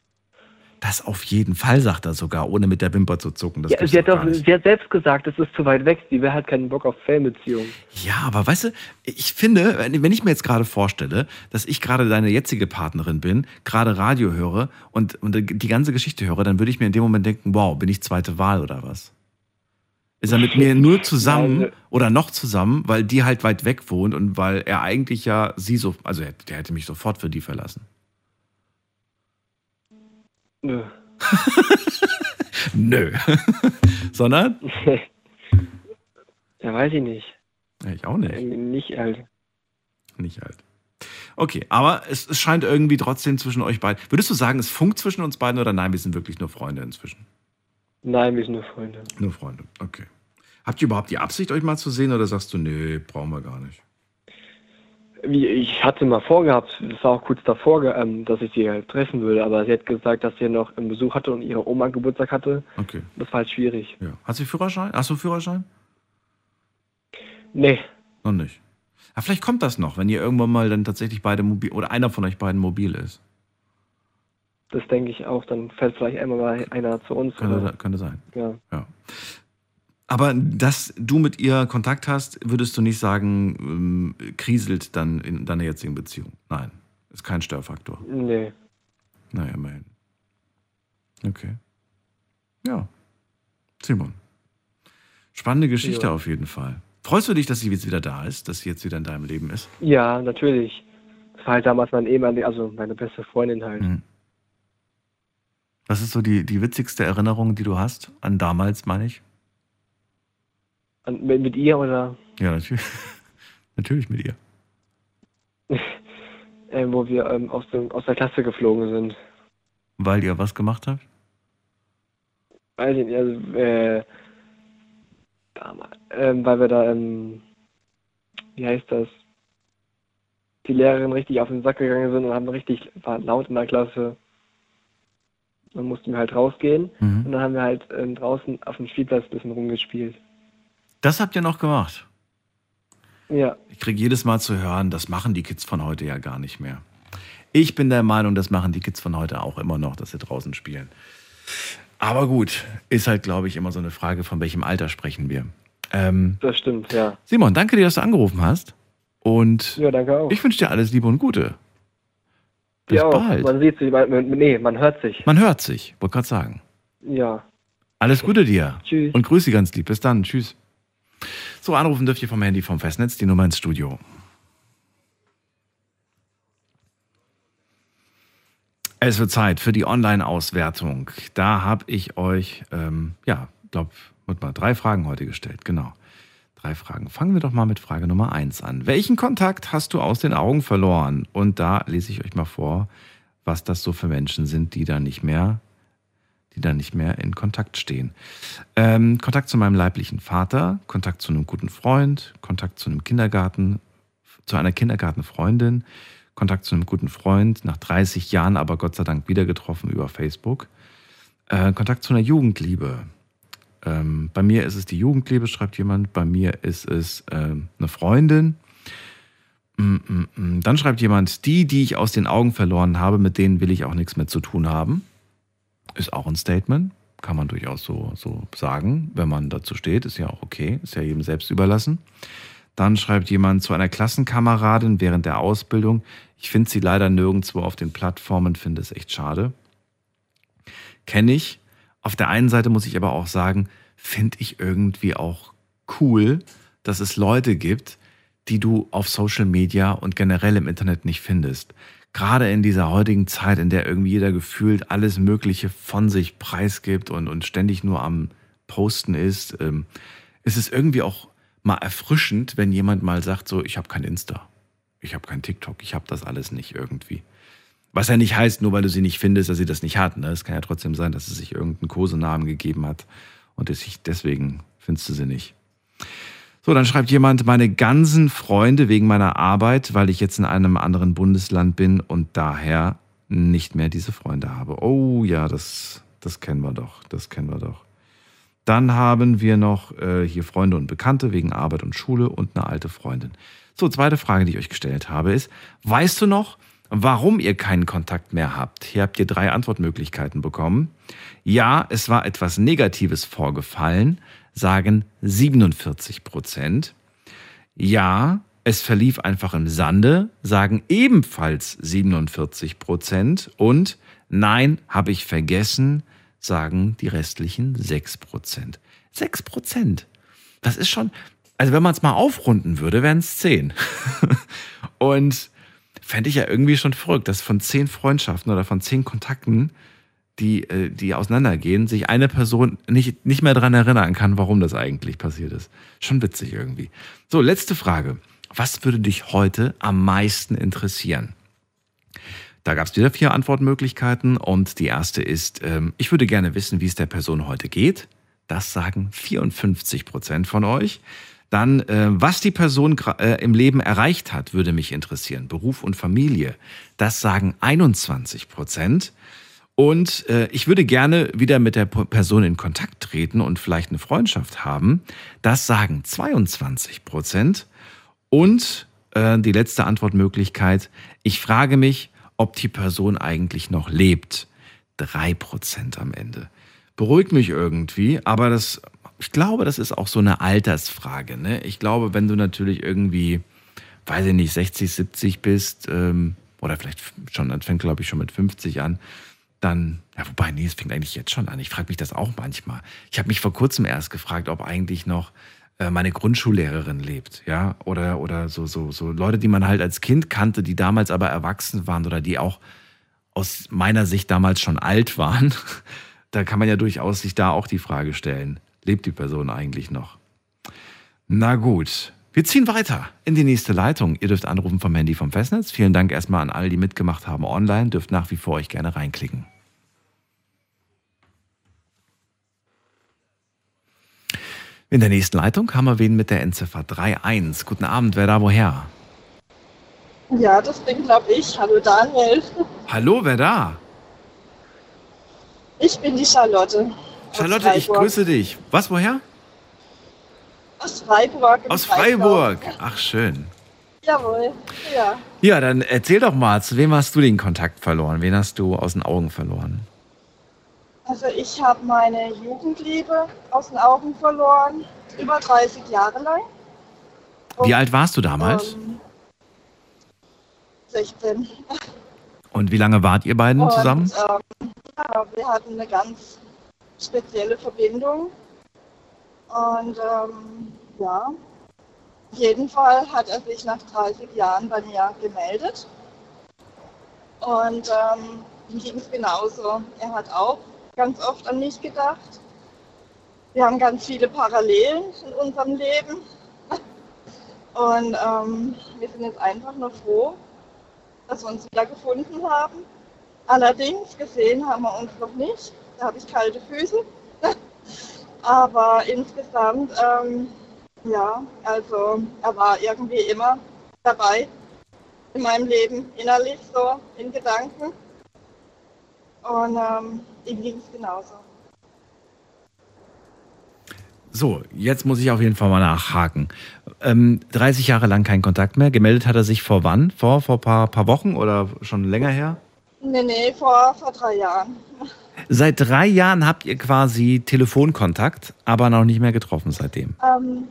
Speaker 3: Das auf jeden Fall, sagt er sogar, ohne mit der Wimper zu zucken. Das
Speaker 10: Ja, sie, hat
Speaker 3: doch
Speaker 10: sie hat selbst gesagt, es ist zu weit weg, sie wäre halt keinen Bock auf Fernbeziehung.
Speaker 3: Ja, aber weißt du, ich finde, wenn ich mir jetzt gerade vorstelle, dass ich gerade deine jetzige Partnerin bin, gerade Radio höre und, und die ganze Geschichte höre, dann würde ich mir in dem Moment denken, wow, bin ich zweite Wahl oder was? Ist er mit mir nur zusammen
Speaker 10: Nein.
Speaker 3: oder noch zusammen, weil die halt weit weg wohnt und weil er eigentlich ja sie so, also er- der hätte mich sofort für die verlassen.
Speaker 10: Nö.
Speaker 3: Nö. Sondern?
Speaker 10: ja, weiß ich nicht.
Speaker 3: Ich auch nicht.
Speaker 10: Äh, Nicht halt.
Speaker 3: Nicht alt. Okay, aber es, es scheint irgendwie trotzdem zwischen euch beiden. Würdest du sagen, es funkt zwischen uns beiden oder nein, wir sind wirklich nur Freunde inzwischen?
Speaker 10: Nein, wir sind nur Freunde.
Speaker 3: Nur Freunde, okay. Habt ihr überhaupt die Absicht, euch mal zu sehen oder sagst du, nee, brauchen wir gar nicht?
Speaker 10: Wie, ich hatte mal vorgehabt, das war auch kurz davor, ähm, dass ich sie halt treffen würde, aber sie hat gesagt, dass sie noch einen Besuch hatte und ihre Oma Geburtstag hatte.
Speaker 3: Okay.
Speaker 10: Das war halt schwierig.
Speaker 3: Ja. Hast du Führerschein? Hast du Führerschein?
Speaker 10: Nee.
Speaker 3: Noch nicht. Aber vielleicht kommt das noch, wenn ihr irgendwann mal dann tatsächlich beide mobil oder einer von euch beiden mobil ist.
Speaker 10: Das denke ich auch. Dann fällt vielleicht einmal mal einer zu uns.
Speaker 3: Könnte, könnte sein.
Speaker 10: Ja.
Speaker 3: Ja. Aber dass du mit ihr Kontakt hast, würdest du nicht sagen, ähm, kriselt dann in deiner jetzigen Beziehung? Nein, ist kein Störfaktor.
Speaker 10: Nee.
Speaker 3: Naja, immerhin. Okay. Ja. Simon. Spannende Geschichte
Speaker 10: Ja.
Speaker 3: auf jeden Fall. Freust du dich, dass sie jetzt wieder da ist, dass sie jetzt wieder in deinem Leben ist?
Speaker 10: Ja, natürlich. Das war halt damals mein ehemalige, also meine beste Freundin halt.
Speaker 3: Mhm. Was ist so die, die witzigste Erinnerung, die du hast? An damals, meine ich?
Speaker 10: Mit, mit ihr oder
Speaker 3: Ja, natürlich. natürlich mit ihr.
Speaker 10: äh, wo wir ähm, aus, dem, aus der Klasse geflogen sind.
Speaker 3: Weil ihr was gemacht habt?
Speaker 10: Weiß ich nicht, also, äh, damals, ähm, weil wir da, ähm, wie heißt das, die Lehrerin richtig auf den Sack gegangen sind und haben richtig, war laut in der Klasse. Dann mussten wir halt rausgehen
Speaker 3: Mhm.
Speaker 10: und dann haben wir halt ähm, draußen auf dem Spielplatz ein bisschen rumgespielt.
Speaker 3: Das habt ihr noch gemacht.
Speaker 10: Ja,
Speaker 3: Ich kriege jedes Mal zu hören, das machen die Kids von heute ja gar nicht mehr. Ich bin der Meinung, das machen die Kids von heute auch immer noch, dass sie draußen spielen. Aber gut, ist halt, glaube ich, immer so eine Frage, von welchem Alter sprechen wir. Ähm,
Speaker 10: das stimmt, ja.
Speaker 3: Simon, danke dir, dass du angerufen hast. Und
Speaker 10: Ja, danke auch.
Speaker 3: ich wünsche dir alles Liebe und Gute. Bis
Speaker 10: ja, auch.
Speaker 3: bald.
Speaker 10: Man sieht sich, man, nee, man hört sich.
Speaker 3: Man hört sich, wollte gerade sagen.
Speaker 10: Ja.
Speaker 3: Alles Gute dir.
Speaker 10: Tschüss.
Speaker 3: Und grüße ganz lieb. Bis dann. Tschüss. So, anrufen dürft ihr vom Handy vom Festnetz, die Nummer ins Studio. Es wird Zeit für die Online-Auswertung. Da habe ich euch, ähm, ja, glaube, mal drei Fragen heute gestellt. Genau. Drei Fragen. Fangen wir doch mal mit Frage Nummer eins an. Welchen Kontakt hast du aus den Augen verloren? Und da lese ich euch mal vor, was das so für Menschen sind, die da nicht mehr, die da nicht mehr in Kontakt stehen. Ähm, Kontakt zu meinem leiblichen Vater, Kontakt zu einem guten Freund, Kontakt zu einem Kindergarten, zu einer Kindergartenfreundin, Kontakt zu einem guten Freund, nach 30 Jahren aber Gott sei Dank wieder getroffen über Facebook. Äh, Kontakt zu einer Jugendliebe. Ähm, bei mir ist es die Jugendliebe, schreibt jemand. Bei mir ist es ähm, eine Freundin. Mm, mm, mm. Dann schreibt jemand, die, die ich aus den Augen verloren habe, mit denen will ich auch nichts mehr zu tun haben. Ist auch ein Statement. Kann man durchaus so, so sagen, wenn man dazu steht. Ist ja auch okay. Ist ja jedem selbst überlassen. Dann schreibt jemand zu einer Klassenkameradin während der Ausbildung. Ich finde sie leider nirgendwo auf den Plattformen, finde es echt schade. Kenne ich. Auf der einen Seite muss ich aber auch sagen, finde ich irgendwie auch cool, dass es Leute gibt, die du auf Social Media und generell im Internet nicht findest. Gerade in dieser heutigen Zeit, in der irgendwie jeder gefühlt alles Mögliche von sich preisgibt und, und ständig nur am Posten ist, ähm, ist es irgendwie auch mal erfrischend, wenn jemand mal sagt, so, ich habe kein Insta, ich habe kein TikTok, ich habe das alles nicht irgendwie. Was ja nicht heißt, nur weil du sie nicht findest, dass sie das nicht hat. Ne? Es kann ja trotzdem sein, dass sie sich irgendeinen Kosenamen gegeben hat und deswegen findest du sie nicht. So, dann schreibt jemand, meine ganzen Freunde wegen meiner Arbeit, weil ich jetzt in einem anderen Bundesland bin und daher nicht mehr diese Freunde habe. Oh ja, das, das kennen wir doch, das kennen wir doch. Dann haben wir noch äh, hier Freunde und Bekannte wegen Arbeit und Schule und eine alte Freundin. So, zweite Frage, die ich euch gestellt habe, ist, weißt du noch, warum ihr keinen Kontakt mehr habt? Hier habt ihr drei Antwortmöglichkeiten bekommen. Ja, es war etwas Negatives vorgefallen, sagen 47 Prozent. Ja, es verlief einfach im Sande, sagen ebenfalls 47 Prozent. Und nein, habe ich vergessen, sagen die restlichen 6 Prozent. 6 Prozent. Das ist schon, also wenn man es mal aufrunden würde, wären es 10. Und fände ich ja irgendwie schon verrückt, dass von 10 Freundschaften oder von 10 Kontakten, die, äh, die auseinandergehen, sich eine Person nicht, nicht mehr dran erinnern kann, warum das eigentlich passiert ist. Schon witzig irgendwie. So, letzte Frage. Was würde dich heute am meisten interessieren? Da gab es wieder vier Antwortmöglichkeiten und die erste ist, ähm, ich würde gerne wissen, wie es der Person heute geht. Das sagen 54 Prozent von euch. Dann, äh, was die Person äh, im Leben erreicht hat, würde mich interessieren. Beruf und Familie. Das sagen 21 Prozent. Und äh, ich würde gerne wieder mit der Person in Kontakt treten und vielleicht eine Freundschaft haben. Das sagen 22 Prozent. Und äh, die letzte Antwortmöglichkeit, ich frage mich, ob die Person eigentlich noch lebt. 3 Prozent am Ende. Beruhigt mich irgendwie, aber das, ich glaube, das ist auch so eine Altersfrage. Ne? Ich glaube, wenn du natürlich irgendwie, weiß ich nicht, 60, 70 bist, ähm, oder vielleicht schon, das fängt glaube ich schon mit 50 an, dann, ja, wobei, nee, es fängt eigentlich jetzt schon an. Ich frage mich das auch manchmal. Ich habe mich vor kurzem erst gefragt, ob eigentlich noch äh, meine Grundschullehrerin lebt, ja, oder, oder so, so, so Leute, die man halt als Kind kannte, die damals aber erwachsen waren oder die auch aus meiner Sicht damals schon alt waren. Da kann man ja durchaus sich da auch die Frage stellen, lebt die Person eigentlich noch? Na gut, wir ziehen weiter in die nächste Leitung. Ihr dürft anrufen vom Handy vom Festnetz. Vielen Dank erstmal an alle, die mitgemacht haben online. Dürft nach wie vor euch gerne reinklicken. In der nächsten Leitung haben wir wen mit der Endziffer 31. Guten Abend, wer da woher?
Speaker 11: Ja, das bin glaube ich. Hallo Daniel.
Speaker 3: Hallo, wer da?
Speaker 11: Ich bin die Charlotte.
Speaker 3: Charlotte, ich grüße dich. Was, woher?
Speaker 11: Aus Freiburg.
Speaker 3: Aus Freiburg. Ach, schön.
Speaker 11: Jawohl, ja.
Speaker 3: Ja, dann erzähl doch mal, zu wem hast du den Kontakt verloren? Wen hast du aus den Augen verloren?
Speaker 11: Also ich habe meine Jugendliebe aus den Augen verloren, über 30 Jahre lang.
Speaker 3: Und, wie alt warst du damals?
Speaker 11: Ähm, 16.
Speaker 3: Und wie lange wart ihr beiden
Speaker 11: Und,
Speaker 3: zusammen?
Speaker 11: Ähm, ja, wir hatten eine ganz spezielle Verbindung. Und ähm, ja, auf jeden Fall hat er sich nach 30 Jahren bei mir gemeldet. Und ähm, ihm ging es genauso. Er hat auch ganz oft an mich gedacht. Wir haben ganz viele Parallelen in unserem Leben. Und ähm, wir sind jetzt einfach nur froh, dass wir uns wieder gefunden haben. Allerdings gesehen haben wir uns noch nicht. Da habe ich kalte Füße. Aber insgesamt, ähm, ja, also er war irgendwie immer dabei in meinem Leben, innerlich so, in Gedanken. Und ähm, ihm ging es genauso.
Speaker 3: So, jetzt muss ich auf jeden Fall mal nachhaken. Ähm, 30 Jahre lang kein Kontakt mehr. Gemeldet hat er sich vor wann? Vor, vor ein paar, paar Wochen oder schon länger her?
Speaker 11: Nee, nee, vor, vor drei Jahren.
Speaker 3: Seit drei Jahren habt ihr quasi Telefonkontakt, aber noch nicht mehr getroffen seitdem.
Speaker 11: Ähm,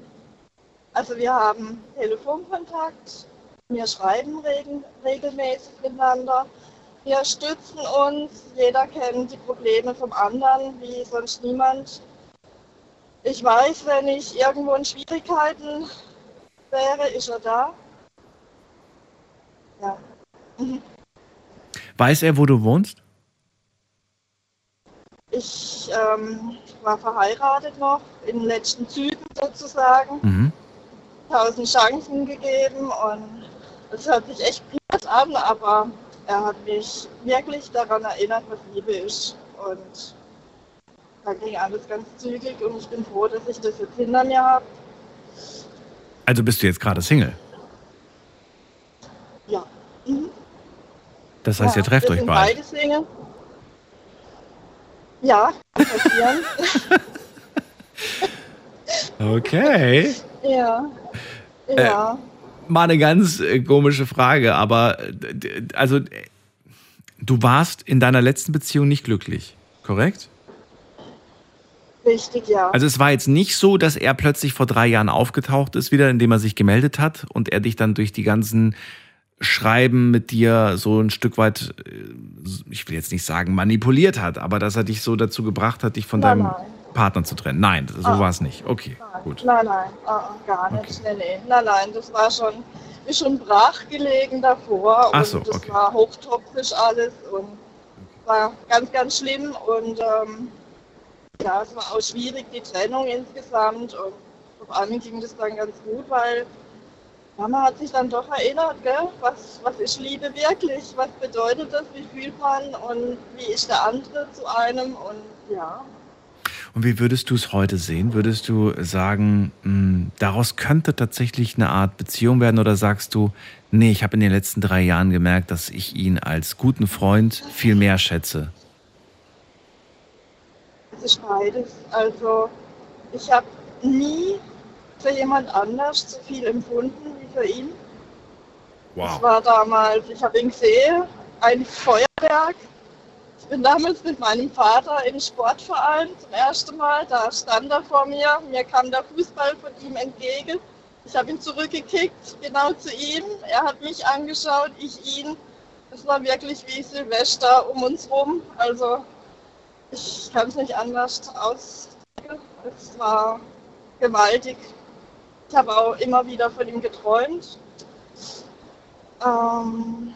Speaker 11: also wir haben Telefonkontakt, wir schreiben regen, regelmäßig miteinander, wir stützen uns, jeder kennt die Probleme vom anderen wie sonst niemand. Ich weiß, wenn ich irgendwo in Schwierigkeiten wäre, ist er da. Ja. Mhm.
Speaker 3: Weiß er, wo du wohnst?
Speaker 11: Ich ähm, war verheiratet noch, in den letzten Zügen sozusagen.
Speaker 3: Mhm.
Speaker 11: Tausend Chancen gegeben und es hört sich echt blöd an, aber er hat mich wirklich daran erinnert, was Liebe ist. Und da ging alles ganz zügig und ich bin froh, dass ich das jetzt hinter mir habe.
Speaker 3: Also bist du jetzt gerade Single?
Speaker 11: Ja. Mhm.
Speaker 3: Das heißt,
Speaker 11: ja,
Speaker 3: ihr trefft euch bald.
Speaker 11: beide Single. Ja, kann passieren.
Speaker 3: Okay.
Speaker 11: ja.
Speaker 3: Äh,
Speaker 11: Ja.
Speaker 3: Mal eine ganz äh, komische Frage, aber äh, also äh, du warst in deiner letzten Beziehung nicht glücklich, korrekt?
Speaker 11: Richtig, ja.
Speaker 3: Also es war jetzt nicht so, dass er plötzlich vor drei Jahren aufgetaucht ist wieder, indem er sich gemeldet hat und er dich dann durch die ganzen Schreiben mit dir so ein Stück weit, äh, ich will jetzt nicht sagen manipuliert hat, aber dass er dich so dazu gebracht hat, dich von
Speaker 11: Nein,
Speaker 3: deinem
Speaker 11: nein.
Speaker 3: Partner zu trennen. Nein, so
Speaker 11: Ah.
Speaker 3: war es nicht. Okay, gut.
Speaker 11: Nein, nein, ah, ah, gar nicht. Nee, nee. Nein, nein, das war schon, ist schon brach gelegen davor.
Speaker 3: Ach
Speaker 11: und
Speaker 3: so,
Speaker 11: das
Speaker 3: okay.
Speaker 11: war hochtoxisch alles und war ganz, ganz schlimm. Und ähm, ja, es war auch schwierig, die Trennung insgesamt. Und vor allem ging das dann ganz gut, weil ja, man hat sich dann doch erinnert, gell? Was, was ist Liebe wirklich? Was bedeutet das? Wie fühlt man? Und wie ist der andere zu einem? Und ja,
Speaker 3: Und wie würdest du es heute sehen? Würdest du sagen, mh, daraus könnte tatsächlich eine Art Beziehung werden oder sagst du, nee, ich habe in den letzten drei Jahren gemerkt, dass ich ihn als guten Freund viel mehr schätze?
Speaker 11: Es ist beides. Also ich habe nie für jemand anders so viel empfunden für ihn. Es war damals, ich habe ihn gesehen, ein Feuerwerk. Ich bin damals mit meinem Vater im Sportverein zum ersten Mal. Da stand er vor mir. Mir kam der Fußball von ihm entgegen. Ich habe ihn zurückgekickt, genau zu ihm. Er hat mich angeschaut, ich ihn. Es war wirklich wie Silvester um uns rum. Also ich kann es nicht anders ausdrücken. Es war gewaltig. Ich habe auch immer wieder von ihm geträumt. Ähm,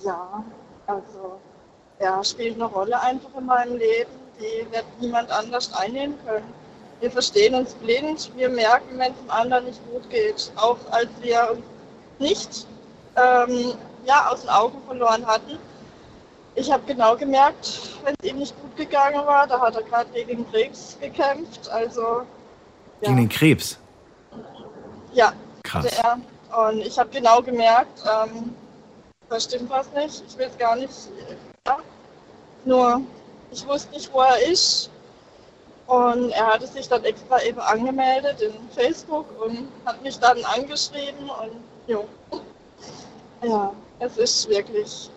Speaker 11: ja, also er spielt eine Rolle einfach in meinem Leben, die wird niemand anders einnehmen können. Wir verstehen uns blind, wir merken, wenn es dem anderen nicht gut geht. Auch als wir uns nicht ähm, ja, aus den Augen verloren hatten. Ich habe genau gemerkt, wenn es ihm nicht gut gegangen war, da hat er gerade gegen Krebs gekämpft. Also, ja.
Speaker 3: Gegen den Krebs?
Speaker 11: Ja.
Speaker 3: Krass.
Speaker 11: hatte Er. Und ich habe genau gemerkt, ähm, da stimmt was nicht. Ich will es gar nicht. Ja. Nur, ich wusste nicht, wo er ist. Und er hatte sich dann extra eben angemeldet in Facebook und hat mich dann angeschrieben und jo. Ja, es ist wirklich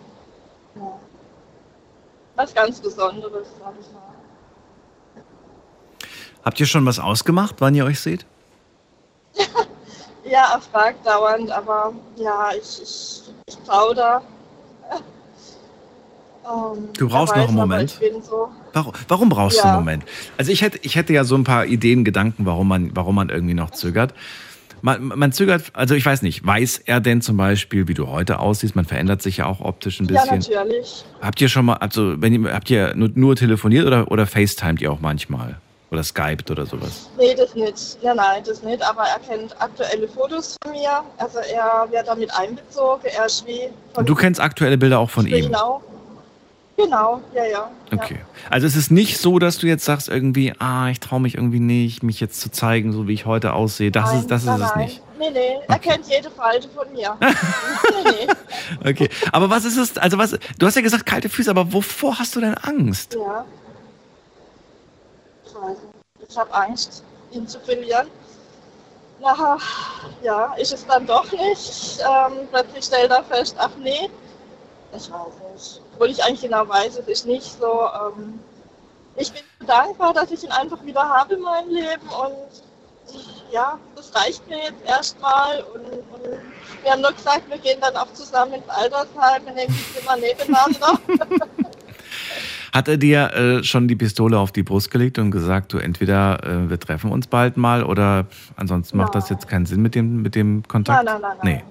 Speaker 11: ja, was ganz Besonderes, sag ich mal.
Speaker 3: Habt ihr schon was ausgemacht, wann ihr euch seht?
Speaker 11: Ja, er fragt dauernd, aber ja, ich, ich, ich plaudere. Ähm,
Speaker 3: Du brauchst noch einen Moment.
Speaker 11: So,
Speaker 3: Warum, warum brauchst du
Speaker 11: Ja.
Speaker 3: einen Moment? Also ich hätte, ich hätte ja so ein paar Ideen, Gedanken, warum man, warum man irgendwie noch zögert. Man, man zögert, also ich weiß nicht, weiß er denn zum Beispiel, wie du heute aussiehst? Man verändert sich ja auch optisch ein
Speaker 11: ja,
Speaker 3: bisschen.
Speaker 11: natürlich.
Speaker 3: habt ihr schon mal, also wenn ihr, habt ihr nur, nur telefoniert oder, oder FaceTimet ihr auch manchmal? Oder Skyped oder sowas?
Speaker 11: Nee, das nicht. Ja, nein, das nicht. Aber er kennt aktuelle Fotos von mir. Also er wird damit einbezogen. Er ist wie
Speaker 3: Und du kennst aktuelle Bilder auch von ihm?
Speaker 11: Genau. Genau, ja, ja.
Speaker 3: Okay. Also es ist nicht so, dass du jetzt sagst irgendwie, ah, ich traue mich irgendwie nicht, mich jetzt zu zeigen, so wie ich heute aussehe. Das
Speaker 11: nein,
Speaker 3: ist, das ist
Speaker 11: nein,
Speaker 3: es
Speaker 11: nein.
Speaker 3: nicht.
Speaker 11: Nee, nee, er kennt jede Falte von mir. nee, nee.
Speaker 3: Okay. Aber was ist es? Also was? Du hast ja gesagt kalte Füße, aber wovor hast du denn Angst?
Speaker 11: Ja. Nicht. Ich habe Angst, ihn zu verlieren. Nachher, ja, ist es dann doch nicht. Ähm, plötzlich stellt er fest, ach nee, ich weiß nicht. Obwohl ich eigentlich genau weiß, es ist nicht so. Ähm, ich bin dankbar, dass ich ihn einfach wieder habe in meinem Leben und ja, das reicht mir jetzt erstmal. Und, und wir haben nur gesagt, wir gehen dann auch zusammen ins Altersheim, wir nehmen die Zimmer nebeneinander.
Speaker 3: Hat er dir äh, schon die Pistole auf die Brust gelegt und gesagt, du entweder äh, wir treffen uns bald mal oder ansonsten macht das jetzt keinen Sinn mit dem, mit dem Kontakt?
Speaker 11: Nein, nein, nein, nein.
Speaker 3: Nee,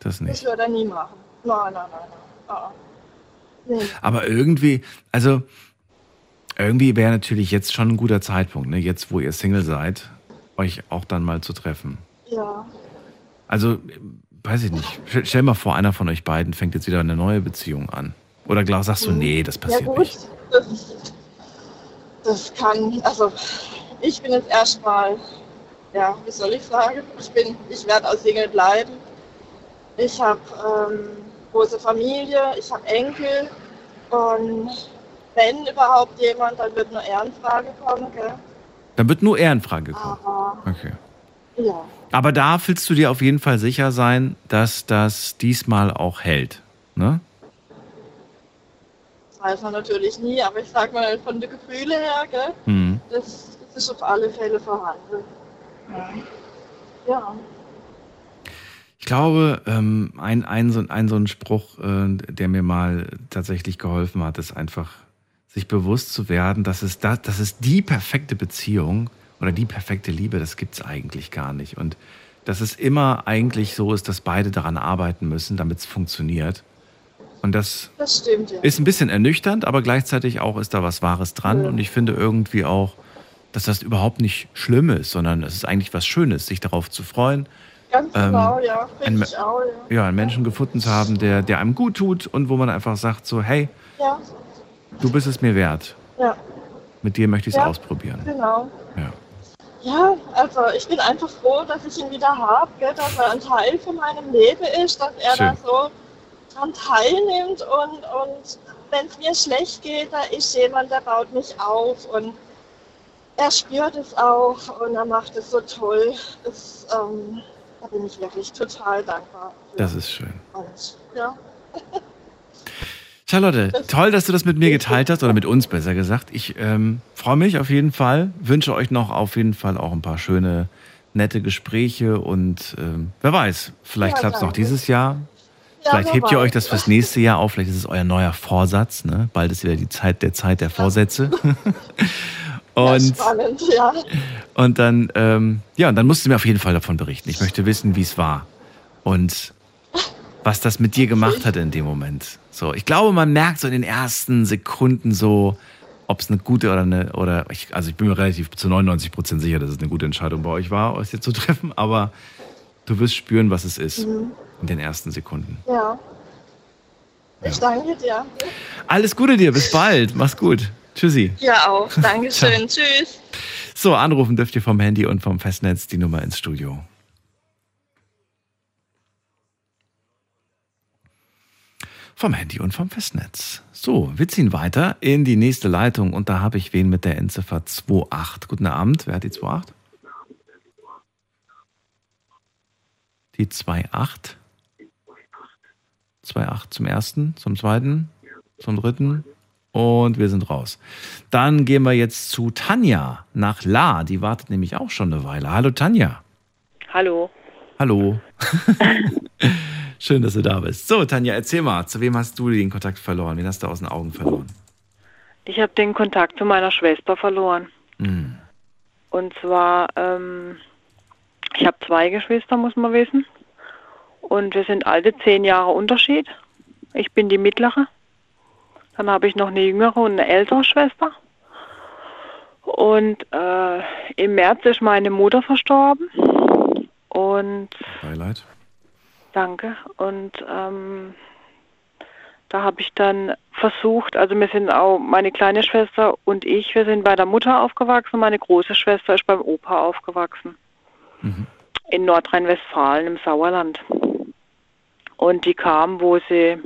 Speaker 3: das
Speaker 11: Das
Speaker 3: nicht.
Speaker 11: würde er nie machen. Nein, nein, nein. nein. Ah, ah. Nee.
Speaker 3: Aber irgendwie, also irgendwie wäre natürlich jetzt schon ein guter Zeitpunkt, ne? jetzt wo ihr Single seid, euch auch dann mal zu treffen.
Speaker 11: Ja.
Speaker 3: Also, weiß ich nicht. Stell- Stell mal vor, einer von euch beiden fängt jetzt wieder eine neue Beziehung an. Oder sagst du, nee, das
Speaker 11: ja
Speaker 3: passiert
Speaker 11: gut,
Speaker 3: nicht.
Speaker 11: Das, das kann, also ich bin jetzt erstmal, ja, wie soll ich sagen, ich bin, ich werde als Single bleiben. Ich habe ähm, große Familie, ich habe Enkel und wenn überhaupt jemand, dann wird nur er in Frage kommen, gell?
Speaker 3: Dann wird nur er in Frage kommen.
Speaker 11: Aber
Speaker 3: Okay.
Speaker 11: ja,
Speaker 3: Aber da willst du dir auf jeden Fall sicher sein, dass das diesmal auch hält. Ne?
Speaker 11: Das weiß man natürlich nie, aber ich sag mal von den Gefühlen her, gell?
Speaker 3: Mhm.
Speaker 11: Das, das ist auf alle Fälle vorhanden. Ja. ja.
Speaker 3: Ich glaube, ähm, ein, ein, so, ein so ein Spruch, äh, der mir mal tatsächlich geholfen hat, ist einfach, sich bewusst zu werden, dass es, da, dass es die perfekte Beziehung oder die perfekte Liebe, das gibt es eigentlich gar nicht. Und dass es immer eigentlich so ist, dass beide daran arbeiten müssen, damit es funktioniert. Und das
Speaker 11: Das stimmt, ja.
Speaker 3: ist ein bisschen ernüchternd, aber gleichzeitig auch ist da was Wahres dran.
Speaker 11: Ja.
Speaker 3: Und ich finde irgendwie auch, dass das überhaupt nicht schlimm ist, sondern es ist eigentlich was Schönes, sich darauf zu freuen.
Speaker 11: Ganz
Speaker 3: ähm,
Speaker 11: genau, ja.
Speaker 3: ein
Speaker 11: Finde
Speaker 3: Me-
Speaker 11: ich auch, ja.
Speaker 3: Ja, einen Menschen gefunden zu haben, der, der einem gut tut und wo man einfach sagt so, hey, du bist es mir wert. Mit dir möchte ich es ausprobieren.
Speaker 11: genau.
Speaker 3: Ja.
Speaker 11: Also ich bin einfach froh, dass ich ihn wieder habe, dass er ein Teil von meinem Leben ist, dass er da
Speaker 3: Schön.
Speaker 11: so daran teilnimmt und, und wenn es mir schlecht geht, da ist jemand, der baut mich auf und er spürt es auch und er macht es so toll. Das, ähm, da bin ich wirklich total dankbar.
Speaker 3: Das ist schön.
Speaker 11: Und, ja.
Speaker 3: Charlotte, toll, dass du das mit mir geteilt hast oder mit uns besser gesagt. Ich ähm, freue mich auf jeden Fall, wünsche euch noch auf jeden Fall auch ein paar schöne, nette Gespräche und ähm, wer weiß, vielleicht
Speaker 11: Ja,
Speaker 3: klappt es noch dieses Jahr. Vielleicht hebt ihr euch das fürs nächste Jahr auf, vielleicht ist es euer neuer Vorsatz. Ne? Bald ist wieder die Zeit der Zeit der Vorsätze. und,
Speaker 11: Spannend, ja.
Speaker 3: und dann, ähm, ja, und dann musst du mir auf jeden Fall davon berichten. Ich möchte wissen, wie es war und was das mit dir gemacht hat in dem Moment. So, ich glaube, man merkt so in den ersten Sekunden so, ob es eine gute oder eine, oder ich, also ich bin mir relativ zu 99 Prozent sicher, dass es eine gute Entscheidung bei euch war, euch jetzt zu treffen, aber du wirst spüren, was es ist
Speaker 11: Mhm.
Speaker 3: In den ersten Sekunden.
Speaker 11: Ja. Ich danke dir.
Speaker 3: Alles Gute dir, bis bald, mach's gut. Tschüssi.
Speaker 11: Ja auch. Dankeschön. Tschüss.
Speaker 3: So, anrufen dürft ihr vom Handy und vom Festnetz die Nummer ins Studio. Vom Handy und vom Festnetz. So, wir ziehen weiter in die nächste Leitung und da habe ich wen mit der Endziffer 28. Guten Abend, wer hat die 28? Die 28. 28 zum ersten, zum zweiten, zum dritten und wir sind raus. Dann gehen wir jetzt zu Tanja nach La. Die wartet nämlich auch schon eine Weile. Hallo Tanja.
Speaker 12: Hallo.
Speaker 3: Hallo. Schön, dass du da bist. So, Tanja, erzähl mal, zu wem hast du den Kontakt verloren? Wen hast du aus den Augen verloren?
Speaker 12: Ich habe den Kontakt zu meiner Schwester verloren.
Speaker 3: Hm.
Speaker 12: Und zwar, ähm, ich habe zwei Geschwister, muss man wissen. Und wir sind alte zehn Jahre Unterschied. Ich bin die mittlere. Dann habe ich noch eine jüngere und eine ältere Schwester. Und äh, im März ist meine Mutter verstorben. Und
Speaker 3: Beileid.
Speaker 12: Danke. Und ähm, da habe ich dann versucht, also wir sind auch, meine kleine Schwester und ich, wir sind bei der Mutter aufgewachsen, meine große Schwester ist beim Opa aufgewachsen. In Nordrhein-Westfalen im Sauerland. Und die kam, wo sie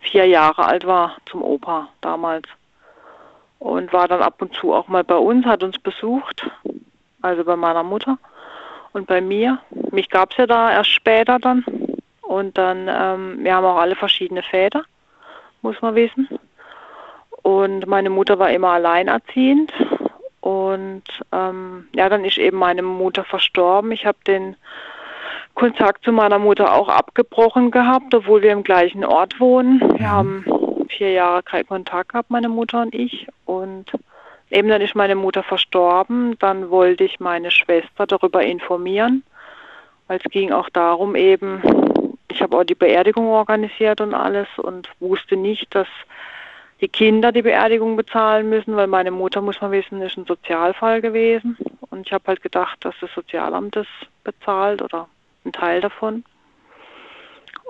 Speaker 12: vier Jahre alt war, zum Opa damals. Und war dann ab und zu auch mal bei uns, hat uns besucht, also bei meiner Mutter und bei mir. Mich gab es ja da erst später dann. Und dann, ähm, wir haben auch alle verschiedene Väter, muss man wissen. Und meine Mutter war immer alleinerziehend. Und ähm, ja, dann ist eben meine Mutter verstorben. Ich habe den Kontakt zu meiner Mutter auch abgebrochen gehabt, obwohl wir im gleichen Ort wohnen. Wir haben vier Jahre keinen Kontakt gehabt, meine Mutter und ich. Und eben dann ist meine Mutter verstorben. Dann wollte ich meine Schwester darüber informieren, weil es ging auch darum eben, ich habe auch die Beerdigung organisiert und alles und wusste nicht, dass die Kinder die Beerdigung bezahlen müssen, weil meine Mutter, muss man wissen, ist ein Sozialfall gewesen. Und ich habe halt gedacht, dass das Sozialamt das bezahlt oder ein Teil davon.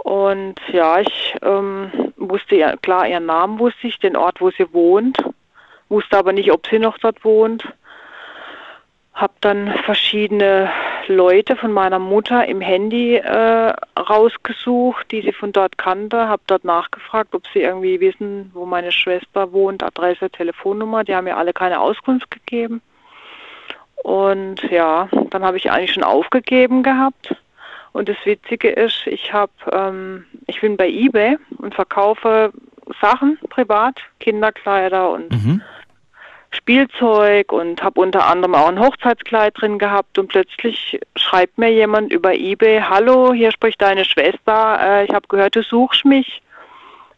Speaker 12: Und ja, ich ähm, wusste ja, klar, ihren Namen wusste ich, den Ort, wo sie wohnt, wusste aber nicht, ob sie noch dort wohnt. Habe dann verschiedene Leute von meiner Mutter im Handy äh, rausgesucht, die sie von dort kannte. Habe dort nachgefragt, ob sie irgendwie wissen, wo meine Schwester wohnt, Adresse, Telefonnummer. Die haben mir alle keine Auskunft gegeben. Und ja, dann habe ich eigentlich schon aufgegeben gehabt. Und das Witzige ist, ich habe, ähm, ich bin bei eBay und verkaufe Sachen privat, Kinderkleider und Spielzeug und habe unter anderem auch ein Hochzeitskleid drin gehabt und plötzlich schreibt mir jemand über eBay, hallo, hier spricht deine Schwester, äh, ich habe gehört, du suchst mich.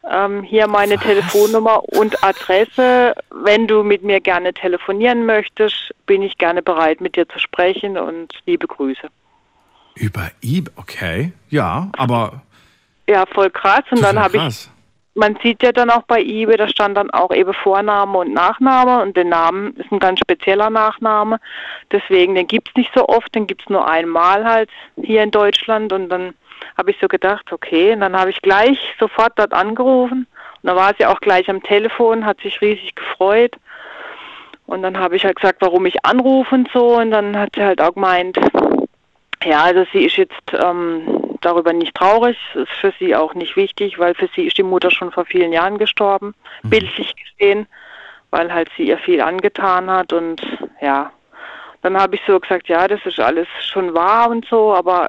Speaker 12: Ähm, hier meine Telefonnummer und Adresse. Wenn du mit mir gerne telefonieren möchtest, bin ich gerne bereit, mit dir zu sprechen und liebe Grüße.
Speaker 3: Über eBay, okay. Ja, aber
Speaker 12: Ja, voll krass. Und dann habe ich, man sieht ja dann auch bei eBay, da stand dann auch eben Vorname und Nachname und der Name ist ein ganz spezieller Nachname. Deswegen, den gibt's nicht so oft, den gibt's nur einmal halt hier in Deutschland und dann habe ich so gedacht, okay, und dann habe ich gleich sofort dort angerufen und da war sie auch gleich am Telefon, hat sich riesig gefreut. Und dann habe ich halt gesagt, warum ich anrufe und so. Und dann hat sie halt auch gemeint, ja, also sie ist jetzt ähm, darüber nicht traurig, ist für sie auch nicht wichtig, weil für sie ist die Mutter schon vor vielen Jahren gestorben, mhm. bildlich gesehen, weil halt sie ihr viel angetan hat und ja, dann habe ich so gesagt, ja, das ist alles schon wahr und so, aber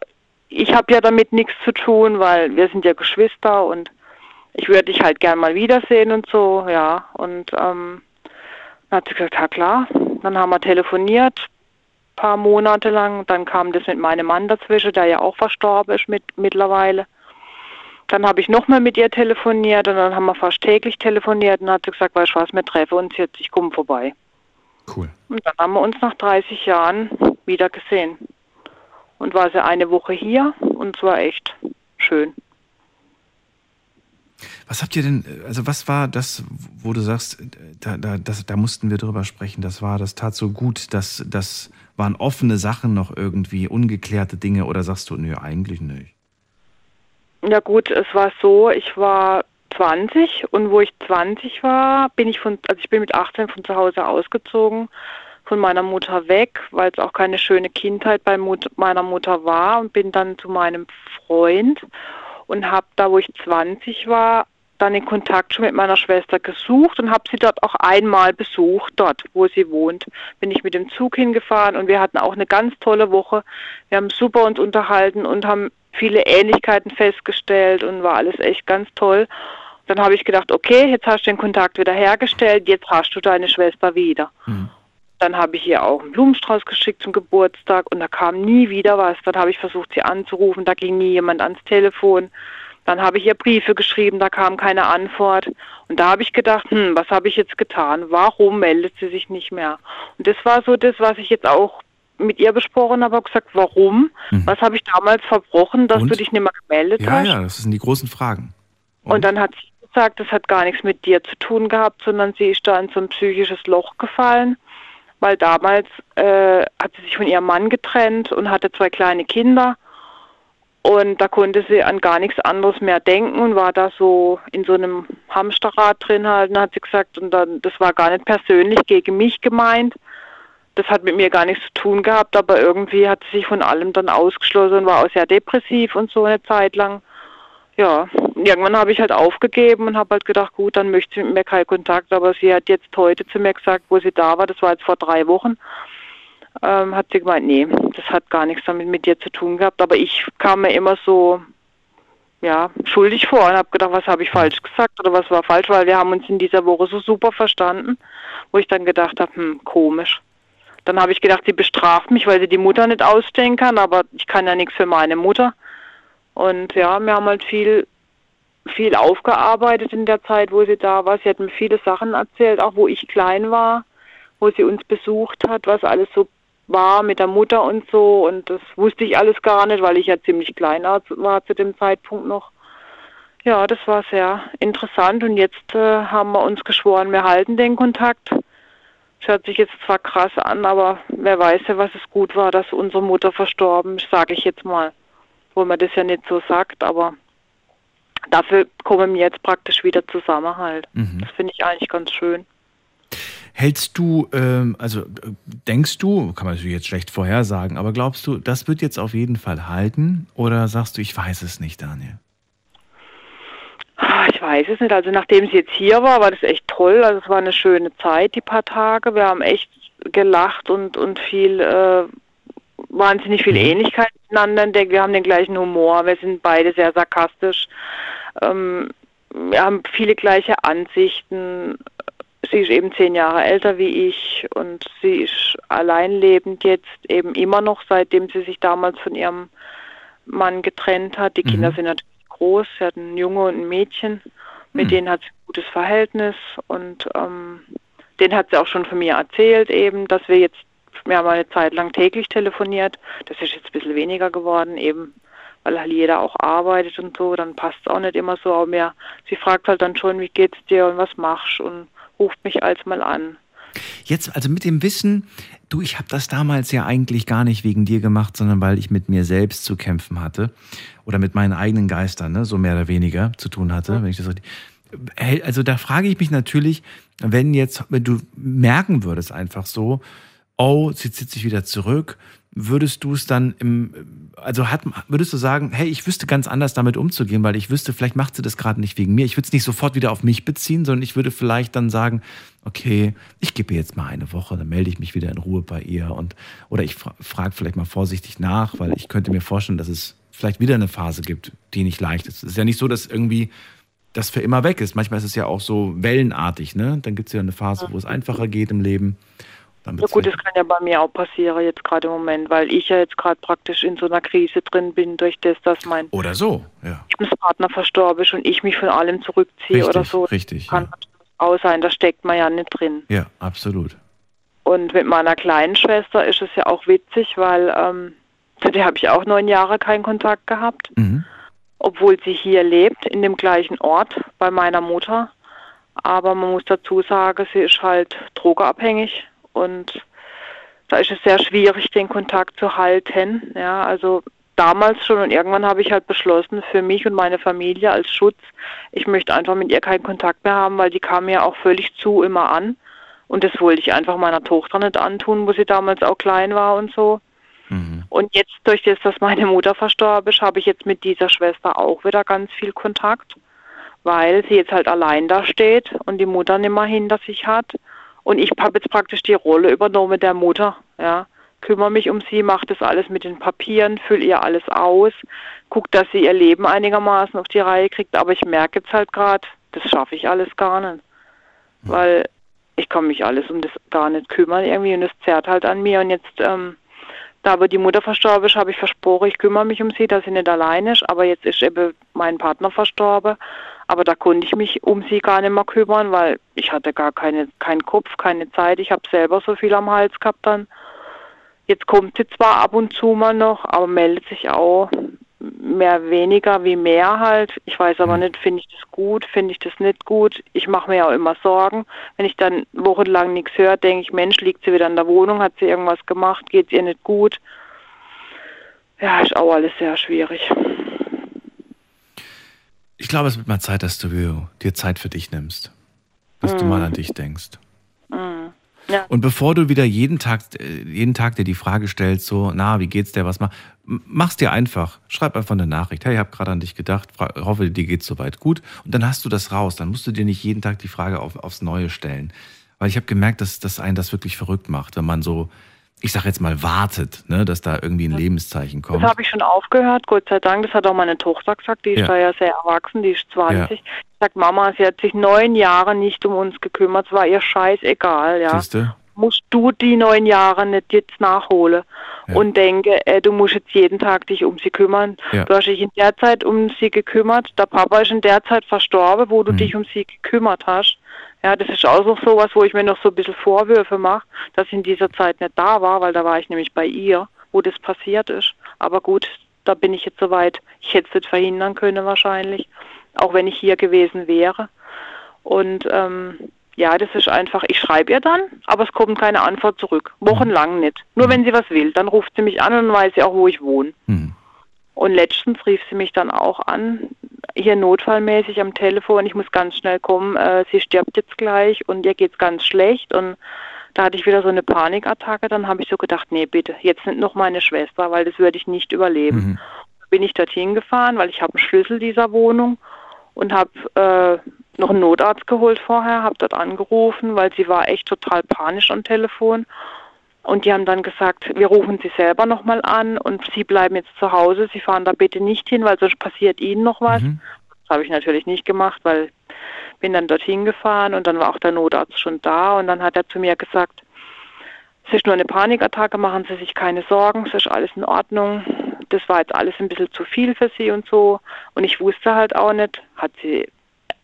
Speaker 12: ich habe ja damit nichts zu tun, weil wir sind ja Geschwister und ich würde dich halt gern mal wiedersehen und so, ja. Und ähm, dann hat sie gesagt, ja klar. Dann haben wir telefoniert, paar Monate lang. Dann kam das mit meinem Mann dazwischen, der ja auch verstorben ist mit, mittlerweile. Dann habe ich nochmal mit ihr telefoniert und dann haben wir fast täglich telefoniert und hat sie gesagt, weißt du was, wir treffen uns jetzt, ich komme vorbei.
Speaker 3: Cool.
Speaker 12: Und dann haben wir uns nach 30 Jahren wieder gesehen. Und war sie eine Woche hier und es war echt schön.
Speaker 3: Was habt ihr denn, also was war das, wo du sagst, da, da, das, da mussten wir drüber sprechen, das war, das tat so gut, dass das waren offene Sachen noch irgendwie, ungeklärte Dinge oder sagst du, nö, eigentlich nicht?
Speaker 12: Ja gut, es war so, ich war 20 und wo ich 20 war, bin ich von, also ich bin mit 18 von zu Hause ausgezogen, von meiner Mutter weg, weil es auch keine schöne Kindheit bei Mut meiner Mutter war und bin dann zu meinem Freund und habe da, wo ich 20 war, dann den Kontakt schon mit meiner Schwester gesucht und habe sie dort auch einmal besucht, dort, wo sie wohnt. Bin ich mit dem Zug hingefahren und wir hatten auch eine ganz tolle Woche. Wir haben super uns unterhalten und haben viele Ähnlichkeiten festgestellt und war alles echt ganz toll. Dann habe ich gedacht, okay, jetzt hast du den Kontakt wieder hergestellt, jetzt hast du deine Schwester wieder. Mhm. Dann habe ich ihr auch einen Blumenstrauß geschickt zum Geburtstag und da kam nie wieder was. Dann habe ich versucht, sie anzurufen, da ging nie jemand ans Telefon. Dann habe ich ihr Briefe geschrieben, da kam keine Antwort. Und da habe ich gedacht, hm, was habe ich jetzt getan? Warum meldet sie sich nicht mehr? Und das war so das, was ich jetzt auch mit ihr besprochen habe, gesagt, warum? Mhm. Was habe ich damals verbrochen, dass
Speaker 3: Und?
Speaker 12: du dich nicht mehr gemeldet
Speaker 3: ja,
Speaker 12: hast?
Speaker 3: Ja, ja, das sind die großen Fragen.
Speaker 12: Und? Und dann hat sie gesagt, das hat gar nichts mit dir zu tun gehabt, sondern sie ist da in so ein psychisches Loch gefallen, weil damals äh, hat sie sich von ihrem Mann getrennt und hatte zwei kleine Kinder und da konnte sie an gar nichts anderes mehr denken und war da so in so einem Hamsterrad drin halt. Hat sie gesagt, und dann, das war gar nicht persönlich gegen mich gemeint. Das hat mit mir gar nichts zu tun gehabt, aber irgendwie hat sie sich von allem dann ausgeschlossen und war auch sehr depressiv und so eine Zeit lang. Ja, irgendwann habe ich halt aufgegeben und habe halt gedacht, gut, dann möchte sie mit mir keinen Kontakt. Aber sie hat jetzt heute zu mir gesagt, wo sie da war, das war jetzt vor drei Wochen, ähm, hat sie gemeint, nee, das hat gar nichts damit mit dir zu tun gehabt. Aber ich kam mir immer so, ja, schuldig vor und habe gedacht, was habe ich falsch gesagt oder was war falsch, weil wir haben uns in dieser Woche so super verstanden, wo ich dann gedacht habe, hm, komisch. Dann habe ich gedacht, sie bestraft mich, weil sie die Mutter nicht ausstehen kann, aber ich kann ja nichts für meine Mutter. Und ja, wir haben halt viel, viel aufgearbeitet in der Zeit, wo sie da war. Sie hat mir viele Sachen erzählt, auch wo ich klein war, wo sie uns besucht hat, was alles so war mit der Mutter und so. Und das wusste ich alles gar nicht, weil ich ja ziemlich klein war zu dem Zeitpunkt noch. Ja, das war sehr interessant und jetzt äh, haben wir uns geschworen, wir halten den Kontakt. Es hört sich jetzt zwar krass an, aber wer weiß ja, was es gut war, dass unsere Mutter verstorben ist, sage ich jetzt mal. Obwohl man das ja nicht so sagt, aber dafür kommen wir jetzt praktisch wieder zusammen halt. Mhm. Das finde ich eigentlich ganz schön.
Speaker 3: Hältst du, ähm, also denkst du, kann man natürlich jetzt schlecht vorhersagen, aber glaubst du, das wird jetzt auf jeden Fall halten? Oder sagst du, ich weiß es nicht, Daniel?
Speaker 12: Ah, ich weiß es nicht. Also nachdem sie jetzt hier war, war das echt toll. Also es war eine schöne Zeit, die paar Tage. Wir haben echt gelacht und, und viel, äh, wahnsinnig viel mhm. Ähnlichkeit miteinander. Wir haben den gleichen Humor. Wir sind beide sehr sarkastisch. Ähm, wir haben viele gleiche Ansichten sie ist eben zehn Jahre älter wie ich und sie ist alleinlebend jetzt eben immer noch, seitdem sie sich damals von ihrem Mann getrennt hat. Die mhm. Kinder sind natürlich groß, sie hat einen Junge und ein Mädchen, mit mhm. denen hat sie ein gutes Verhältnis und ähm, den hat sie auch schon von mir erzählt eben, dass wir jetzt, wir haben eine Zeit lang täglich telefoniert, das ist jetzt ein bisschen weniger geworden, eben weil halt jeder auch arbeitet und so, dann passt es auch nicht immer so, aber mehr, sie fragt halt dann schon, wie geht's dir und was machst und ruft mich als mal an.
Speaker 3: Jetzt, also mit dem Wissen, du, ich habe das damals ja eigentlich gar nicht wegen dir gemacht, sondern weil ich mit mir selbst zu kämpfen hatte oder mit meinen eigenen Geistern, ne, so mehr oder weniger zu tun hatte, ja. wenn ich das also da frage ich mich natürlich, wenn jetzt, wenn du merken würdest einfach so, oh, sie zieht sich wieder zurück, würdest du es dann im, also hat, würdest du sagen, hey, ich wüsste ganz anders damit umzugehen, weil ich wüsste, vielleicht macht sie das gerade nicht wegen mir. Ich würde es nicht sofort wieder auf mich beziehen, sondern ich würde vielleicht dann sagen, okay, ich gebe ihr jetzt mal eine Woche, dann melde ich mich wieder in Ruhe bei ihr und oder ich fra frage vielleicht mal vorsichtig nach, weil ich könnte mir vorstellen, dass es vielleicht wieder eine Phase gibt, die nicht leicht ist. Es ist ja nicht so, dass irgendwie das für immer weg ist. Manchmal ist es ja auch so wellenartig, ne? Dann gibt es ja eine Phase, wo es einfacher geht im Leben. Dann
Speaker 12: Ja gut, das kann ja bei mir auch passieren jetzt gerade im Moment, weil ich ja jetzt gerade praktisch in so einer Krise drin bin, durch das, dass mein
Speaker 3: Oder so, ja.
Speaker 12: Lebenspartner verstorben ist und ich mich von allem zurückziehe
Speaker 3: Richtig,
Speaker 12: oder so.
Speaker 3: richtig,
Speaker 12: Kann auch sein, da steckt man ja nicht drin.
Speaker 3: Ja, absolut.
Speaker 12: Und mit meiner kleinen Schwester ist es ja auch witzig, weil ähm, zu der habe ich auch neun Jahre keinen Kontakt gehabt, obwohl sie hier lebt, in dem gleichen Ort bei meiner Mutter. Aber man muss dazu sagen, sie ist halt drogeabhängig und da ist es sehr schwierig, den Kontakt zu halten. Ja, also damals schon und irgendwann habe ich halt beschlossen, für mich und meine Familie als Schutz, ich möchte einfach mit ihr keinen Kontakt mehr haben, weil die kam mir auch völlig zu immer an. Und das wollte ich einfach meiner Tochter nicht antun, wo sie damals auch klein war und so. Und jetzt, durch das, dass meine Mutter verstorben ist, habe ich jetzt mit dieser Schwester auch wieder ganz viel Kontakt, weil sie jetzt halt allein da steht und die Mutter nicht mehr hinter sich hat. Und ich habe jetzt praktisch die Rolle übernommen der Mutter, ja. Kümmere mich um sie, mache das alles mit den Papieren, fülle ihr alles aus, gucke, dass sie ihr Leben einigermaßen auf die Reihe kriegt. Aber ich merke jetzt halt gerade, das schaffe ich alles gar nicht. Weil ich kann mich alles um das gar nicht kümmern irgendwie und das zerrt halt an mir. Und jetzt, ähm, da aber die Mutter verstorben ist, habe ich versprochen, ich kümmere mich um sie, dass sie nicht allein ist. Aber jetzt ist eben mein Partner verstorben. Aber da konnte ich mich um sie gar nicht mehr kümmern, weil ich hatte gar keine, keinen Kopf, keine Zeit. Ich habe selber so viel am Hals gehabt dann. Jetzt kommt sie zwar ab und zu mal noch, aber meldet sich auch mehr weniger wie mehr halt. Ich weiß aber nicht, finde ich das gut, finde ich das nicht gut. Ich mache mir ja auch immer Sorgen. Wenn ich dann wochenlang nichts höre, denke ich, Mensch, liegt sie wieder in der Wohnung, hat sie irgendwas gemacht, geht es ihr nicht gut. Ja, ist auch alles sehr schwierig.
Speaker 3: Ich glaube, es wird mal Zeit, dass du dir Zeit für dich nimmst. Dass du mal an dich denkst.
Speaker 12: Mhm. Ja.
Speaker 3: Und bevor du wieder jeden Tag, äh, jeden Tag dir die Frage stellst, so, na, wie geht's dir, was mach, mach's dir einfach. Schreib einfach eine Nachricht. Hey, ich habe gerade an dich gedacht, hoffe, dir geht's soweit gut. Und dann hast du das raus. Dann musst du dir nicht jeden Tag die Frage auf, aufs Neue stellen. Weil ich habe gemerkt, dass, dass einen das wirklich verrückt macht, wenn man so, ich sag jetzt mal, wartet, ne, dass da irgendwie ein Lebenszeichen kommt.
Speaker 12: Das habe ich schon aufgehört, Gott sei Dank. Das hat auch meine Tochter gesagt, die ist
Speaker 3: Ja.
Speaker 12: da ja sehr erwachsen, die ist 20.
Speaker 3: Ja.
Speaker 12: Sagt Mama, sie hat sich neun Jahre nicht um uns gekümmert, es war ihr scheißegal, ja.
Speaker 3: Siehste?
Speaker 12: Musst du die neun Jahre nicht jetzt nachholen und denke, äh, du musst jetzt jeden Tag dich um sie kümmern.
Speaker 3: Ja.
Speaker 12: Du hast dich in der Zeit um sie gekümmert, der Papa ist in der Zeit verstorben, wo du
Speaker 3: Mhm.
Speaker 12: dich um sie gekümmert hast. Ja, das ist auch noch sowas, wo ich mir noch so ein bisschen Vorwürfe mache, dass ich in dieser Zeit nicht da war, weil da war ich nämlich bei ihr, wo das passiert ist. Aber gut, da bin ich jetzt soweit. Ich hätte es nicht verhindern können wahrscheinlich, auch wenn ich hier gewesen wäre. Und ähm, ja, das ist einfach, ich schreibe ihr dann, aber es kommt keine Antwort zurück. Wochenlang nicht. Nur wenn sie was will, dann ruft sie mich an und weiß sie auch, wo ich wohne. Und letztens rief sie mich dann auch an, hier notfallmäßig am Telefon, ich muss ganz schnell kommen, äh, sie stirbt jetzt gleich und ihr geht's ganz schlecht. Und da hatte ich wieder so eine Panikattacke, dann habe ich so gedacht, nee, bitte, jetzt nicht noch meine Schwester, weil das würde ich nicht überleben. Bin ich dorthin gefahren, weil ich habe einen Schlüssel dieser Wohnung und habe äh, noch einen Notarzt geholt vorher, habe dort angerufen, weil sie war echt total panisch am Telefon. Und die haben dann gesagt, wir rufen sie selber nochmal an und sie bleiben jetzt zu Hause, sie fahren da bitte nicht hin, weil sonst passiert ihnen noch was. Das habe ich natürlich nicht gemacht, weil bin dann dorthin gefahren und dann war auch der Notarzt schon da und dann hat er zu mir gesagt, es ist nur eine Panikattacke, machen Sie sich keine Sorgen, es ist alles in Ordnung. Das war jetzt alles ein bisschen zu viel für sie und so. Und ich wusste halt auch nicht, hat sie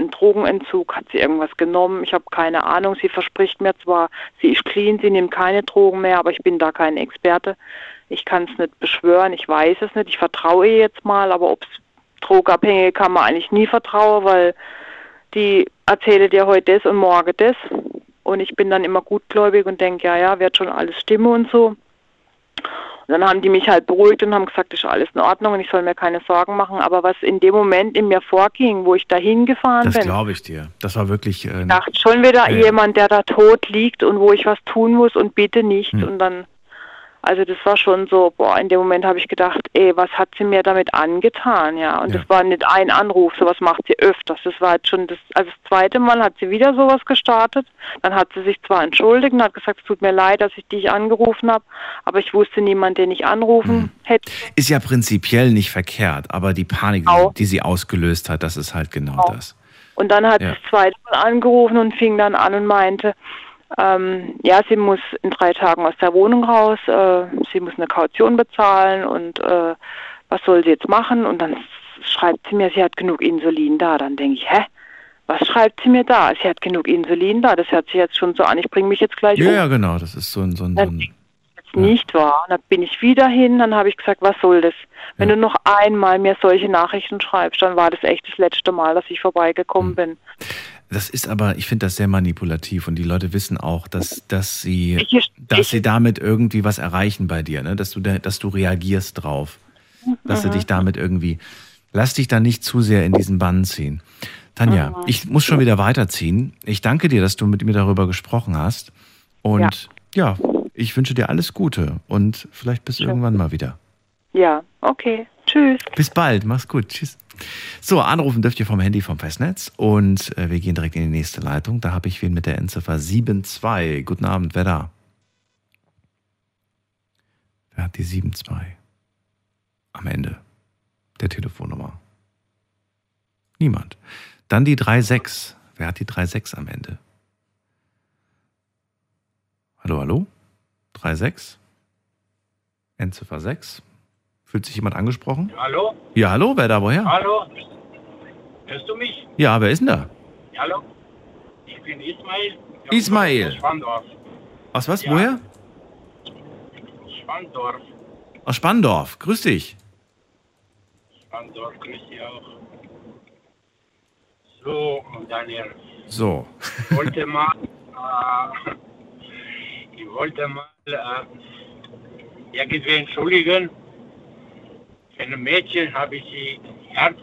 Speaker 12: einen Drogenentzug, hat sie irgendwas genommen, ich habe keine Ahnung. Sie verspricht mir zwar, sie ist clean, sie nimmt keine Drogen mehr, aber ich bin da kein Experte. Ich kann es nicht beschwören, ich weiß es nicht, ich vertraue ihr jetzt mal, aber ob es Drogenabhängige kann man eigentlich nie vertrauen, weil die erzähle dir heute das und morgen das. Und ich bin dann immer gutgläubig und denke, ja, ja, wird schon alles stimmen und so. Und dann haben die mich halt beruhigt und haben gesagt, ist alles in Ordnung und ich soll mir keine Sorgen machen. Aber was in dem Moment in mir vorging, wo ich da hingefahren
Speaker 3: Das
Speaker 12: bin,
Speaker 3: glaube ich dir. Das war wirklich. Äh,
Speaker 12: dachte schon wieder
Speaker 3: ja.
Speaker 12: jemand, der da tot liegt und wo ich was tun muss und bitte nicht.
Speaker 3: Hm.
Speaker 12: Und dann Also das war schon so, boah, in dem Moment habe ich gedacht, ey, was hat sie mir damit angetan, ja. Und
Speaker 3: Ja.
Speaker 12: das war nicht ein Anruf, sowas macht sie öfters. Das war jetzt schon das, also das zweite Mal hat sie wieder sowas gestartet. Dann hat sie sich zwar entschuldigt und hat gesagt, es tut mir leid, dass ich dich angerufen habe, aber ich wusste niemand, den ich anrufen hätte.
Speaker 3: Ist ja prinzipiell nicht verkehrt, aber die Panik,
Speaker 12: Auch.
Speaker 3: die sie ausgelöst hat, das ist halt genau das.
Speaker 12: Und dann hat
Speaker 3: Ja.
Speaker 12: sie das zweite Mal angerufen und fing dann an und meinte, ähm, ja, sie muss in drei Tagen aus der Wohnung raus, äh, sie muss eine Kaution bezahlen und äh, was soll sie jetzt machen? Und dann schreibt sie mir, sie hat genug Insulin da. Dann denke ich, hä? Was schreibt sie mir da? Sie hat genug Insulin da. Das hört sich jetzt schon so an, ich bringe mich jetzt gleich
Speaker 3: Ja,
Speaker 12: um.
Speaker 3: ja, genau. Das ist so ein, so ein, so ein
Speaker 12: jetzt nicht wahr. Dann bin ich wieder hin, dann habe ich gesagt, was soll das? Wenn du noch einmal mir solche Nachrichten schreibst, dann war das echt das letzte Mal, dass ich
Speaker 3: Hm.
Speaker 12: vorbeigekommen bin.
Speaker 3: Das ist aber, ich finde das sehr manipulativ und die Leute wissen auch, dass, dass sie,
Speaker 12: Ich-
Speaker 3: dass sie damit irgendwie was erreichen bei dir, ne? dass du, da, dass du reagierst drauf, dass sie
Speaker 12: Mhm.
Speaker 3: dich damit irgendwie, lass dich da nicht zu sehr in diesen Bann ziehen. Tanja,
Speaker 12: Mhm.
Speaker 3: ich muss schon wieder weiterziehen. Ich danke dir, dass du mit mir darüber gesprochen hast und ja, ich wünsche dir alles Gute und vielleicht bis irgendwann mal wieder.
Speaker 12: Ja, okay. Tschüss.
Speaker 3: Bis bald, mach's gut, tschüss. So, anrufen dürft ihr vom Handy vom Festnetz und äh, wir gehen direkt in die nächste Leitung. Da habe ich wen mit der Endziffer 72. Guten Abend, wer da? Wer hat die 72? Am Ende der Telefonnummer. Niemand. Dann die 36. Wer hat die 36 am Ende? Hallo, hallo? 36? Endziffer 6? Fühlt sich jemand angesprochen?
Speaker 8: Hallo?
Speaker 3: Ja, hallo, wer da, woher?
Speaker 8: Hallo? Hörst du mich?
Speaker 3: Ja, wer ist denn da?
Speaker 8: Hallo? Ich bin Ismail.
Speaker 3: Ismail.
Speaker 8: Aus Spandorf.
Speaker 3: Aus was,
Speaker 8: Ja.
Speaker 3: woher?
Speaker 8: Spandorf.
Speaker 3: Aus Spandorf. Grüß dich.
Speaker 8: Spandorf, grüß dich auch. So, Daniel.
Speaker 3: So.
Speaker 8: Ich wollte mal, äh, ich wollte mal äh, irgendwie entschuldigen. Für ein Mädchen habe ich sie Herz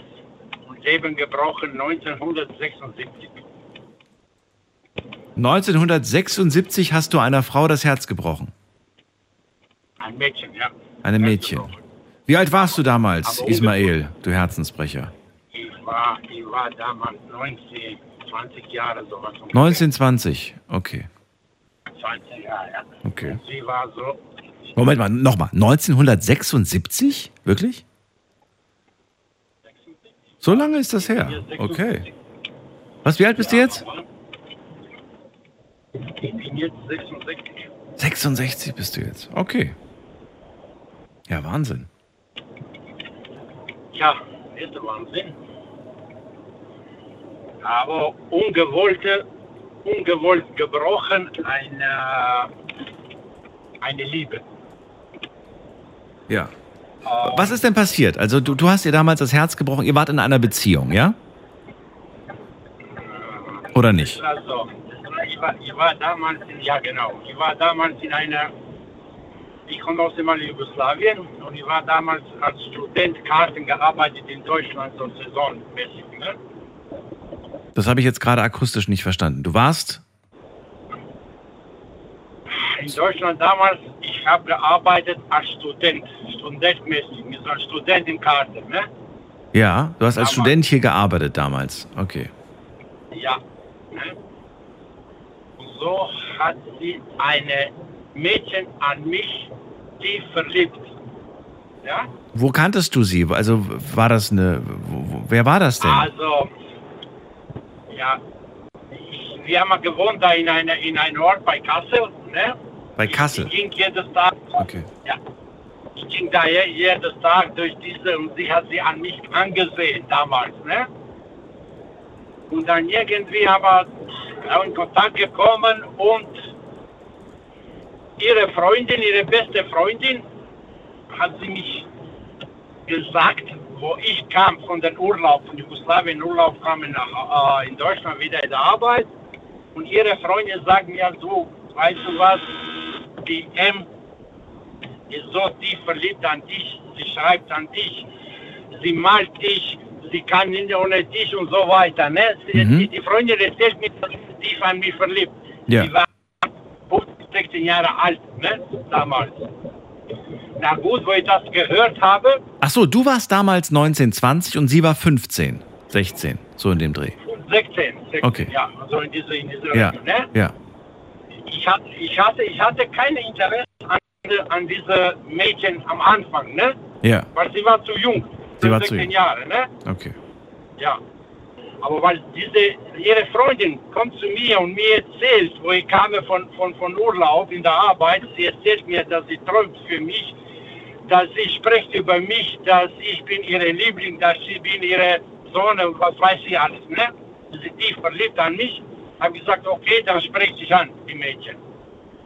Speaker 8: und Leben gebrochen 1976.
Speaker 3: 1976 hast du einer Frau das Herz gebrochen.
Speaker 8: Ein Mädchen, ja.
Speaker 3: Einem Mädchen. Wie alt warst du damals,
Speaker 8: Aber
Speaker 3: Ismail, du Herzensbrecher?
Speaker 8: Ich war, ich war damals 19, 20 Jahre sowas. ungefähr.
Speaker 3: 1920. Okay.
Speaker 8: 20 Jahre, ja.
Speaker 3: Okay.
Speaker 8: Sie war so,
Speaker 3: Moment mal, nochmal. 1976? Wirklich? So lange ist das her. Okay. Was, wie alt bist du jetzt?
Speaker 8: ich bin jetzt 66.
Speaker 3: 66 bist du jetzt. Okay. Ja, Wahnsinn.
Speaker 8: Ja, ist der Wahnsinn. Aber ungewollte, ungewollt gebrochen eine, eine Liebe.
Speaker 3: Ja. Was ist denn passiert? Also du, du hast ihr damals das Herz gebrochen. Ihr wart in einer Beziehung, ja? Oder nicht?
Speaker 8: Also, ich war, ich war damals, in, ja genau, ich war damals in einer, ich komme aus dem Jugoslawien und ich war damals als Student Karten gearbeitet in Deutschland, so saisonmäßig. Ne?
Speaker 3: Das habe ich jetzt gerade akustisch nicht verstanden. Du warst?
Speaker 8: In Deutschland damals, ich habe gearbeitet als Student, studentmäßig, mit so einer Studentenkarte, ne?
Speaker 3: Ja, du hast als
Speaker 8: Damals.
Speaker 3: Student hier gearbeitet damals. Okay.
Speaker 8: Ja. Ne? Und so hat sie eine Mädchen an mich tief verliebt. Ja?
Speaker 3: Wo kanntest du sie? Also war das eine. Wer war das denn?
Speaker 8: Also, ja, wir haben gewohnt da in einer in einem Ort bei Kassel, ne?
Speaker 3: Bei Kassel.
Speaker 8: Ich ging jedes Tag,
Speaker 3: Okay.
Speaker 8: ja, ich ging da je- jedes Tag durch diese und sie hat sie an mich angesehen damals, ne? Und dann irgendwie aber in Kontakt gekommen und ihre Freundin, ihre beste Freundin, hat sie mich gesagt, wo ich kam von den Urlaub, von Jugoslawien Urlaub, kam nach, äh, in Deutschland wieder in der Arbeit und ihre Freundin sagt mir so, weißt du was, die M ist so tief verliebt an dich, sie schreibt an dich, sie malt dich, sie kann nicht ohne dich und so weiter. Ne?
Speaker 3: Mhm.
Speaker 8: die, die Freundin erzählt mir, dass sie tief an mich verliebt.
Speaker 3: Ja.
Speaker 8: Sie war 16 Jahre alt, ne? damals. Na gut, wo ich das gehört habe,
Speaker 3: Ach so, du warst damals 19, 20 und sie war 15, 16, so in dem Dreh.
Speaker 8: 16, 16
Speaker 3: Okay.
Speaker 8: ja, also in diese, in diese
Speaker 3: Ja,
Speaker 8: Richtung, ne?
Speaker 3: ja.
Speaker 8: Ich hatte, ich hatte, ich hatte kein Interesse an, an diese Mädchen am Anfang, ne?
Speaker 3: Ja,
Speaker 8: Weil sie war zu jung.
Speaker 3: Sie war zu
Speaker 8: 16
Speaker 3: jung.
Speaker 8: Jahre, ne?
Speaker 3: okay.
Speaker 8: Ja. Aber weil diese, ihre Freundin kommt zu mir und mir erzählt, wo ich kam von, von, von Urlaub in der Arbeit, sie erzählt mir, dass sie träumt für mich, dass sie spricht über mich, dass ich bin ihre Liebling, dass ich bin ihre Sonne und was weiß sie alles, ne? Sie sind tief verliebt an mich. Habe gesagt, okay, dann spricht sich an, die Mädchen.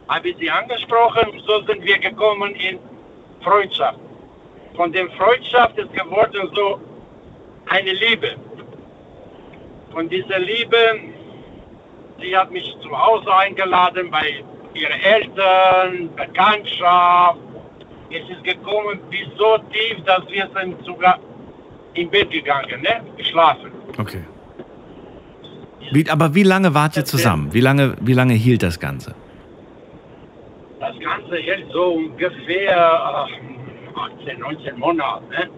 Speaker 8: Habe sie angesprochen so sind wir gekommen in Freundschaft. Von dem Freundschaft ist geworden so eine Liebe. Von dieser Liebe, sie hat mich zu Hause eingeladen bei ihren Eltern, Bekanntschaft. Es ist gekommen bis so tief, dass wir sind sogar im Bett gegangen, ne? geschlafen.
Speaker 3: Okay. Wie, aber wie lange wart ihr zusammen? Wie lange, wie lange hielt das Ganze?
Speaker 8: Das Ganze hält so ungefähr äh, 18, 19 Monate, ne?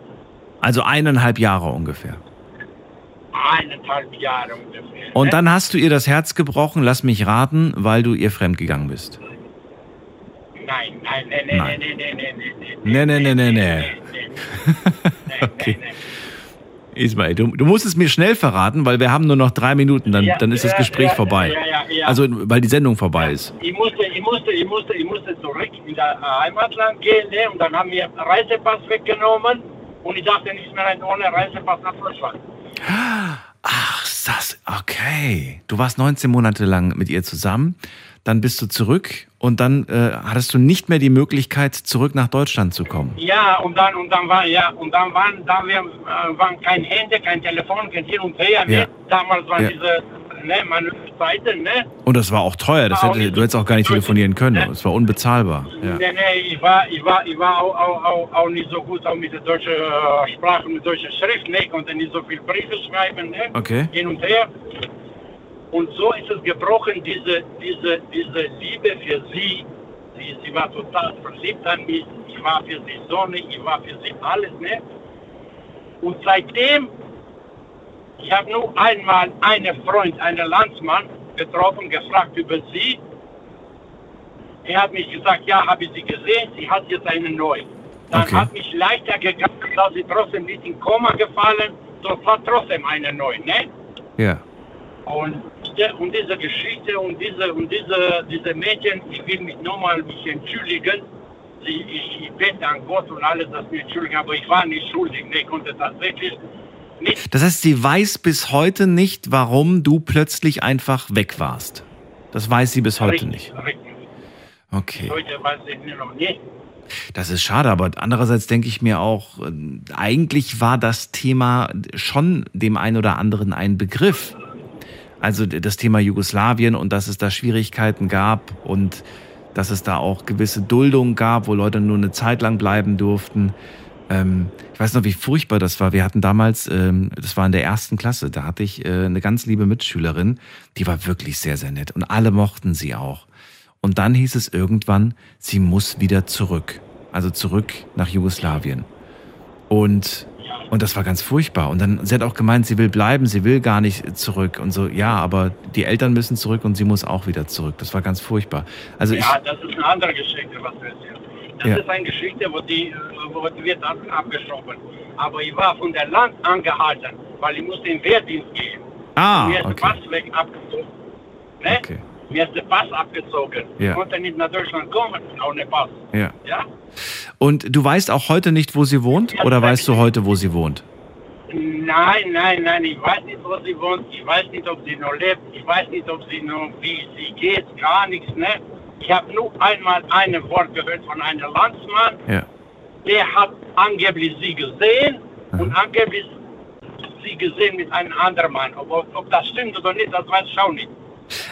Speaker 3: Also eineinhalb Jahre ungefähr.
Speaker 8: eineinhalb Jahre ungefähr.
Speaker 3: Und
Speaker 8: ne?
Speaker 3: dann hast du ihr das Herz gebrochen, lass mich raten, weil du ihr fremdgegangen bist.
Speaker 8: Nein, nein, nein, nein,
Speaker 3: Nein.
Speaker 8: nein, nein, nein, nein, nein.
Speaker 3: Nee, nee, nee, nee, nee. okay. Ismail, du, du musst es mir schnell verraten, weil wir haben nur noch drei Minuten, dann,
Speaker 8: Ja,
Speaker 3: dann ist das Gespräch
Speaker 8: ja,
Speaker 3: vorbei.
Speaker 8: ja, ja.
Speaker 3: Also, weil die Sendung vorbei ist.
Speaker 8: Ich musste, ich musste, ich musste, ich musste zurück in das Heimatland gehen, ne? und dann haben wir Reisepass weggenommen und ich dachte nicht mehr ohne Reisepass nach Deutschland.
Speaker 3: Ach, das, okay. Du warst 19 Monate lang mit ihr zusammen, dann bist du zurück und dann äh, hattest du nicht mehr die Möglichkeit, zurück nach Deutschland zu kommen.
Speaker 8: Ja, und dann, und dann war, ja, und dann waren, da wir, äh, waren kein Handy, kein Telefon, kein Hin und Her,
Speaker 3: Ja.
Speaker 8: ne? Damals waren
Speaker 3: Ja.
Speaker 8: diese, ne, meine Zeiten, ne?
Speaker 3: Und das war auch teuer, das hätte, du hättest auch gar nicht telefonieren können. Es war unbezahlbar. Ja.
Speaker 8: Nee, nee, ich war, ich war, ich war auch, auch, auch, auch nicht so gut auch mit der deutschen äh, Sprache, mit deutscher Schrift, ne? Ich konnte nicht so viel Briefe schreiben, ne?
Speaker 3: Okay.
Speaker 8: Hin und her. Und so ist es gebrochen, diese, diese, diese Liebe für sie. sie. Sie war total verliebt an mich. Ich war für sie Sonne, ich war für sie alles, ne? Und seitdem, ich habe nur einmal einen Freund, einen Landsmann getroffen, gefragt über sie. Er hat mich gesagt, ja, habe ich sie gesehen, sie hat jetzt einen neuen. Dann
Speaker 3: Okay.
Speaker 8: hat mich leichter gegangen, dass sie trotzdem nicht in Koma gefallen, sonst war trotzdem eine neue, ne?
Speaker 3: Ja.
Speaker 8: Und, der- und diese Geschichte und diese und diese, diese Mädchen, ich will mich nochmal mich entschuldigen. Sie, ich, ich bete an Gott und alles, dass mir entschuldigen, aber ich war nicht schuldig. Ne, ich konnte tatsächlich nicht.
Speaker 3: Das heißt, sie weiß bis heute nicht, warum du plötzlich einfach weg warst. Das weiß sie bis heute
Speaker 8: richtig,
Speaker 3: nicht.
Speaker 8: Richtig.
Speaker 3: Okay.
Speaker 8: Heute weiß ich noch nicht.
Speaker 3: Das ist schade, aber andererseits denke ich mir auch, äh, eigentlich war das Thema schon dem einen oder anderen ein Begriff. Also das Thema Jugoslawien und dass es da Schwierigkeiten gab und dass es da auch gewisse Duldungen gab, wo Leute nur eine Zeit lang bleiben durften. Ähm, ich weiß noch, wie furchtbar das war. Wir hatten damals, ähm, das war in der ersten Klasse, da hatte ich äh, eine ganz liebe Mitschülerin, die war wirklich sehr, sehr nett und alle mochten sie auch. Und dann hieß es irgendwann, sie muss wieder zurück. Also zurück nach Jugoslawien. Und, und das war ganz furchtbar. Und dann, sie hat auch gemeint, sie will bleiben, sie will gar nicht zurück. Und so, ja, aber die Eltern müssen zurück und sie muss auch wieder zurück. Das war ganz furchtbar. Also ich,
Speaker 8: ja, das ist eine andere Geschichte, was du erzählst. Das
Speaker 3: Ja.
Speaker 8: ist eine Geschichte, wo die, wo wird ab, abgeschoben. Aber ich war von der Land angehalten, weil ich musste in Wehrdienst gehen.
Speaker 3: Ah,
Speaker 8: Mir ist
Speaker 3: okay.
Speaker 8: der Pass weg abgezogen. Ne?
Speaker 3: okay.
Speaker 8: Mir ist der Pass abgezogen.
Speaker 3: Ja.
Speaker 8: Ich konnte nicht nach Deutschland kommen, ohne Pass.
Speaker 3: Ja.
Speaker 8: Ja?
Speaker 3: Und du weißt auch heute nicht, wo sie wohnt? Oder weißt du heute, wo sie wohnt?
Speaker 8: Nein, nein, nein, ich weiß nicht, wo sie wohnt. Ich weiß nicht, ob sie noch lebt. Ich weiß nicht, ob sie noch, wie sie geht. Gar nichts, ne? Ich habe nur einmal ein Wort gehört von einem Landsmann.
Speaker 3: Ja.
Speaker 8: Der hat angeblich sie gesehen und angeblich sie gesehen mit einem anderen Mann. Ob, ob, ob das stimmt oder nicht, das weiß ich auch nicht.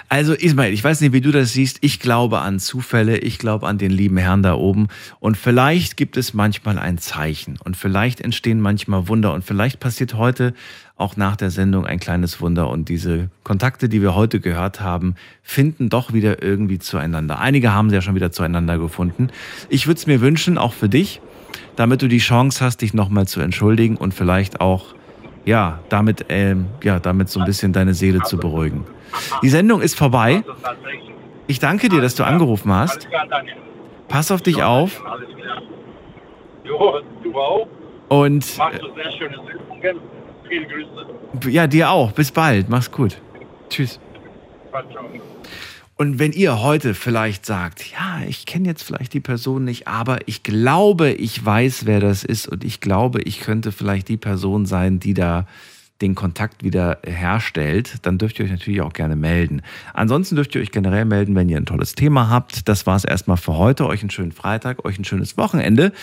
Speaker 3: Also Ismail, ich weiß nicht, wie du das siehst. Ich glaube an Zufälle, ich glaube an den lieben Herrn da oben. Und vielleicht gibt es manchmal ein Zeichen und vielleicht entstehen manchmal Wunder und vielleicht passiert heute auch nach der Sendung ein kleines Wunder und diese Kontakte, die wir heute gehört haben, finden doch wieder irgendwie zueinander. Einige haben sie ja schon wieder zueinander gefunden. Ich würde es mir wünschen, auch für dich, damit du die Chance hast, dich nochmal zu entschuldigen und vielleicht auch ja, damit, ähm, ja, damit so ein bisschen deine Seele zu beruhigen. Die Sendung ist vorbei. Ich danke dir, dass du angerufen hast. Pass auf dich auf. Und
Speaker 13: Grüße.
Speaker 3: ja, dir auch. Bis bald. Mach's gut. Tschüss. Und wenn ihr heute vielleicht sagt, ja, ich kenne jetzt vielleicht die Person nicht, aber ich glaube, ich weiß, wer das ist und ich glaube, ich könnte vielleicht die Person sein, die da den Kontakt wieder herstellt, dann dürft ihr euch natürlich auch gerne melden. Ansonsten dürft ihr euch generell melden, wenn ihr ein tolles Thema habt. Das war es erstmal für heute. Euch einen schönen Freitag, euch ein schönes Wochenende.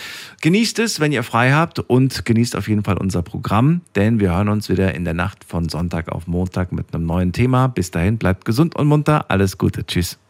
Speaker 3: Genießt es, wenn ihr frei habt und genießt auf jeden Fall unser Programm, denn wir hören uns wieder in der Nacht von Sonntag auf Montag mit einem neuen Thema. Bis dahin, bleibt gesund und munter. Alles Gute. Tschüss.